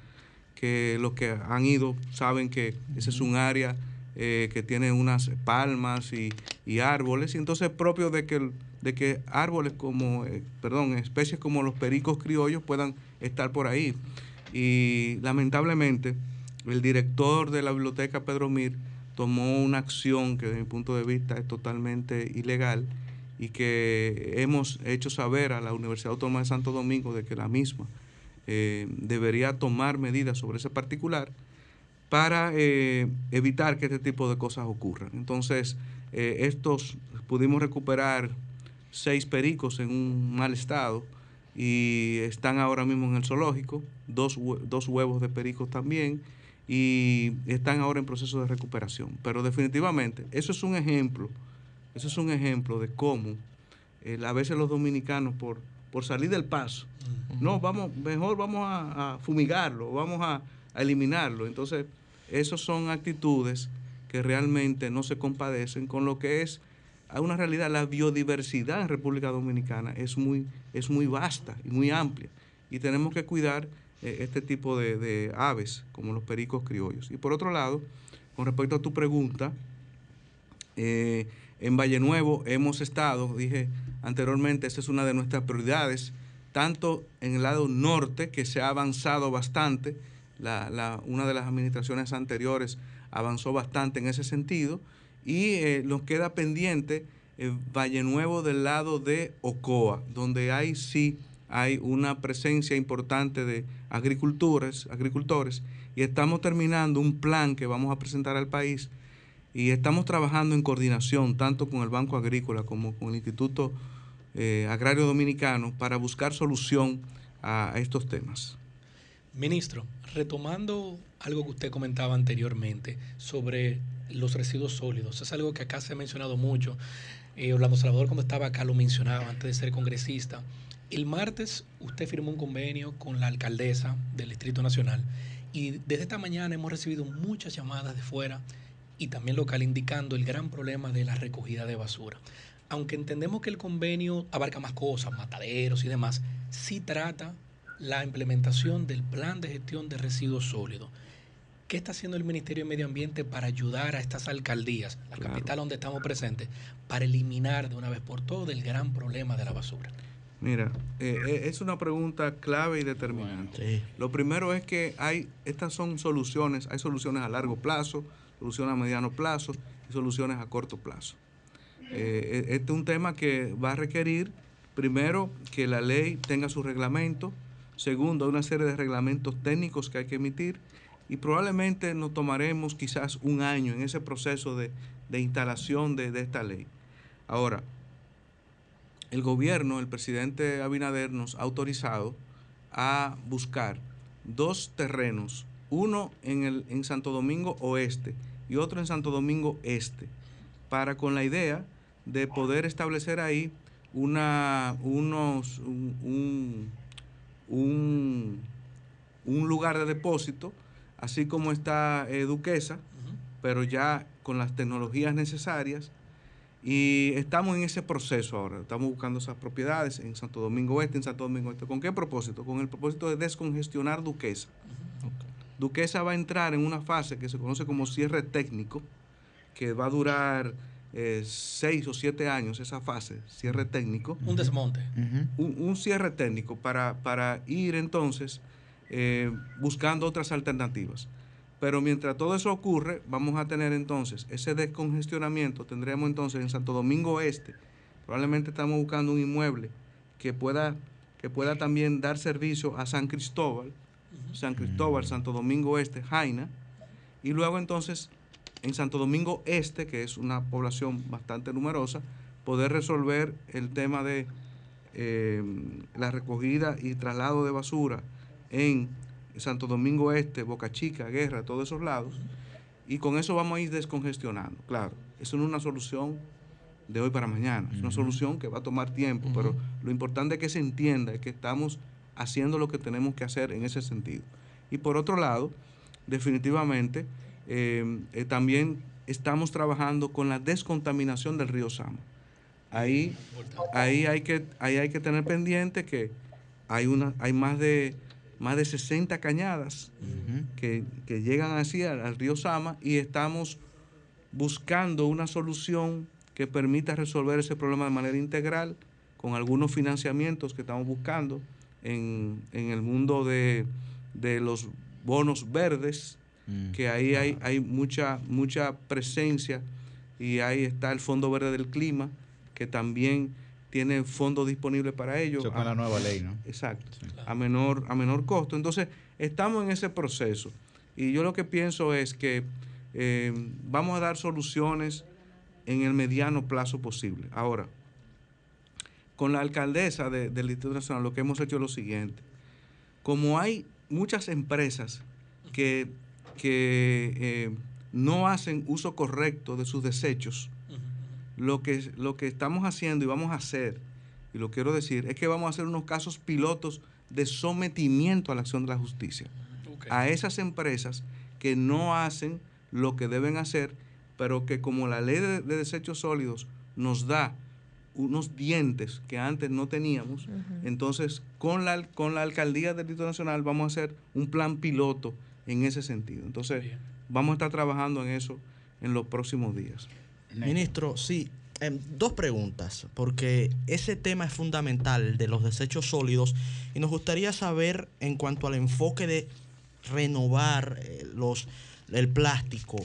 que los que han ido saben que ese es un área eh, que tiene unas palmas y, y árboles, y entonces es propio de que, de que árboles como, eh, perdón, especies como los pericos criollos puedan estar por ahí. Y lamentablemente, el director de la biblioteca Pedro Mir tomó una acción que desde mi punto de vista es totalmente ilegal y que hemos hecho saber a la Universidad Autónoma de Santo Domingo de que la misma eh, debería tomar medidas sobre ese particular para eh, evitar que este tipo de cosas ocurran. Entonces, eh, estos pudimos recuperar seis pericos en un mal estado y están ahora mismo en el zoológico, dos, dos huevos de pericos también, y están ahora en proceso de recuperación. Pero definitivamente, eso es un ejemplo, eso es un ejemplo de cómo eh, a veces los dominicanos por, por salir del paso, no, vamos, mejor vamos a, a fumigarlo, vamos a, a eliminarlo. Entonces, esas son actitudes que realmente no se compadecen con lo que es una realidad. La biodiversidad en República Dominicana es muy, es muy vasta y muy amplia. Y tenemos que cuidar eh, este tipo de, de aves, como los pericos criollos. Y por otro lado, con respecto a tu pregunta, eh, en Valle Nuevo hemos estado, dije anteriormente, esa es una de nuestras prioridades, tanto en el lado norte, que se ha avanzado bastante, la- la- una de las administraciones anteriores avanzó bastante en ese sentido, y eh, nos queda pendiente eh, Valle Nuevo del lado de Ocoa, donde hay sí hay una presencia importante de agricultores, agricultores, y estamos terminando un plan que vamos a presentar al país. Y estamos trabajando en coordinación tanto con el Banco Agrícola como con el Instituto eh, Agrario Dominicano para buscar solución a, estos temas. Ministro, retomando algo que usted comentaba anteriormente sobre los residuos sólidos, es algo que acá se ha mencionado mucho. Eh, Orlando Salvador, cuando estaba acá, lo mencionaba antes de ser congresista. El martes usted firmó un convenio con la alcaldesa del Distrito Nacional y desde esta mañana hemos recibido muchas llamadas de fuera y también local indicando el gran problema de la recogida de basura. Aunque entendemos que el convenio abarca más cosas, mataderos y demás, sí trata la implementación del plan de gestión de residuos sólidos. ¿Qué está haciendo el Ministerio de Medio Ambiente para ayudar a estas alcaldías, la Claro. capital donde estamos presentes, para eliminar de una vez por todas el gran problema de la basura? Mira, eh, eh, es una pregunta clave y determinante. Lo primero es que hay, estas son soluciones, hay soluciones a largo plazo, soluciones a mediano plazo y soluciones a corto plazo. Eh, e, este es un tema que va a requerir, primero, que la ley tenga su reglamento, segundo, una serie de reglamentos técnicos que hay que emitir y probablemente nos tomaremos quizás un año en ese proceso de, instalación de, de esta ley. Ahora, el gobierno, el presidente Abinader nos ha autorizado a buscar dos terrenos, uno en, el, en Santo Domingo Oeste y otro en Santo Domingo Este, para con la idea de poder establecer ahí una, unos, un, un, lugar de depósito, así como está eh, Duquesa, pero ya con las tecnologías necesarias y estamos en ese proceso ahora. Estamos buscando esas propiedades en Santo Domingo Este, en Santo Domingo Este. ¿Con qué propósito? Con el propósito de descongestionar Duquesa. Duquesa va a entrar en una fase que se conoce como cierre técnico, que va a durar eh, seis o siete años esa fase, cierre técnico. Un desmonte. un, cierre técnico para, para ir entonces eh, buscando otras alternativas. Pero mientras todo eso ocurre, vamos a tener entonces ese descongestionamiento. Tendremos entonces en Santo Domingo Este, probablemente estamos buscando un inmueble que pueda, que pueda también dar servicio a San Cristóbal, San Cristóbal, Santo Domingo Este, Jaina, y luego entonces en Santo Domingo Este, que es una población bastante numerosa, poder resolver el tema de eh, la recogida y traslado de basura en Santo Domingo Este, Boca Chica, Guerra, todos esos lados. Y con eso vamos a ir descongestionando. Claro, eso no es una solución de hoy para mañana, es una solución que va a tomar tiempo, pero lo importante es que se entienda que estamos haciendo lo que tenemos que hacer en ese sentido. Y por otro lado, definitivamente, eh, eh, también estamos trabajando con la descontaminación del río Sama. Ahí, ahí, hay, que, ahí hay que tener pendiente que hay, una, hay más de más de 60 cañadas que, llegan así al, río Sama y estamos buscando una solución que permita resolver ese problema de manera integral con algunos financiamientos que estamos buscando en, el mundo de, los bonos verdes, mm. que ahí hay, hay mucha, mucha presencia y ahí está el Fondo Verde del Clima, que también tiene fondos disponibles para ello. Eso con la nueva ley, ¿no? Exacto. A, menor, a menor costo. Entonces, estamos en ese proceso. Y yo lo que pienso es que eh, vamos a dar soluciones en el mediano plazo posible. Ahora, con la alcaldesa del Distrito Nacional, lo que hemos hecho es lo siguiente. Como hay muchas empresas que, eh, no hacen uso correcto de sus desechos, lo que, lo que estamos haciendo y vamos a hacer, y lo quiero decir, es que vamos a hacer unos casos pilotos de sometimiento a la acción de la justicia. A esas empresas que no hacen lo que deben hacer, pero que como la ley de, desechos sólidos nos da unos dientes que antes no teníamos, entonces con la, con la alcaldía del Distrito Nacional vamos a hacer un plan piloto en ese sentido. Entonces, vamos a estar trabajando en eso en los próximos días. Ministro, sí, em, dos preguntas, porque ese tema es fundamental de los desechos sólidos y nos gustaría saber en cuanto al enfoque de renovar eh, los, el plástico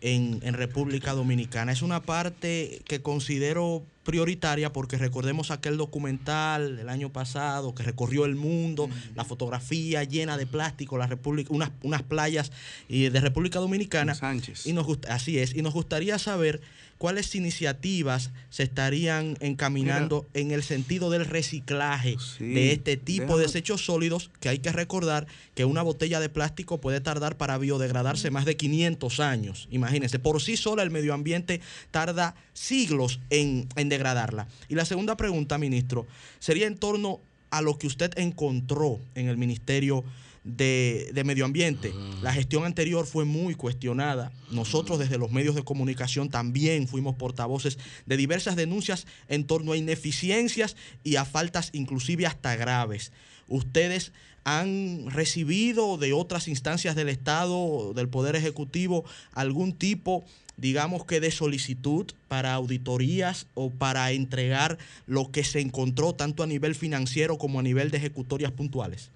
en, en, República Dominicana. Es una parte que considero prioritaria porque recordemos aquel documental del año pasado que recorrió el mundo, la fotografía llena de plástico, la República, unas, unas playas de República Dominicana. Sánchez. Y nos, así es, y nos gustaría saber cuáles iniciativas se estarían encaminando en el sentido del reciclaje de este tipo de desechos sólidos, que hay que recordar que una botella de plástico puede tardar para biodegradarse más de 500 años. Imagínense, por sí sola el medio ambiente tarda siglos en, en degradarla. Y la segunda pregunta, ministro, sería en torno a lo que usted encontró en el Ministerio de, Medio Ambiente. La gestión anterior fue muy cuestionada. Nosotros desde los medios de comunicación también fuimos portavoces de diversas denuncias en torno a ineficiencias y a faltas inclusive hasta graves. Ustedes han recibido de otras instancias del Estado, del Poder Ejecutivo, algún tipo digamos que de solicitud para auditorías o para entregar lo que se encontró tanto a nivel financiero como a nivel de ejecutorias puntuales?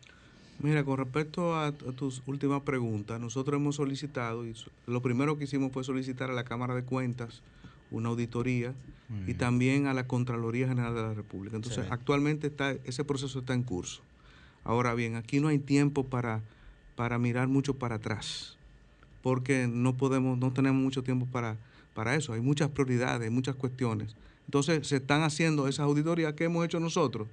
Mira, con respecto a, tus últimas preguntas, nosotros hemos solicitado, y lo primero que hicimos fue solicitar a la Cámara de Cuentas una auditoría y también a la Contraloría General de la República. Entonces, actualmente está, ese proceso está en curso. Ahora bien, aquí no hay tiempo para, para mirar mucho para atrás, porque no podemos, no tenemos mucho tiempo para, para eso. Hay muchas prioridades, muchas cuestiones. Entonces, se están haciendo esas auditorías que hemos hecho nosotros.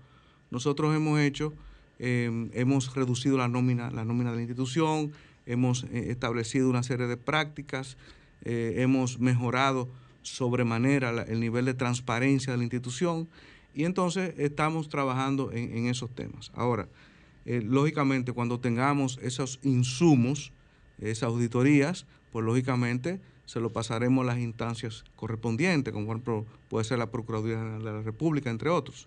Nosotros hemos hecho, eh, hemos reducido la nómina, la nómina de la institución, hemos eh, establecido una serie de prácticas, eh, hemos mejorado sobremanera la- el nivel de transparencia de la institución y entonces estamos trabajando en, esos temas. Ahora, eh, lógicamente, cuando tengamos esos insumos, esas auditorías, pues lógicamente se lo pasaremos a las instancias correspondientes, como puede ser la Procuraduría de la República, entre otros.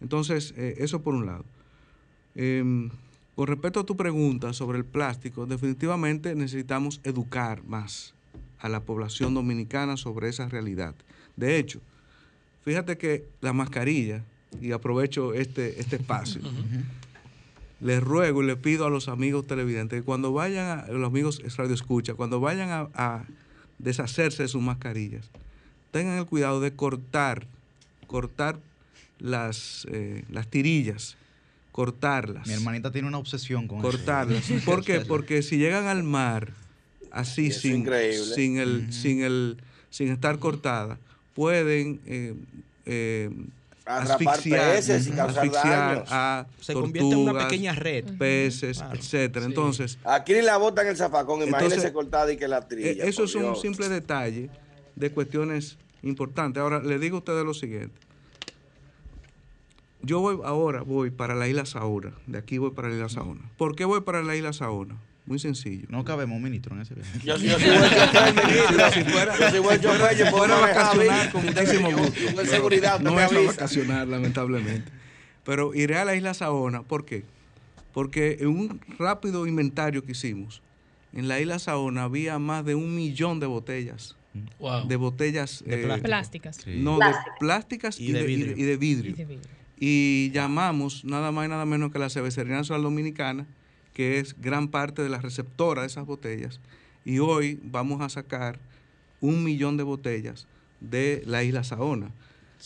Entonces, eso por un lado. Em, con respecto a tu pregunta sobre el plástico, definitivamente necesitamos educar más a la población dominicana sobre esa realidad. De hecho, fíjate que la mascarilla, y aprovecho este, este espacio, les ruego y les pido a los amigos televidentes que cuando vayan, a, los amigos Radio Escucha, cuando vayan a, a deshacerse de sus mascarillas, tengan el cuidado de cortar, cortar las, eh, las tirillas, cortarlas. Mi hermanita tiene una obsesión con cortarlas. eso. ¿Por qué? Porque si llegan al mar así Es sin, sin el, sin el, sin estar cortada, pueden eh, eh, asfixiar, peces y asfixiar daños. a Se convierte en una tortugas, pequeña red. peces, Claro. etcétera. Entonces, Aquí la botan el zafacón, imagínese Entonces, cortada y que la eh, trilla. eso por es un simple detalle de cuestiones importantes. Ahora, le digo a ustedes lo siguiente. Yo voy ahora, voy para la isla Saona. De aquí voy para la isla Saona. ¿Por qué voy para la isla Saona? Muy sencillo. No cabemos, ministro, en ese viaje. Yo, yo soy chofer, ministro. Si fuera- Yo soy yo fuera a vacacionar con muchísimo gusto. yo- pero seguridad, no me es a vacacionar, lamentablemente. Pero iré a la isla Saona. ¿Por qué? Porque en un rápido inventario que hicimos, en la isla Saona había más de un millón de botellas. Wow. De botellas De eh. Plásticas. No, Plásticas. de plásticas y, Y de de, y de- vidrio. y de vidrio. Y llamamos nada más y nada menos que la Cervecería Nacional Dominicana, que es gran parte de la receptora de esas botellas. Y hoy vamos a sacar un millón de botellas de la isla Saona.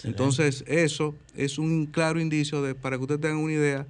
Entonces, eso es un claro indicio de, para que ustedes tengan una idea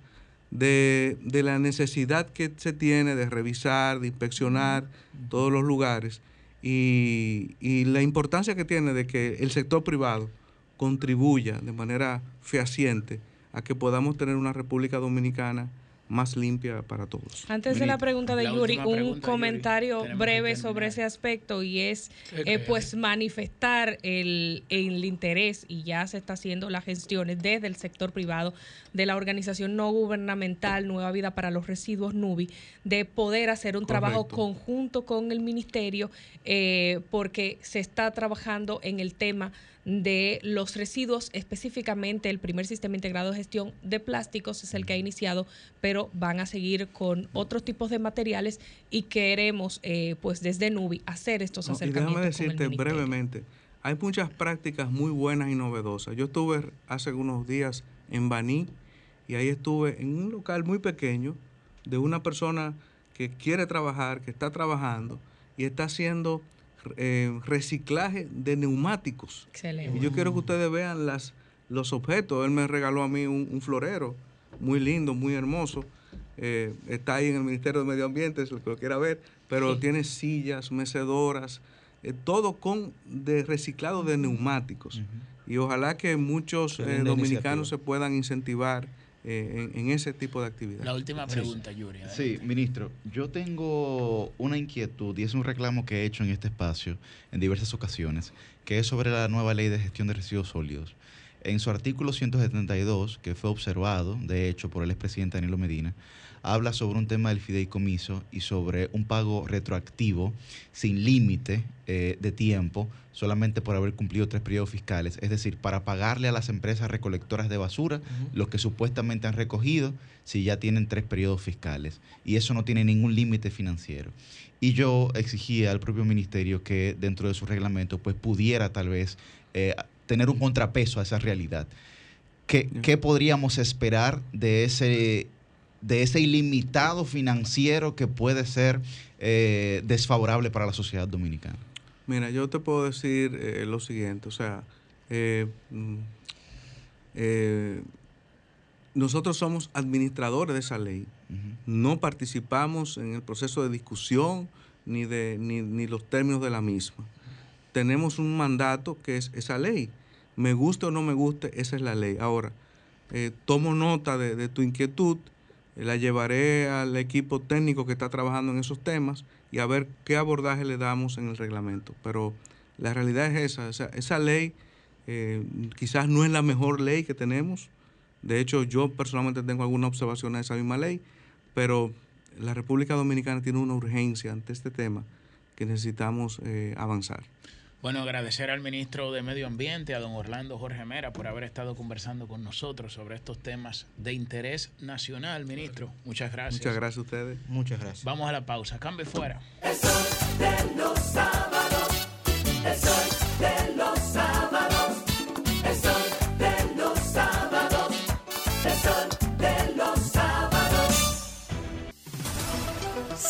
de, de la necesidad que se tiene de revisar, de inspeccionar todos los lugares y, y la importancia que tiene de que el sector privado contribuya de manera fehaciente a que podamos tener una República Dominicana más limpia para todos. Antes de la pregunta de La Yuri, un pregunta, comentario breve sobre ese aspecto y es ¿Qué eh, pues manifestar el, el interés y ya se está haciendo las gestiones desde el sector privado de la organización no gubernamental Nueva Vida para los Residuos NUBI de poder hacer un trabajo conjunto con el ministerio eh, porque se está trabajando en el tema de los residuos, específicamente el primer sistema integrado de gestión de plásticos es el que ha iniciado, pero van a seguir con otros tipos de materiales y queremos, eh, pues desde NUBI, hacer estos No, y acercamientos. déjame con el decirte brevemente, hay muchas prácticas muy buenas y novedosas. Yo estuve hace unos días en Baní y ahí estuve en un local muy pequeño de una persona que quiere trabajar, que está trabajando y está haciendo eh, reciclaje de neumáticos. Excelente. Y yo quiero que ustedes vean las, los objetos. Él me regaló a mí un, un florero muy lindo, muy hermoso. Eh, está ahí en el Ministerio de Medio Ambiente, si lo quiera ver, pero Sí. tiene sillas, mecedoras, eh, todo con de reciclado de neumáticos. Y ojalá que muchos dominicanos se puedan incentivar eh, en, en ese tipo de actividades. La última pregunta, Yuri. Sí, ministro, yo tengo una inquietud y es un reclamo que he hecho en este espacio en diversas ocasiones, que es sobre la nueva ley de gestión de residuos sólidos. En su artículo 172, que fue observado, de hecho, por el expresidente Danilo Medina, habla sobre un tema del fideicomiso y sobre un pago retroactivo sin límite eh, de tiempo, solamente por haber cumplido tres periodos fiscales, es decir, para pagarle a las empresas recolectoras de basura lo que supuestamente han recogido si ya tienen tres periodos fiscales. Y eso no tiene ningún límite financiero. Y yo exigía al propio ministerio que dentro de su reglamento pues pudiera tal vez eh, tener un contrapeso a esa realidad. ¿Qué, qué podríamos esperar de ese, de ese ilimitado financiero que puede ser eh, desfavorable para la sociedad dominicana? Mira, yo te puedo decir eh, lo siguiente, o sea, eh, mm, nosotros somos administradores de esa ley, no participamos en el proceso de discusión ni, de, ni, ni los términos de la misma. Tenemos un mandato que es esa ley. Me guste o no me guste, esa es la ley. Ahora, eh, tomo nota de, de tu inquietud, la llevaré al equipo técnico que está trabajando en esos temas y a ver qué abordaje le damos en el reglamento. Pero la realidad es esa, esa, ley eh, quizás no es la mejor ley que tenemos. De hecho, yo personalmente tengo alguna observación a esa misma ley, pero la República Dominicana tiene una urgencia ante este tema que necesitamos eh, avanzar. Bueno, agradecer al ministro de Medio Ambiente, a don Orlando Jorge Mera, por haber estado conversando con nosotros sobre estos temas de interés nacional, ministro. Muchas gracias. Muchas gracias a ustedes. Muchas gracias. Vamos a la pausa. Cambio fuera. El sol de los sábados. El sol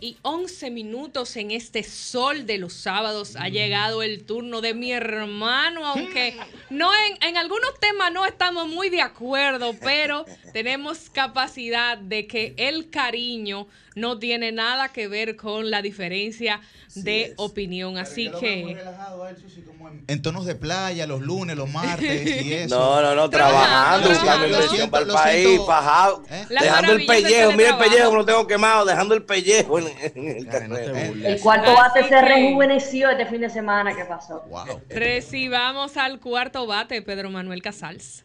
y 11 minutos en este sol de los sábados. Ha mm. llegado el turno de mi hermano, mm. aunque no en algunos temas no estamos muy de acuerdo, pero tenemos capacidad de que el cariño no tiene nada que ver con la diferencia de opinión. Así que En tonos de playa, los lunes, los martes y eso. No, no, no, trabajando, buscando inversión para el país, siento. fajado, ¿Eh? Dejando el pellejo, mira el pellejo, lo tengo quemado, dejando el pellejo en, en el terreno. El cuarto bate Así se que- rejuveneció este fin de semana que pasó. recibamos al cuarto bate, Pedro Manuel Casals.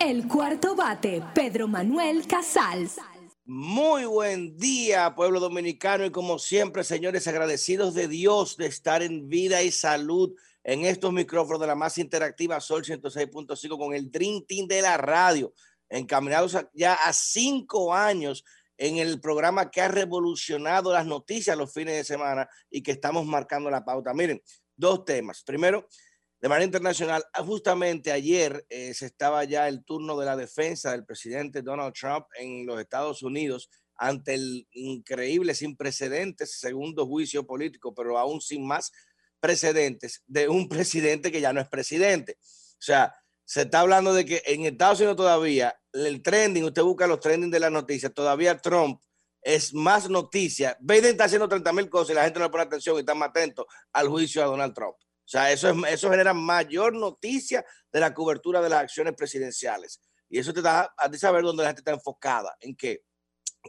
El cuarto bate, Pedro Manuel Casals. Muy buen día, pueblo dominicano, y como siempre, señores, agradecidos de Dios de estar en vida y salud en estos micrófonos de la más interactiva Sol 106.5 con el Dream Team de la radio, encaminados ya a cinco años en el programa que ha revolucionado las noticias los fines de semana y que estamos marcando la pauta. Miren, dos temas. Primero, de manera internacional, ah, justamente ayer eh, se estaba ya el turno de la defensa del presidente Donald Trump en los Estados Unidos ante el increíble, sin precedentes, segundo juicio político, pero aún sin más precedentes, de un presidente que ya no es presidente. O sea, se está hablando de que en Estados Unidos todavía el trending, usted busca los trending de las noticias, todavía Trump es más noticia. Biden está haciendo 30 mil cosas y la gente no le pone atención y está más atento al juicio a Donald Trump. O sea, eso, es, eso genera mayor noticia de la cobertura de las acciones presidenciales. Y eso te da a ti saber dónde la gente está enfocada. ¿En qué?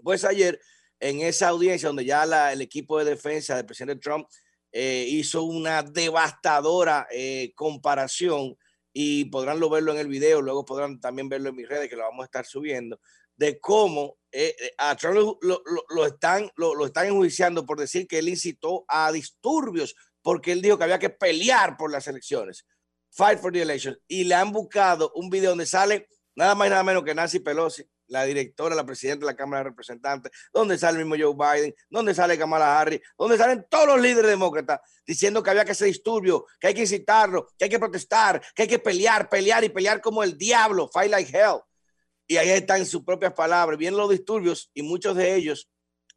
Pues ayer, en esa audiencia donde ya la- el equipo de defensa del presidente Trump eh, hizo una devastadora eh, comparación y podrán lo verlo en el video, luego podrán también verlo en mis redes que lo vamos a estar subiendo, de cómo eh, eh, a Trump lo, lo- lo- están, lo, lo están enjuiciando por decir que él incitó a disturbios porque él dijo que había que pelear por las elecciones. Fight for the elections. Y le han buscado un video donde sale nada más y nada menos que Nancy Pelosi, la directora, la presidenta de la Cámara de Representantes, donde sale el mismo Joe Biden, donde sale Kamala Harris, donde salen todos los líderes demócratas diciendo que había que hacer disturbios, que hay que incitarlo, que hay que protestar, que hay que pelear, pelear y pelear como el diablo, fight like hell. Y ahí están sus propias palabras. Vienen los disturbios y muchos de ellos,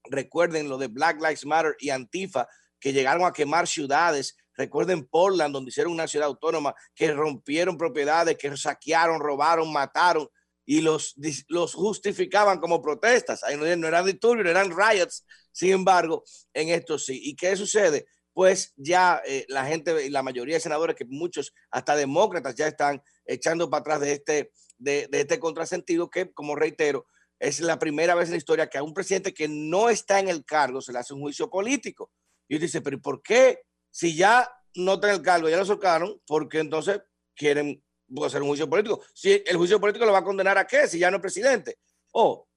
recuerden lo de Black Lives Matter y Antifa, que llegaron a quemar ciudades Recuerden Portland, donde hicieron una ciudad autónoma, que rompieron propiedades, que saquearon, robaron, mataron y los, los justificaban como protestas. Ahí no, no eran disturbios, no eran riots. Sin embargo, en esto sí. ¿Y qué sucede? Pues ya eh, la gente la mayoría de senadores, que muchos, hasta demócratas, ya están echando para atrás de este, de, de este contrasentido que, como reitero, es la primera vez en la historia que a un presidente que no está en el cargo se le hace un juicio político. Y dice, pero ¿por qué? Si ya no está el cargo, ya lo sacaron, porque entonces quieren hacer un juicio político? Si el juicio político lo va a condenar a qué, si ya no es presidente. O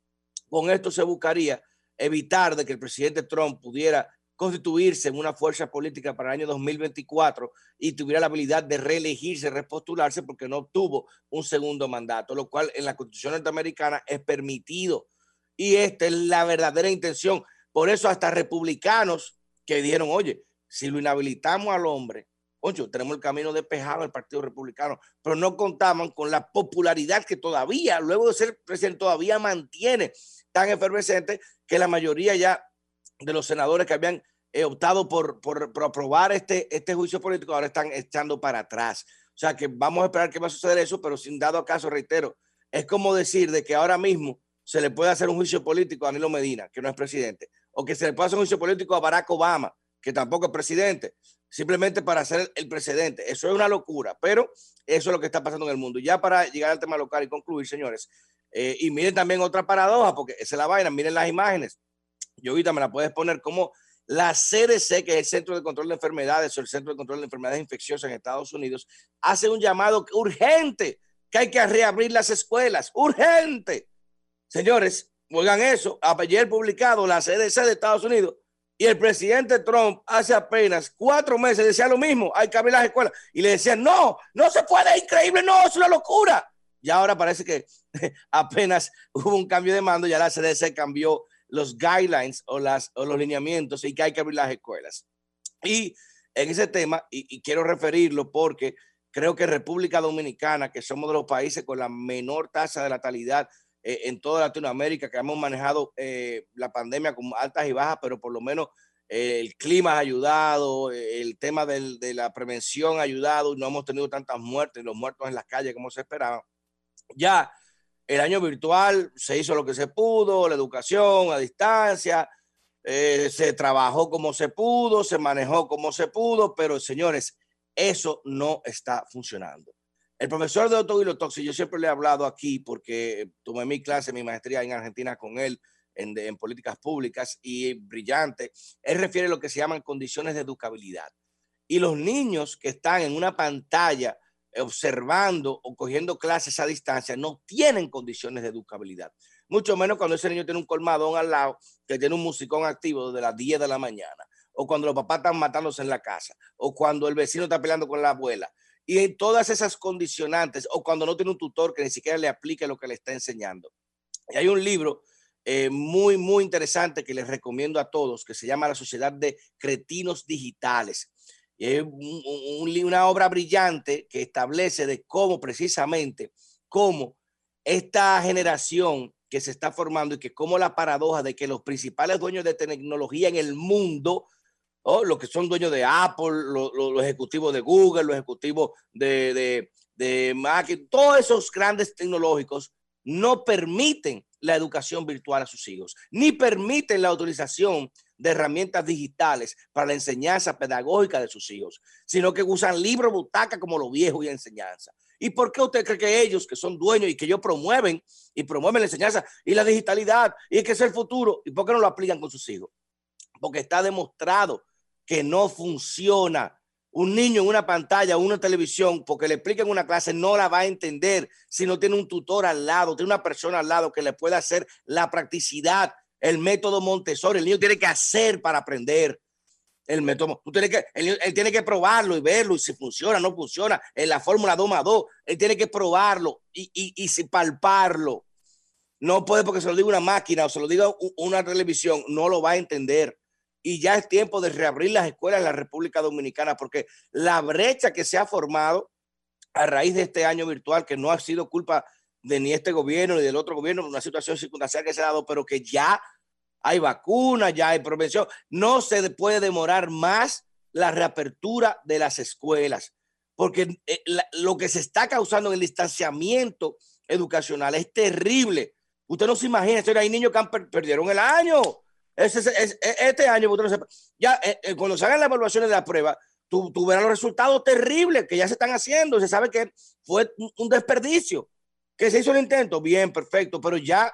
con esto se buscaría evitar de que el presidente Trump pudiera constituirse en una fuerza política para el año 2024 y tuviera la habilidad de reelegirse, repostularse porque no tuvo un segundo mandato, lo cual en la constitución norteamericana es permitido. Y esta es la verdadera intención. Por eso hasta republicanos que dijeron, oye, si lo inhabilitamos al hombre, oye, tenemos el camino despejado al Partido Republicano, pero no contaban con la popularidad que todavía, luego de ser presidente, todavía mantiene tan efervescente que la mayoría ya de los senadores que habían eh, optado por, por, aprobar este, este juicio político ahora están echando para atrás. O sea que vamos a esperar que va a suceder eso, pero sin dado caso, reitero, es como decir de que ahora mismo se le puede hacer un juicio político a Danilo Medina, que no es presidente, o que se le hacer un juicio político a Barack Obama, que tampoco es presidente, simplemente para ser el presidente. Eso es una locura, pero eso es lo que está pasando en el mundo. Ya para llegar al tema local y concluir, señores, eh, y miren también otra paradoja, porque esa es la vaina, miren las imágenes yo ahorita me la puedes poner como la CDC, que es el Centro de Control de Enfermedades o el Centro de Control de Enfermedades Infecciosas en Estados Unidos, hace un llamado urgente que hay que reabrir las escuelas. Urgente. Señores, oigan eso. Ayer publicado la CDC de Estados Unidos y el presidente Trump hace apenas cuatro meses decía lo mismo, hay que abrir las escuelas. Y le decían, no, no se puede, increíble, no, es una locura. Y ahora parece que apenas hubo un cambio de mando, ya la CDC cambió los guidelines o, las, o los lineamientos y que hay que abrir las escuelas. Y en ese tema, y, quiero referirlo porque creo que República Dominicana, que somos de los países con la menor tasa de natalidad eh, en toda Latinoamérica, que hemos manejado eh, la pandemia con altas y bajas, pero por lo menos eh, el clima ha ayudado, el tema de la prevención ha ayudado, no hemos tenido tantas muertes, los muertos en las calles como se esperaba. Ya el año virtual se hizo lo que se pudo, la educación a distancia, se trabajó como se pudo, se manejó como se pudo, pero señores, eso no está funcionando. El profesor de Otto yo siempre le he hablado aquí porque tomé mi clase, mi maestría en Argentina con él en, en políticas públicas y brillante. Él refiere a lo que se llaman condiciones de educabilidad. Y los niños que están en una pantalla observando o cogiendo clases a distancia no tienen condiciones de educabilidad. Mucho menos cuando ese niño tiene un colmadón al lado que tiene un musicón activo desde las 10 de la mañana, o cuando los papás están matándose en la casa, o cuando el vecino está peleando con la abuela. Y en todas esas condicionantes, o cuando no tiene un tutor que ni siquiera le aplique lo que le está enseñando. Y hay un libro eh, muy, muy interesante que les recomiendo a todos, que se llama La Sociedad de Cretinos Digitales es una obra brillante que establece de cómo precisamente, cómo esta generación que se está formando y que como la paradoja de que los principales dueños de tecnología en el mundo, o los que son dueños de Apple, los, ejecutivos de Google, los ejecutivos de, de, de Mac, todos esos grandes tecnológicos no permiten la educación virtual a sus hijos, ni permiten la utilización de herramientas digitales para la enseñanza pedagógica de sus hijos, sino que usan libros butaca como lo viejo y enseñanza. ¿Y por qué usted cree que ellos, que son dueños y que ellos promueven y promueven la enseñanza y la digitalidad y que es el futuro, ¿y por qué no lo aplican con sus hijos? Porque está demostrado que no funciona. Un niño en una pantalla una televisión, porque le expliquen una clase, no la va a entender si no tiene un tutor al lado, tiene una persona al lado que le pueda hacer la practicidad el método Montessori. El niño tiene que hacer para aprender el método. Que, él, tiene que probarlo y verlo y si funciona, no funciona. En la fórmula 2 más 2, él tiene que probarlo y, y, y si palparlo. No puede porque se lo diga una máquina o se lo diga una televisión, no lo va a entender. Y ya es tiempo de reabrir las escuelas en la República Dominicana porque la brecha que se ha formado a raíz de este año virtual, que no ha sido culpa de ni este gobierno ni del otro gobierno, una situación circunstancial que se ha dado, pero que ya hay vacunas, ya hay prevención. No se puede demorar más la reapertura de las escuelas, porque eh, lo que se está causando en el distanciamiento educacional es terrible. Usted no se imagina, hay niños que han perdieron el año. Este año, ya eh, eh, cuando se hagan las evaluaciones de la prueba, tú, tú, verás los resultados terribles que ya se están haciendo. Se sabe que fue un desperdicio. Que se hizo el intento, bien, perfecto, pero ya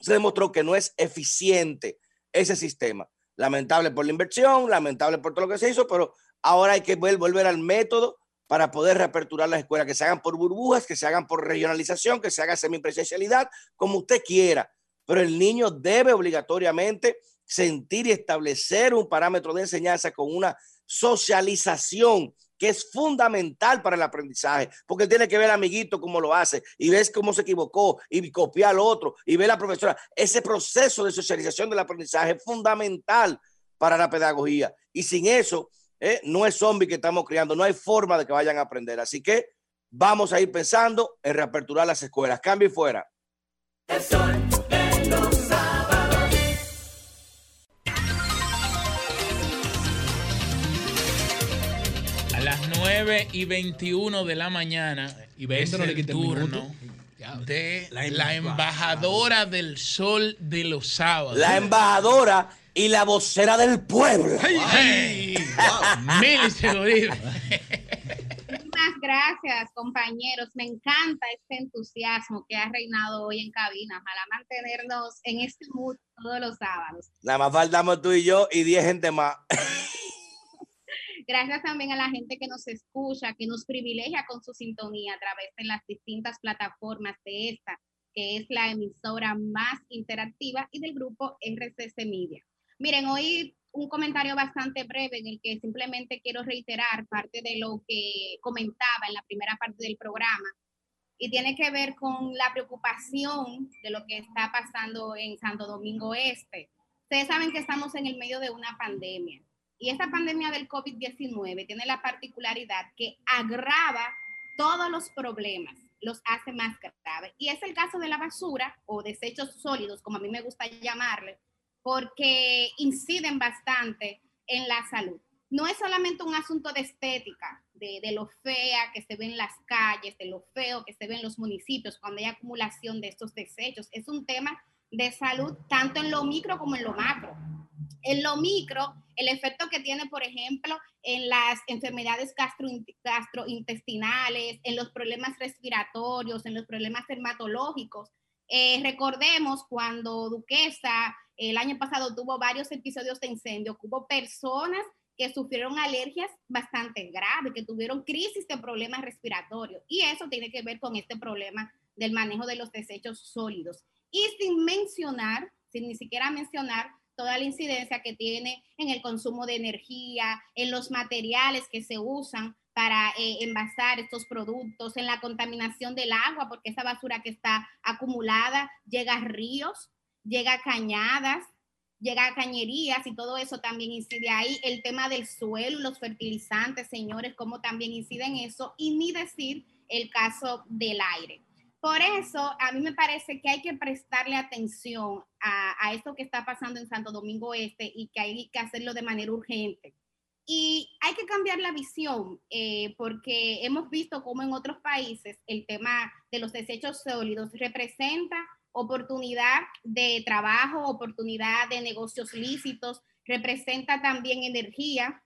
se demostró que no es eficiente ese sistema. Lamentable por la inversión, lamentable por todo lo que se hizo, pero ahora hay que volver al método para poder reaperturar las escuelas, que se hagan por burbujas, que se hagan por regionalización, que se haga semipresencialidad, como usted quiera. Pero el niño debe obligatoriamente sentir y establecer un parámetro de enseñanza con una socialización que es fundamental para el aprendizaje, porque tiene que ver al amiguito cómo lo hace y ves cómo se equivocó y copiar al otro y ver a la profesora. Ese proceso de socialización del aprendizaje es fundamental para la pedagogía y sin eso eh, no es zombie que estamos criando, no hay forma de que vayan a aprender. Así que vamos a ir pensando en reaperturar las escuelas. Cambio y fuera. 9 y 21 de la mañana y es el turno de la, embajadora del sol de los sábados. La embajadora y la vocera del pueblo. Hey, Muchísimas gracias, compañeros. Me encanta este entusiasmo que ha reinado hoy en cabina. Ojalá mantenernos en este mood todos los sábados. Nada más faltamos tú y yo y 10 gente más. Gracias también a la gente que nos escucha, que nos privilegia con su sintonía a través de las distintas plataformas de esta, que es la emisora más interactiva y del grupo RCC Media. Miren, hoy un comentario bastante breve en el que simplemente quiero reiterar parte de lo que comentaba en la primera parte del programa y tiene que ver con la preocupación de lo que está pasando en Santo Domingo Este. Ustedes saben que estamos en el medio de una pandemia y esta pandemia del COVID-19 tiene la particularidad que agrava todos los problemas, los hace más graves. Y es el caso de la basura o desechos sólidos, como a mí me gusta llamarle, porque inciden bastante en la salud. No es solamente un asunto de estética, de, lo fea que se ve en las calles, de lo feo que se ve en los municipios cuando hay acumulación de estos desechos. Es un tema de salud tanto en lo micro como en lo macro. En lo micro, el efecto que tiene, por ejemplo, en las enfermedades gastrointestinales, en los problemas respiratorios, en los problemas dermatológicos. Eh, recordemos cuando Duquesa el año pasado tuvo varios episodios de incendio, hubo personas que sufrieron alergias bastante graves, que tuvieron crisis de problemas respiratorios. Y eso tiene que ver con este problema del manejo de los desechos sólidos. Y sin mencionar, sin ni siquiera mencionar toda la incidencia que tiene en el consumo de energía, en los materiales que se usan para eh, envasar estos productos, en la contaminación del agua, porque esa basura que está acumulada llega a ríos, llega a cañadas, llega a cañerías y todo eso también incide ahí. El tema del suelo, los fertilizantes, señores, cómo también incide en eso, y ni decir el caso del aire. Por eso, a mí me parece que hay que prestarle atención a, esto que está pasando en Santo Domingo Este y que hay que hacerlo de manera urgente. Y hay que cambiar la visión, eh, porque hemos visto cómo en otros países el tema de los desechos sólidos representa oportunidad de trabajo, oportunidad de negocios lícitos, representa también energía.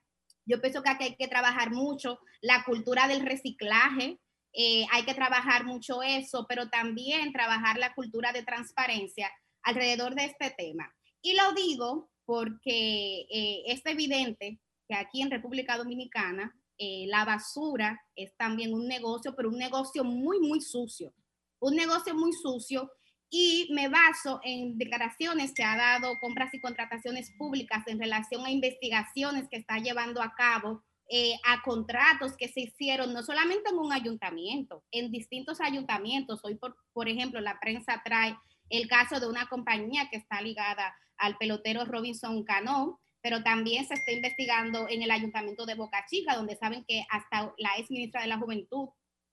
Yo pienso que aquí hay que trabajar mucho la cultura del reciclaje, eh, hay que trabajar mucho eso, pero también trabajar la cultura de transparencia alrededor de este tema. Y lo digo porque eh, es evidente que aquí en República Dominicana eh, la basura es también un negocio, pero un negocio muy, muy sucio. Un negocio muy sucio y me baso en declaraciones que ha dado compras y contrataciones públicas en relación a investigaciones que está llevando a cabo eh, a contratos que se hicieron no solamente en un ayuntamiento, en distintos ayuntamientos. Hoy, por, por ejemplo, la prensa trae el caso de una compañía que está ligada al pelotero Robinson Cano, pero también se está investigando en el ayuntamiento de Boca Chica, donde saben que hasta la ex ministra de la Juventud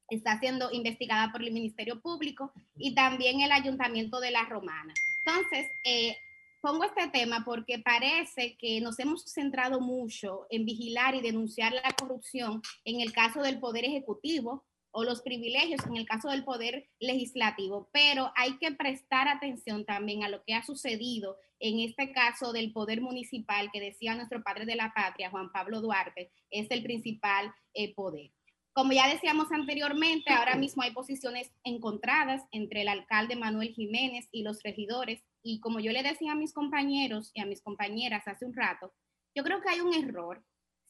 está siendo investigada por el Ministerio Público y también el ayuntamiento de La Romana. Entonces, eh, pongo este tema porque parece que nos hemos centrado mucho en vigilar y denunciar la corrupción en el caso del Poder Ejecutivo o los privilegios en el caso del Poder Legislativo, pero hay que prestar atención también a lo que ha sucedido en este caso del Poder Municipal, que decía nuestro padre de la patria, Juan Pablo Duarte, es el principal eh, poder. Como ya decíamos anteriormente, ahora mismo hay posiciones encontradas entre el alcalde Manuel Jiménez y los regidores. Y como yo le decía a mis compañeros y a mis compañeras hace un rato, yo creo que hay un error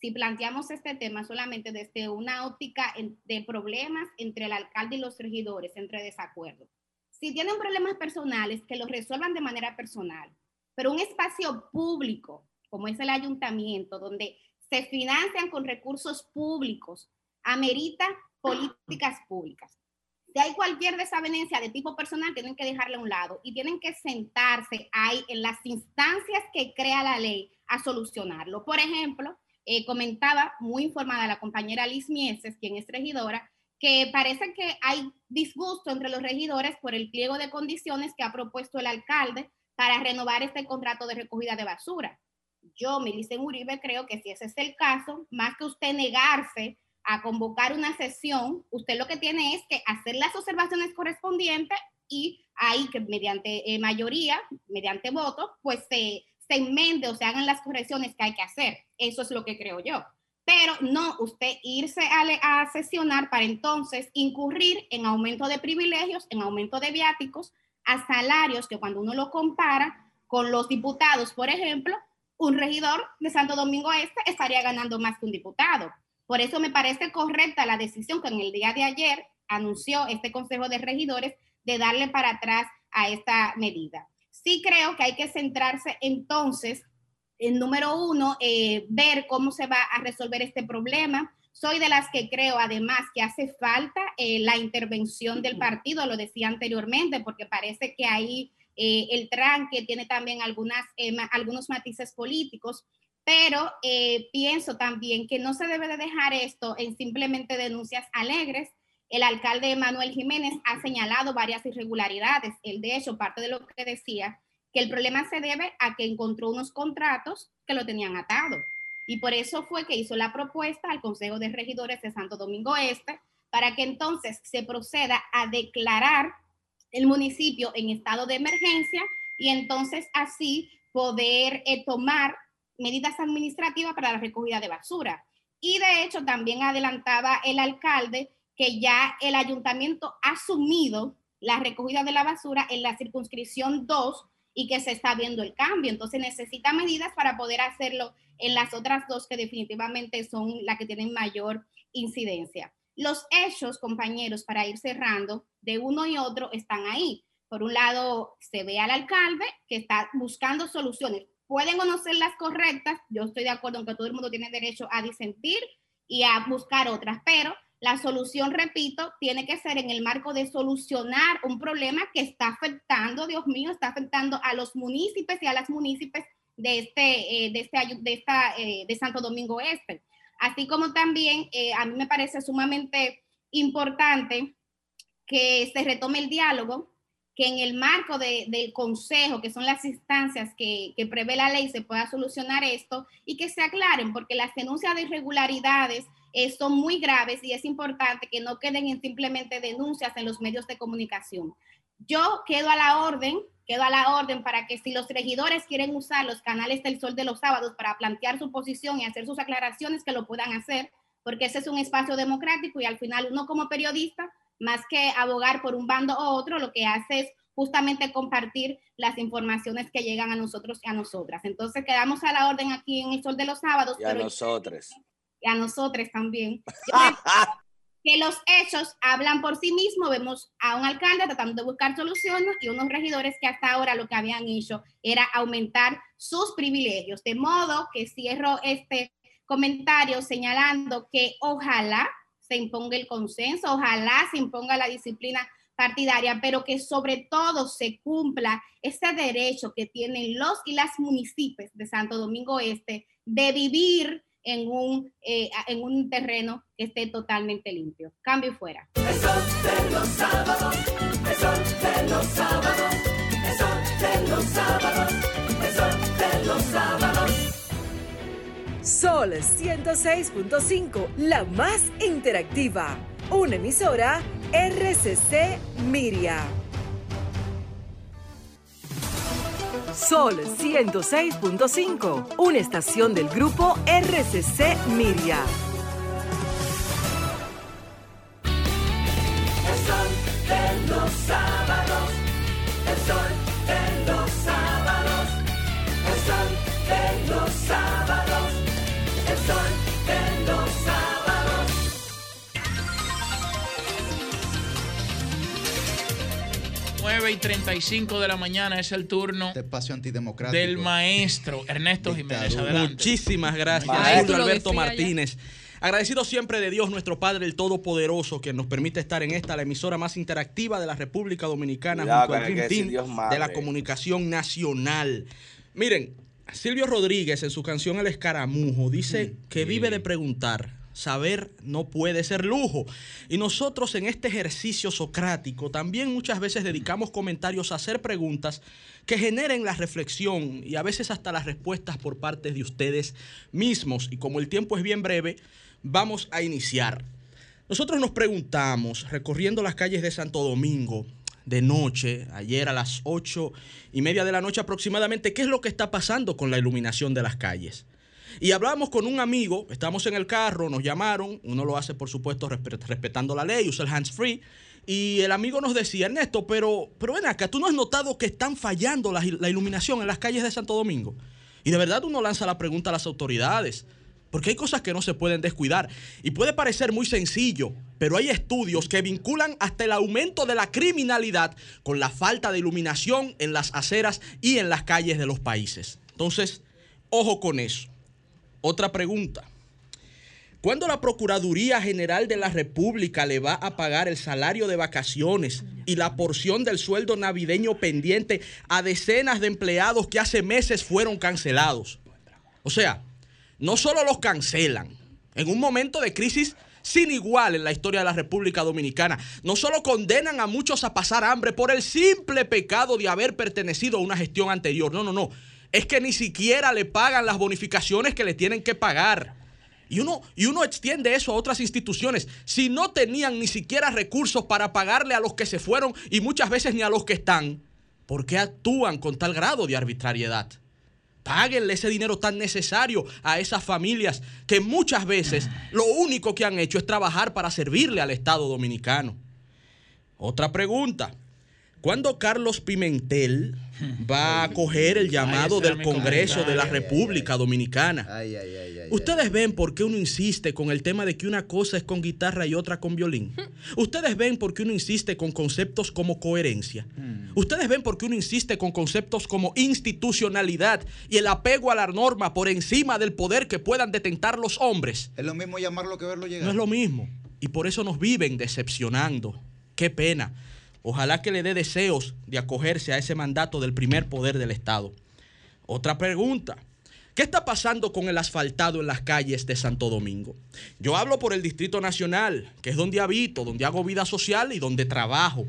si planteamos este tema solamente desde una óptica de problemas entre el alcalde y los regidores, entre desacuerdos. Si tienen problemas personales, que los resuelvan de manera personal, pero un espacio público, como es el ayuntamiento, donde se financian con recursos públicos, amerita políticas públicas. Si hay cualquier desavenencia de tipo personal, tienen que dejarle a un lado y tienen que sentarse ahí en las instancias que crea la ley a solucionarlo. Por ejemplo, eh, comentaba muy informada la compañera Liz Mieses, quien es regidora, que parece que hay disgusto entre los regidores por el pliego de condiciones que ha propuesto el alcalde para renovar este contrato de recogida de basura. Yo, Milicen Uribe, creo que si ese es el caso, más que usted negarse a convocar una sesión, usted lo que tiene es que hacer las observaciones correspondientes y ahí que mediante eh, mayoría, mediante voto, pues se, se enmende o se hagan las correcciones que hay que hacer. Eso es lo que creo yo. Pero no usted irse a, a sesionar para entonces incurrir en aumento de privilegios, en aumento de viáticos, a salarios que cuando uno lo compara con los diputados, por ejemplo, un regidor de Santo Domingo Este estaría ganando más que un diputado. Por eso me parece correcta la decisión que en el día de ayer anunció este Consejo de Regidores de darle para atrás a esta medida. Sí creo que hay que centrarse entonces en número uno, eh, ver cómo se va a resolver este problema. Soy de las que creo además que hace falta eh, la intervención del partido, lo decía anteriormente, porque parece que ahí eh, el tranque tiene también algunas, algunos matices políticos pero eh, pienso también que no se debe de dejar esto en simplemente denuncias alegres. El alcalde Manuel Jiménez ha señalado varias irregularidades. Él, de hecho, parte de lo que decía, que el problema se debe a que encontró unos contratos que lo tenían atado. Y por eso fue que hizo la propuesta al Consejo de Regidores de Santo Domingo Este para que entonces se proceda a declarar el municipio en estado de emergencia y entonces así poder eh, tomar medidas administrativas para la recogida de basura. Y de hecho también adelantaba el alcalde que ya el ayuntamiento ha asumido la recogida de la basura en la circunscripción 2 y que se está viendo el cambio. Entonces necesita medidas para poder hacerlo en las otras dos que definitivamente son las que tienen mayor incidencia. Los hechos, compañeros, para ir cerrando, de uno y otro están ahí. Por un lado, se ve al alcalde que está buscando soluciones pueden o no ser las correctas, yo estoy de acuerdo en que todo el mundo tiene derecho a disentir y a buscar otras, pero la solución, repito, tiene que ser en el marco de solucionar un problema que está afectando, Dios mío, está afectando a los municipios y a las municipios de este, eh, de este, de eh, de Santo Domingo Este. Así como también eh, a mí me parece sumamente importante que se retome el diálogo que en el marco del consejo, que son las instancias que, prevé la ley, se pueda solucionar esto y que se aclaren, porque las denuncias de irregularidades eh, son muy graves y es importante que no queden en simplemente denuncias en los medios de comunicación. Yo quedo a la orden, quedo a la orden para que si los regidores quieren usar los canales del Sol de los sábados para plantear su posición y hacer sus aclaraciones, que lo puedan hacer, porque ese es un espacio democrático y al final uno como periodista más que abogar por un bando o otro, lo que hace es justamente compartir las informaciones que llegan a nosotros y a nosotras. Entonces quedamos a la orden aquí en el Sol de los Sábados. Y a nosotros. Y a nosotros también. que los hechos hablan por sí mismos. Vemos a un alcalde tratando de buscar soluciones y unos regidores que hasta ahora lo que habían hecho era aumentar sus privilegios. De modo que cierro este comentario señalando que ojalá se imponga el consenso, ojalá se imponga la disciplina partidaria, pero que sobre todo se cumpla ese derecho que tienen los y las municipios de Santo Domingo Este de vivir en un, eh, en un terreno que esté totalmente limpio. Cambio fuera. Los sábados, de los sábados. de los sábados. Sol 106.5, la más interactiva. Una emisora RCC Miria. Sol 106.5, una estación del grupo RCC Miria. El sol de los sábados. El sol de los 9 y 35 de la mañana es el turno espacio antidemocrático. del maestro Ernesto Jiménez. Adelante. Muchísimas gracias, Maestro. Julio Alberto ya. Martínez. Agradecido siempre de Dios, nuestro Padre, el Todopoderoso, que nos permite estar en esta, la emisora más interactiva de la República Dominicana, Cuidado junto al con el Dream Team Dios de la comunicación nacional. Miren, Silvio Rodríguez en su canción El Escaramujo dice que vive de preguntar. Saber no puede ser lujo. Y nosotros en este ejercicio socrático también muchas veces dedicamos comentarios a hacer preguntas que generen la reflexión y a veces hasta las respuestas por parte de ustedes mismos. Y como el tiempo es bien breve, vamos a iniciar. Nosotros nos preguntamos, recorriendo las calles de Santo Domingo de noche, ayer a las ocho y media de la noche aproximadamente, ¿qué es lo que está pasando con la iluminación de las calles? Y hablábamos con un amigo, estamos en el carro, nos llamaron, uno lo hace por supuesto respe- respetando la ley, usa el hands free, y el amigo nos decía, Ernesto, pero, pero ven acá, ¿tú no has notado que están fallando la, la iluminación en las calles de Santo Domingo? Y de verdad uno lanza la pregunta a las autoridades. Porque hay cosas que no se pueden descuidar. Y puede parecer muy sencillo, pero hay estudios que vinculan hasta el aumento de la criminalidad con la falta de iluminación en las aceras y en las calles de los países. Entonces, ojo con eso. Otra pregunta. ¿Cuándo la Procuraduría General de la República le va a pagar el salario de vacaciones y la porción del sueldo navideño pendiente a decenas de empleados que hace meses fueron cancelados? O sea, no solo los cancelan, en un momento de crisis sin igual en la historia de la República Dominicana, no solo condenan a muchos a pasar hambre por el simple pecado de haber pertenecido a una gestión anterior, no, no, no, es que ni siquiera le pagan las bonificaciones que le tienen que pagar. Y uno, y uno extiende eso a otras instituciones. Si no tenían ni siquiera recursos para pagarle a los que se fueron y muchas veces ni a los que están, ¿por qué actúan con tal grado de arbitrariedad? Páguenle ese dinero tan necesario a esas familias que muchas veces lo único que han hecho es trabajar para servirle al Estado dominicano. Otra pregunta. ¿Cuándo Carlos Pimentel va a coger el llamado del Congreso de la. República Dominicana? Ustedes ven por qué uno insiste con el tema de que una cosa es con guitarra y otra con violín. Ustedes ven por qué uno insiste con conceptos como coherencia. Ustedes ven por qué uno insiste con conceptos como institucionalidad y el apego a la norma por encima del poder que puedan detentar los hombres. Es lo mismo llamarlo que verlo llegar. No es lo mismo. Y por eso nos viven decepcionando. Qué pena. Ojalá que le dé deseos de acogerse a ese mandato del primer poder del Estado. Otra pregunta. ¿Qué está pasando con el asfaltado en las calles de Santo Domingo? Yo hablo por el Distrito Nacional, que es donde habito, donde hago vida social y donde trabajo.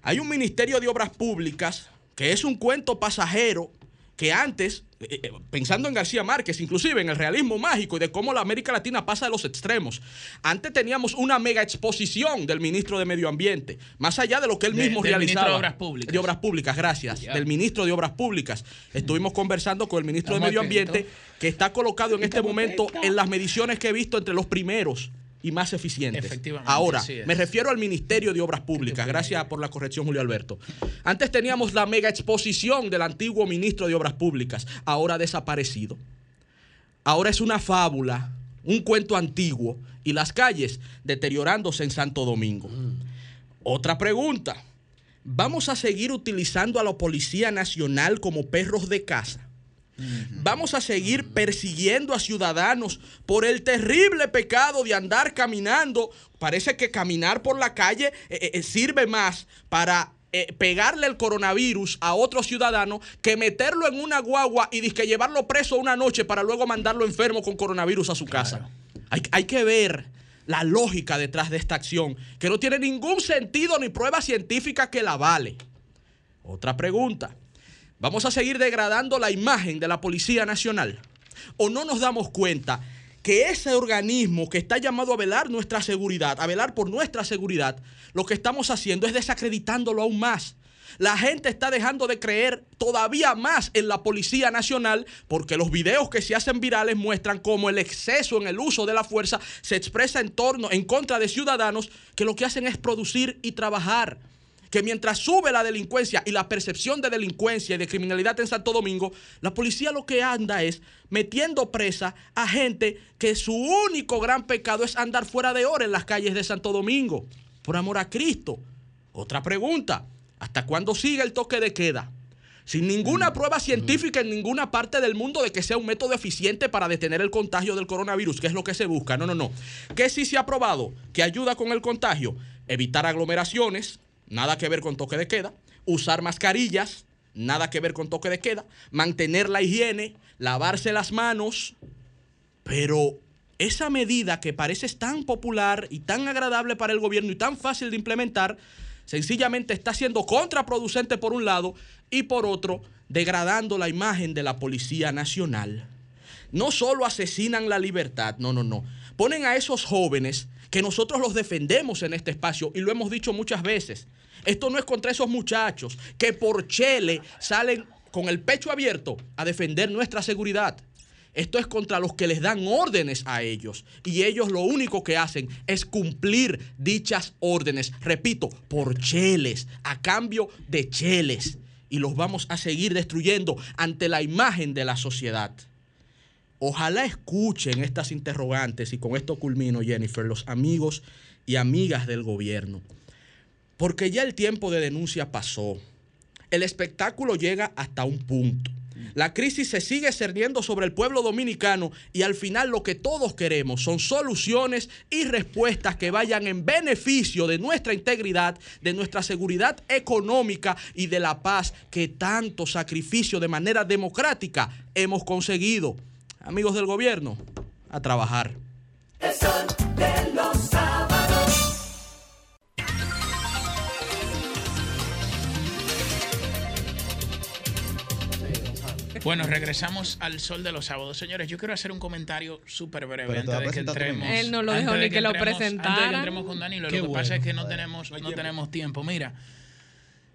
Hay un Ministerio de Obras Públicas que es un cuento pasajero que antes, eh, eh, pensando en García Márquez, inclusive en el realismo mágico y de cómo la América Latina pasa de los extremos, antes teníamos una mega exposición del ministro de Medio Ambiente, más allá de lo que él De- mismo del ministro realizaba. de Obras Públicas. De Obras Públicas, gracias. Del ministro de Obras Públicas. Estuvimos conversando con el ministro de Medio atentos. Ambiente, que está colocado en este momento en las mediciones que he visto entre los primeros y más eficientes. Efectivamente, Ahora, me refiero al Ministerio de Obras Públicas. Gracias por la corrección, Julio Alberto. Antes teníamos la mega exposición del antiguo ministro de Obras Públicas, ahora desaparecido. Ahora es una fábula, un cuento antiguo y las calles deteriorándose en Santo Domingo. Otra pregunta. ¿Vamos a seguir utilizando a la Policía Nacional como perros de caza? Vamos a seguir persiguiendo a ciudadanos por el terrible pecado de andar caminando. Parece que caminar por la calle eh, eh, sirve más para eh, pegarle el coronavirus a otro ciudadano que meterlo en una guagua y dizque llevarlo preso una noche para luego mandarlo enfermo con coronavirus a su casa. Hay, hay que ver la lógica detrás de esta acción, que no tiene ningún sentido ni prueba científica que la vale. Otra pregunta. ¿Vamos a seguir degradando la imagen de la Policía Nacional? ¿O no nos damos cuenta que ese organismo que está llamado a velar nuestra seguridad, a velar por nuestra seguridad, lo que estamos haciendo es desacreditándolo aún más? La gente está dejando de creer todavía más en la Policía Nacional porque los videos que se hacen virales muestran cómo el exceso en el uso de la fuerza se expresa en torno en contra de ciudadanos que lo que hacen es producir y trabajar que mientras sube la delincuencia y la percepción de delincuencia y de criminalidad en Santo Domingo, la policía lo que anda es metiendo presa a gente que su único gran pecado es andar fuera de hora en las calles de Santo Domingo, por amor a Cristo. Otra pregunta, ¿hasta cuándo sigue el toque de queda? Sin ninguna Mm. prueba científica en ninguna parte del mundo de que sea un método eficiente para detener el contagio del coronavirus, que es lo que se busca. No, no, no. ¿Qué sí se ha probado que ayuda con el contagio? Evitar aglomeraciones, nada que ver con toque de queda. Usar mascarillas, nada que ver con toque de queda. Mantener la higiene, lavarse las manos. Pero esa medida que parece tan popular y tan agradable para el gobierno y tan fácil de implementar, sencillamente está siendo contraproducente por un lado y por otro degradando la imagen de la Policía Nacional. No solo asesinan la libertad, no, no, no. Ponen a esos jóvenes que nosotros los defendemos en este espacio y lo hemos dicho muchas veces. Esto no es contra esos muchachos que por chele salen con el pecho abierto a defender nuestra seguridad. Esto es contra los que les dan órdenes a ellos. Y ellos lo único que hacen es cumplir dichas órdenes. Repito, por cheles, a cambio de cheles. Y los vamos a seguir destruyendo ante la imagen de la sociedad. Ojalá escuchen estas interrogantes y con esto culmino, Jennifer, los amigos y amigas del gobierno. Porque ya el tiempo de denuncia pasó. El espectáculo llega hasta un punto. La crisis se sigue cerniendo sobre el pueblo dominicano y al final lo que todos queremos son soluciones y respuestas que vayan en beneficio de nuestra integridad, de nuestra seguridad económica y de la paz que tanto sacrificio de manera democrática hemos conseguido. Amigos del gobierno, a trabajar. El sol de los sábados. Bueno, regresamos al sol de los sábados. Señores, yo quiero hacer un comentario súper breve antes de que entremos. Él no lo dejó de ni que lo entremos- Antes de que presentara. entremos con Danilo, Qué lo que pasa es bueno. que no tenemos, no tenemos tiempo. Mira,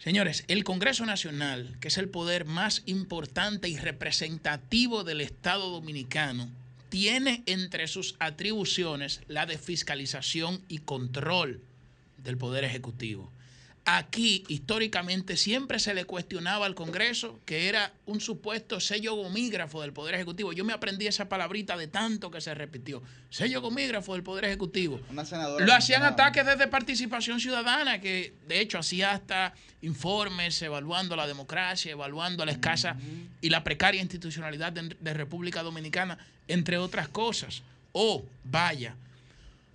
señores, el Congreso Nacional, que es el poder más importante y representativo del Estado Dominicano, tiene entre sus atribuciones la de fiscalización y control del Poder Ejecutivo. Aquí, históricamente, siempre se le cuestionaba al Congreso que era un supuesto sello gomígrafo del Poder Ejecutivo. Yo me aprendí esa palabrita de tanto que se repitió. Sello gomígrafo del Poder Ejecutivo. Una Lo hacían ataques desde participación ciudadana, que de hecho hacía hasta informes evaluando la democracia, evaluando la escasa y la precaria institucionalidad de, de República Dominicana, entre otras cosas. O, vaya,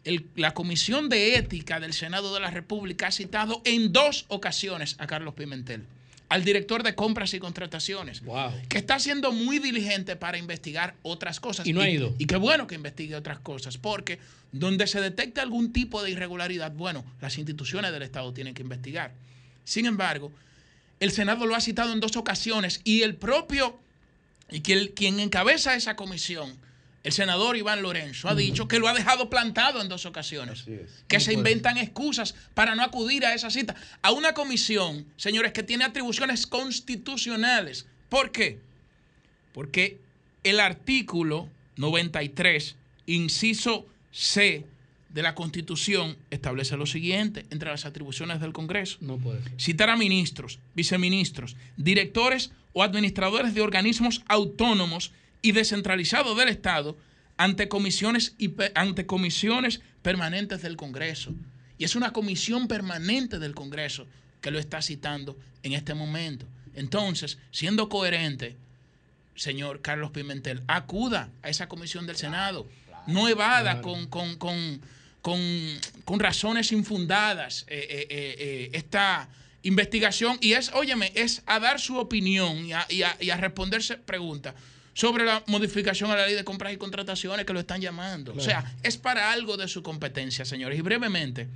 el- la Comisión de Ética del Senado de la República ha citado en dos ocasiones a Carlos Pimentel, al director de compras y contrataciones, que está siendo muy diligente para investigar otras cosas. Y no ha ido. Y qué bueno que investigue otras cosas, porque donde se detecte algún tipo de irregularidad, bueno, las instituciones del Estado tienen que investigar. Sin embargo, el Senado lo ha citado en dos ocasiones y el propio, y quien encabeza esa comisión, el senador Iván Lorenzo, ha dicho que lo ha dejado plantado en dos ocasiones. Que se inventan excusas para no acudir a esa cita. A una comisión, señores, que tiene atribuciones constitucionales. ¿Por qué? Porque el artículo 93, inciso C de la Constitución, establece lo siguiente entre las atribuciones del Congreso. No puede ser. Citar a ministros, viceministros, directores o administradores de organismos autónomos y descentralizados del Estado ante comisiones, y ante comisiones permanentes del Congreso. Y es una comisión permanente del Congreso que lo está citando en este momento. Entonces, siendo coherente, señor Carlos Pimentel, acuda a esa comisión del Senado. No evada con, con- con- con- razones infundadas eh, eh, eh, esta investigación. Y es, óyeme, es a dar su opinión y a, y a- y a responderse preguntas sobre la modificación a la ley de compras y contrataciones que lo están llamando. O sea, es para algo de su competencia, señores. Y brevemente,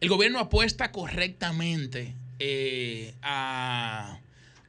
el gobierno apuesta correctamente eh, a,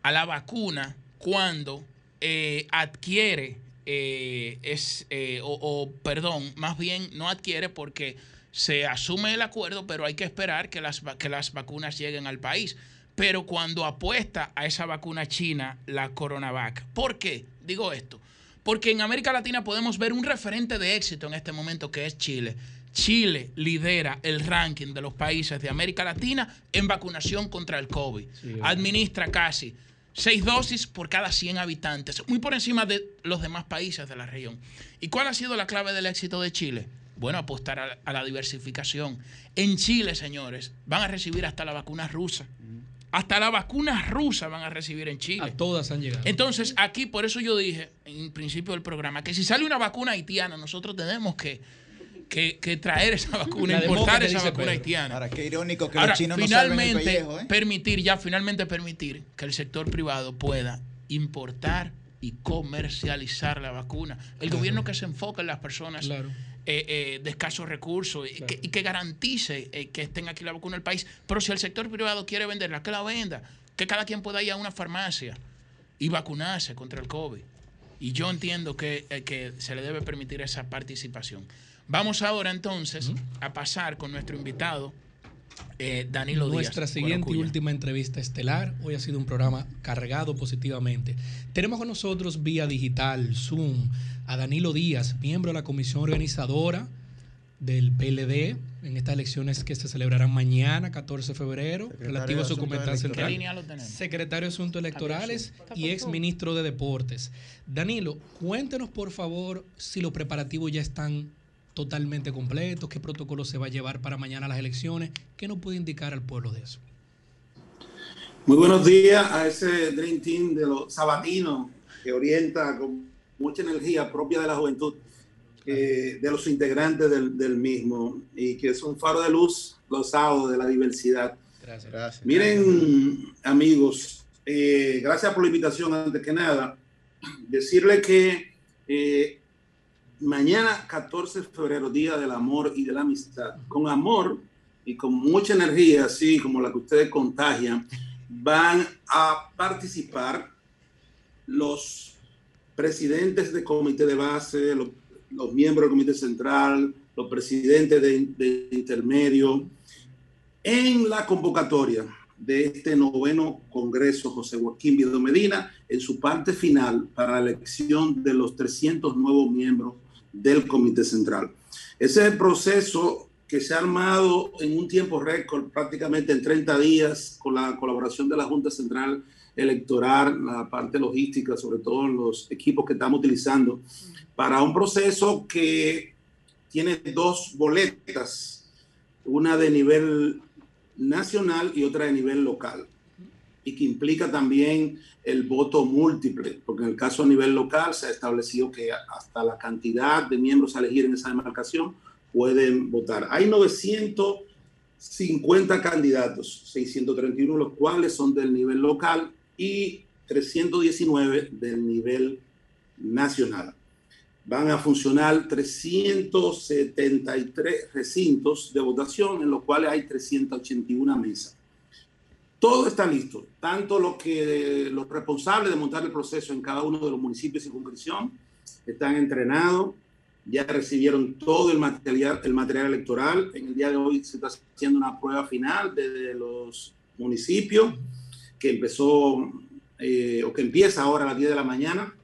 a la vacuna cuando eh, adquiere, eh, es, eh, o, o, perdón, más bien no adquiere porque se asume el acuerdo, pero hay que esperar que las, que las vacunas lleguen al país. Pero cuando apuesta a esa vacuna china, la CoronaVac. ¿Por qué? Digo esto. Porque en América Latina podemos ver un referente de éxito en este momento que es Chile. Chile lidera el ranking de los países de América Latina en vacunación contra el COVID. Sí, Administra casi seis dosis por cada 100 habitantes, muy por encima de los demás países de la región. ¿Y cuál ha sido la clave del éxito de Chile? Bueno, apostar a, a la diversificación. En Chile, señores, van a recibir hasta la vacuna rusa. Hasta la vacuna rusa van a recibir en Chile. A todas han llegado. Entonces, aquí, por eso yo dije en principio del programa, que si sale una vacuna haitiana, nosotros tenemos que, que, que traer esa vacuna, importar esa vacuna Pedro. haitiana. Ahora, qué irónico que Ahora, los chinos finalmente, no el pellejo, ¿eh? permitir, ya finalmente permitir que el sector privado pueda importar y comercializar la vacuna. El claro. gobierno que se enfoca en las personas claro. Eh, eh, de escasos recursos claro. y, que, y, que, garantice eh, que estén aquí la vacuna en el país. Pero si el sector privado quiere venderla, que la venda. Que cada quien pueda ir a una farmacia y vacunarse contra el COVID. Y yo entiendo que, eh, que se le debe permitir esa participación. Vamos ahora entonces uh -huh. a pasar con nuestro invitado, eh, Danilo Nuestra Díaz. Nuestra siguiente y última entrevista estelar. Hoy ha sido un programa cargado positivamente. Tenemos con nosotros vía digital, Zoom, a Danilo Díaz, miembro de la comisión organizadora del PLD en estas elecciones que se celebrarán mañana, 14 de febrero, Secretario relativo a su competencia central. Secretario de Asuntos Electorales y ex ministro de Deportes. Danilo, cuéntenos por favor si los preparativos ya están totalmente completos, qué protocolo se va a llevar para mañana las elecciones, qué nos puede indicar al pueblo de eso. Muy buenos días a ese Dream Team de los sabatinos que orienta con mucha energía propia de la juventud, eh, de los integrantes del, del, mismo y que es un faro de luz los sábados de la diversidad. Gracias. gracias Miren, amigos, eh, gracias por la invitación antes que nada. Decirle que eh, mañana 14 de febrero, Día del Amor y de la Amistad, con amor y con mucha energía, así como la que ustedes contagian, van a participar los presidentes de comité de base, los, miembros del comité central, los presidentes de, de, intermedio, en la convocatoria de este noveno Congreso José Joaquín Vido Medina, en su parte final para la elección de los 300 nuevos miembros del Comité Central. Ese es el proceso que se ha armado en un tiempo récord, prácticamente en 30 días, con la colaboración de la Junta Central Electoral, la parte logística, sobre todo los equipos que estamos utilizando, para un proceso que tiene dos boletas, una de nivel nacional y otra de nivel local, y que implica también el voto múltiple, porque en el caso a nivel local se ha establecido que hasta la cantidad de miembros a elegir en esa demarcación pueden votar. Hay 950 candidatos, 631 los cuales son del nivel local y 319 del nivel nacional. Van a funcionar 373 recintos de votación, en los cuales hay 381 mesas. Todo está listo, tanto lo que los responsables de montar el proceso en cada uno de los municipios de circunscripción están entrenados, ya recibieron todo el material, el material electoral. En el día de hoy se está haciendo una prueba final de los municipios que empezó eh, o que empieza ahora a las 10 de la mañana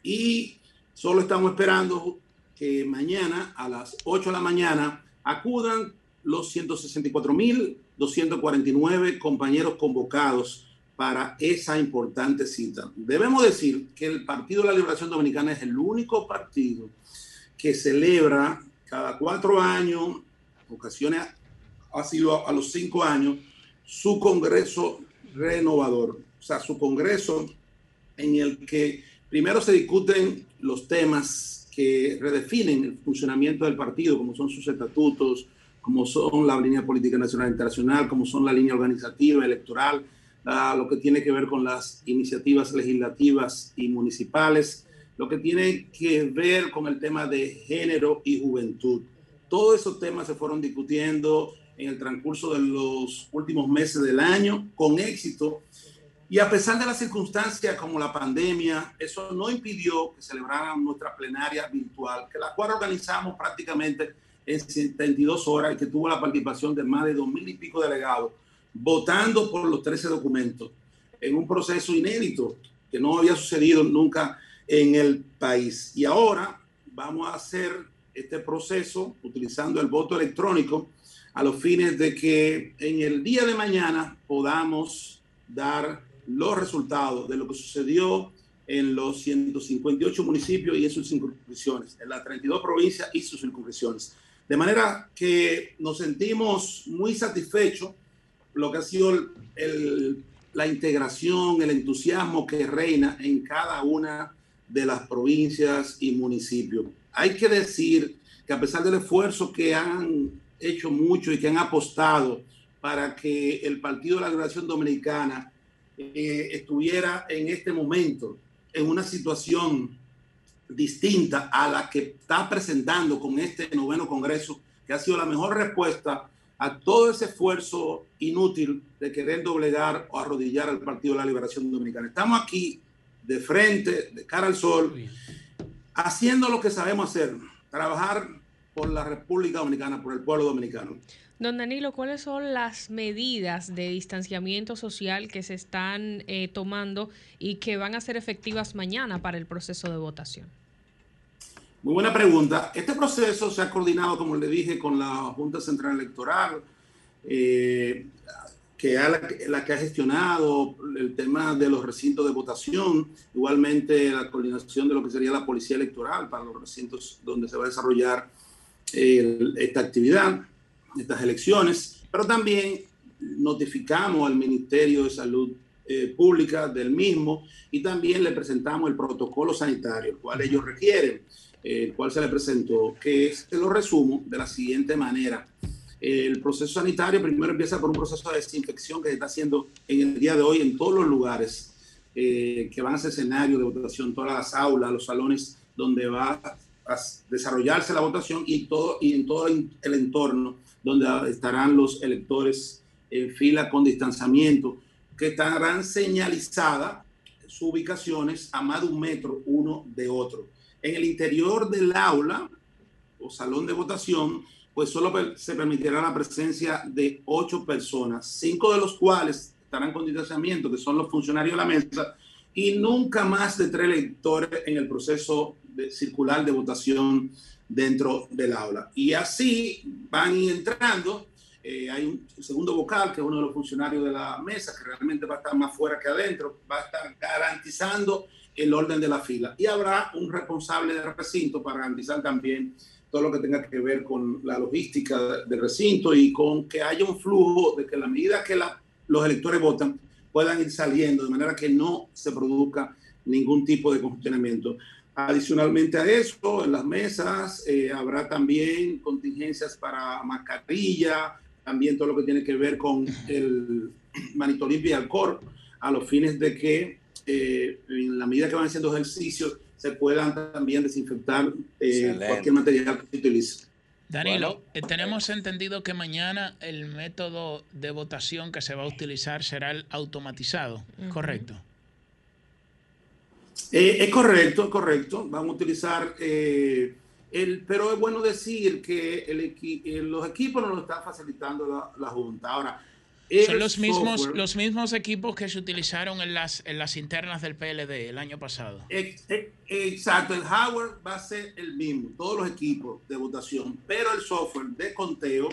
y solo estamos esperando que mañana a las 8 de la mañana acudan los 164.249 compañeros convocados para esa importante cita. Debemos decir que el Partido de la Liberación Dominicana es el único partido que celebra cada cuatro años, ocasiones ha sido a los cinco años, su Congreso renovador. O sea, su Congreso en el que primero se discuten los temas que redefinen el funcionamiento del partido, como son sus estatutos, como son la línea política nacional e internacional, como son la línea organizativa, electoral, lo que tiene que ver con las iniciativas legislativas y municipales, lo que tiene que ver con el tema de género y juventud. Todos esos temas se fueron discutiendo en el transcurso de los últimos meses del año con éxito Y a pesar de las circunstancias como la pandemia, eso no impidió que celebraran nuestra plenaria virtual, que la cual organizamos prácticamente en 72 horas y que tuvo la participación de más de dos mil y pico delegados, votando por los 13 documentos, en un proceso inédito que no había sucedido nunca en el país. Y ahora vamos a hacer este proceso utilizando el voto electrónico a los fines de que en el día de mañana podamos dar los resultados de lo que sucedió en los 158 municipios y en sus circunscripciones, en las 32 provincias y sus circunscripciones. De manera que nos sentimos muy satisfechos lo que ha sido la integración, el entusiasmo que reina en cada una de las provincias y municipios. Hay que decir que a pesar del esfuerzo que han hecho mucho y que han apostado para que el Partido de la Liberación Dominicana eh, estuviera en este momento en una situación distinta a la que está presentando con este noveno Congreso, que ha sido la mejor respuesta a todo ese esfuerzo inútil de querer doblegar o arrodillar al Partido de la Liberación Dominicana. Estamos aquí de frente, de cara al sol, haciendo lo que sabemos hacer, trabajar por la República Dominicana, por el pueblo dominicano. Don Danilo, ¿cuáles son las medidas de distanciamiento social que se están eh, tomando y que van a ser efectivas mañana para el proceso de votación? Muy buena pregunta. Este proceso se ha coordinado, como le dije, con la Junta Central Electoral, eh, que es la, la, que ha gestionado el tema de los recintos de votación, igualmente la coordinación de lo que sería la Policía Electoral para los recintos donde se va a desarrollar eh, esta actividad estas elecciones, pero también notificamos al Ministerio de Salud eh, Pública del mismo y también le presentamos el protocolo sanitario, el cual ellos requieren, el cual se le presentó, que es, te lo resumo de la siguiente manera. El proceso sanitario primero empieza por un proceso de desinfección que se está haciendo en el día de hoy en todos los lugares eh, que van a ser escenario de votación, todas las aulas, los salones donde va desarrollarse la votación y, todo, y en todo el entorno donde estarán los electores en fila con distanciamiento, que estarán señalizadas sus ubicaciones a más de un metro uno de otro. En el interior del aula o salón de votación, pues solo se permitirá la presencia de ocho personas, cinco de los cuales estarán con distanciamiento, que son los funcionarios de la mesa, y nunca más de tres electores en el proceso de circular de votación dentro del aula. Y así van entrando. Eh, hay un segundo vocal, que es uno de los funcionarios de la mesa, que realmente va a estar más fuera que adentro, va a estar garantizando el orden de la fila. Y habrá un responsable de recinto para garantizar también todo lo que tenga que ver con la logística del recinto y con que haya un flujo de que la medida que los electores votan puedan ir saliendo de manera que no se produzca ningún tipo de congestionamiento. Adicionalmente a eso, en las mesas eh, habrá también contingencias para mascarilla, también todo lo que tiene que ver con el manito limpio y alcohol, a los fines de que eh, en la medida que van haciendo ejercicios se puedan también desinfectar eh, cualquier material que se utilice. Danilo, tenemos entendido que mañana el método de votación que se va a utilizar será el automatizado, ¿correcto? Eh, es correcto, es correcto. Vamos a utilizar eh, el, pero es bueno decir que el, eh, los equipos nos lo está facilitando la, la Junta. Ahora, son los mismos, los mismos equipos que se utilizaron en las, en las internas del PLD el año pasado. exacto, el hardware va a ser el mismo, todos los equipos de votación, pero el software de conteo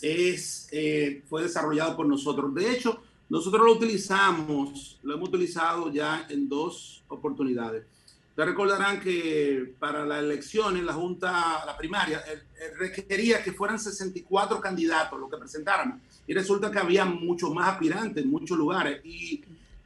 es, fue desarrollado por nosotros. De hecho, nosotros lo utilizamos, lo hemos utilizado ya en dos oportunidades. Ustedes recordarán que para las elecciones, la Junta, la primaria, requería que fueran 64 candidatos los que presentaran. Y resulta que había muchos más aspirantes en muchos lugares. Y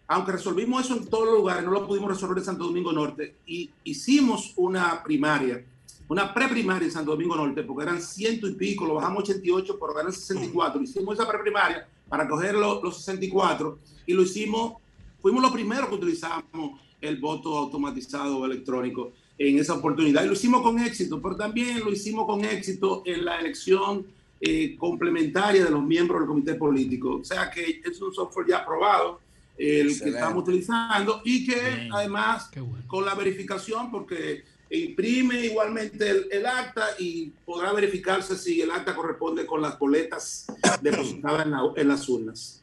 aunque resolvimos eso en todos los lugares, no lo pudimos resolver en Santo Domingo Norte. Y hicimos una primaria, una preprimaria en Santo Domingo Norte, porque eran ciento y pico, lo bajamos 88, pero eran 64. Hicimos esa preprimaria para coger los 64 y lo hicimos, fuimos los primeros que utilizamos el voto automatizado electrónico en esa oportunidad y lo hicimos con éxito, pero también lo hicimos con éxito en la elección eh, complementaria de los miembros del comité político. O sea que es un software ya aprobado el que estamos utilizando y que además con la verificación, porque imprime igualmente el, acta y podrá verificarse si el acta corresponde con las boletas depositadas en, las urnas.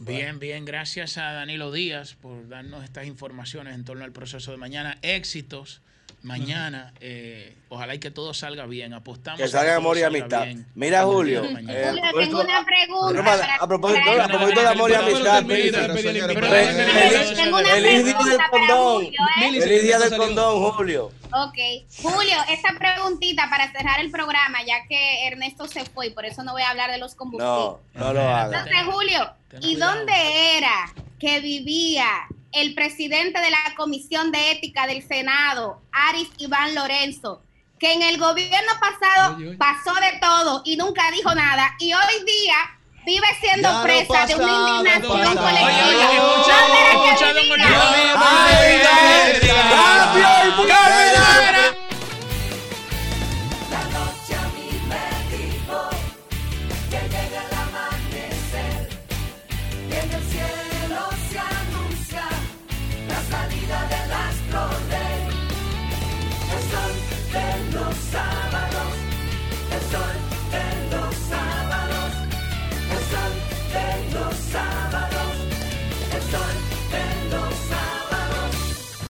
Bien, bien, gracias a Danilo Díaz por darnos estas informaciones en torno al proceso de mañana. Éxitos mañana. Eh, ojalá y que todo salga bien. Apostamos. Que salga amor y amistad. Mira, Julio. Eh, tengo una pregunta. A propósito, a propósito de amor y amistad. Feliz día del condón. Feliz día del condón, Julio. Ok. Julio, esta preguntita para cerrar el programa, ya que Ernesto se fue y por eso no voy a hablar de los combustibles. No, no lo hagas. Entonces, Julio, ¿y dónde era que vivía el presidente de la Comisión de Ética del Senado, Aris Iván Lorenzo, que en el gobierno pasado pasó de todo y nunca dijo nada, y hoy día vive siendo presa de una indignación colectiva.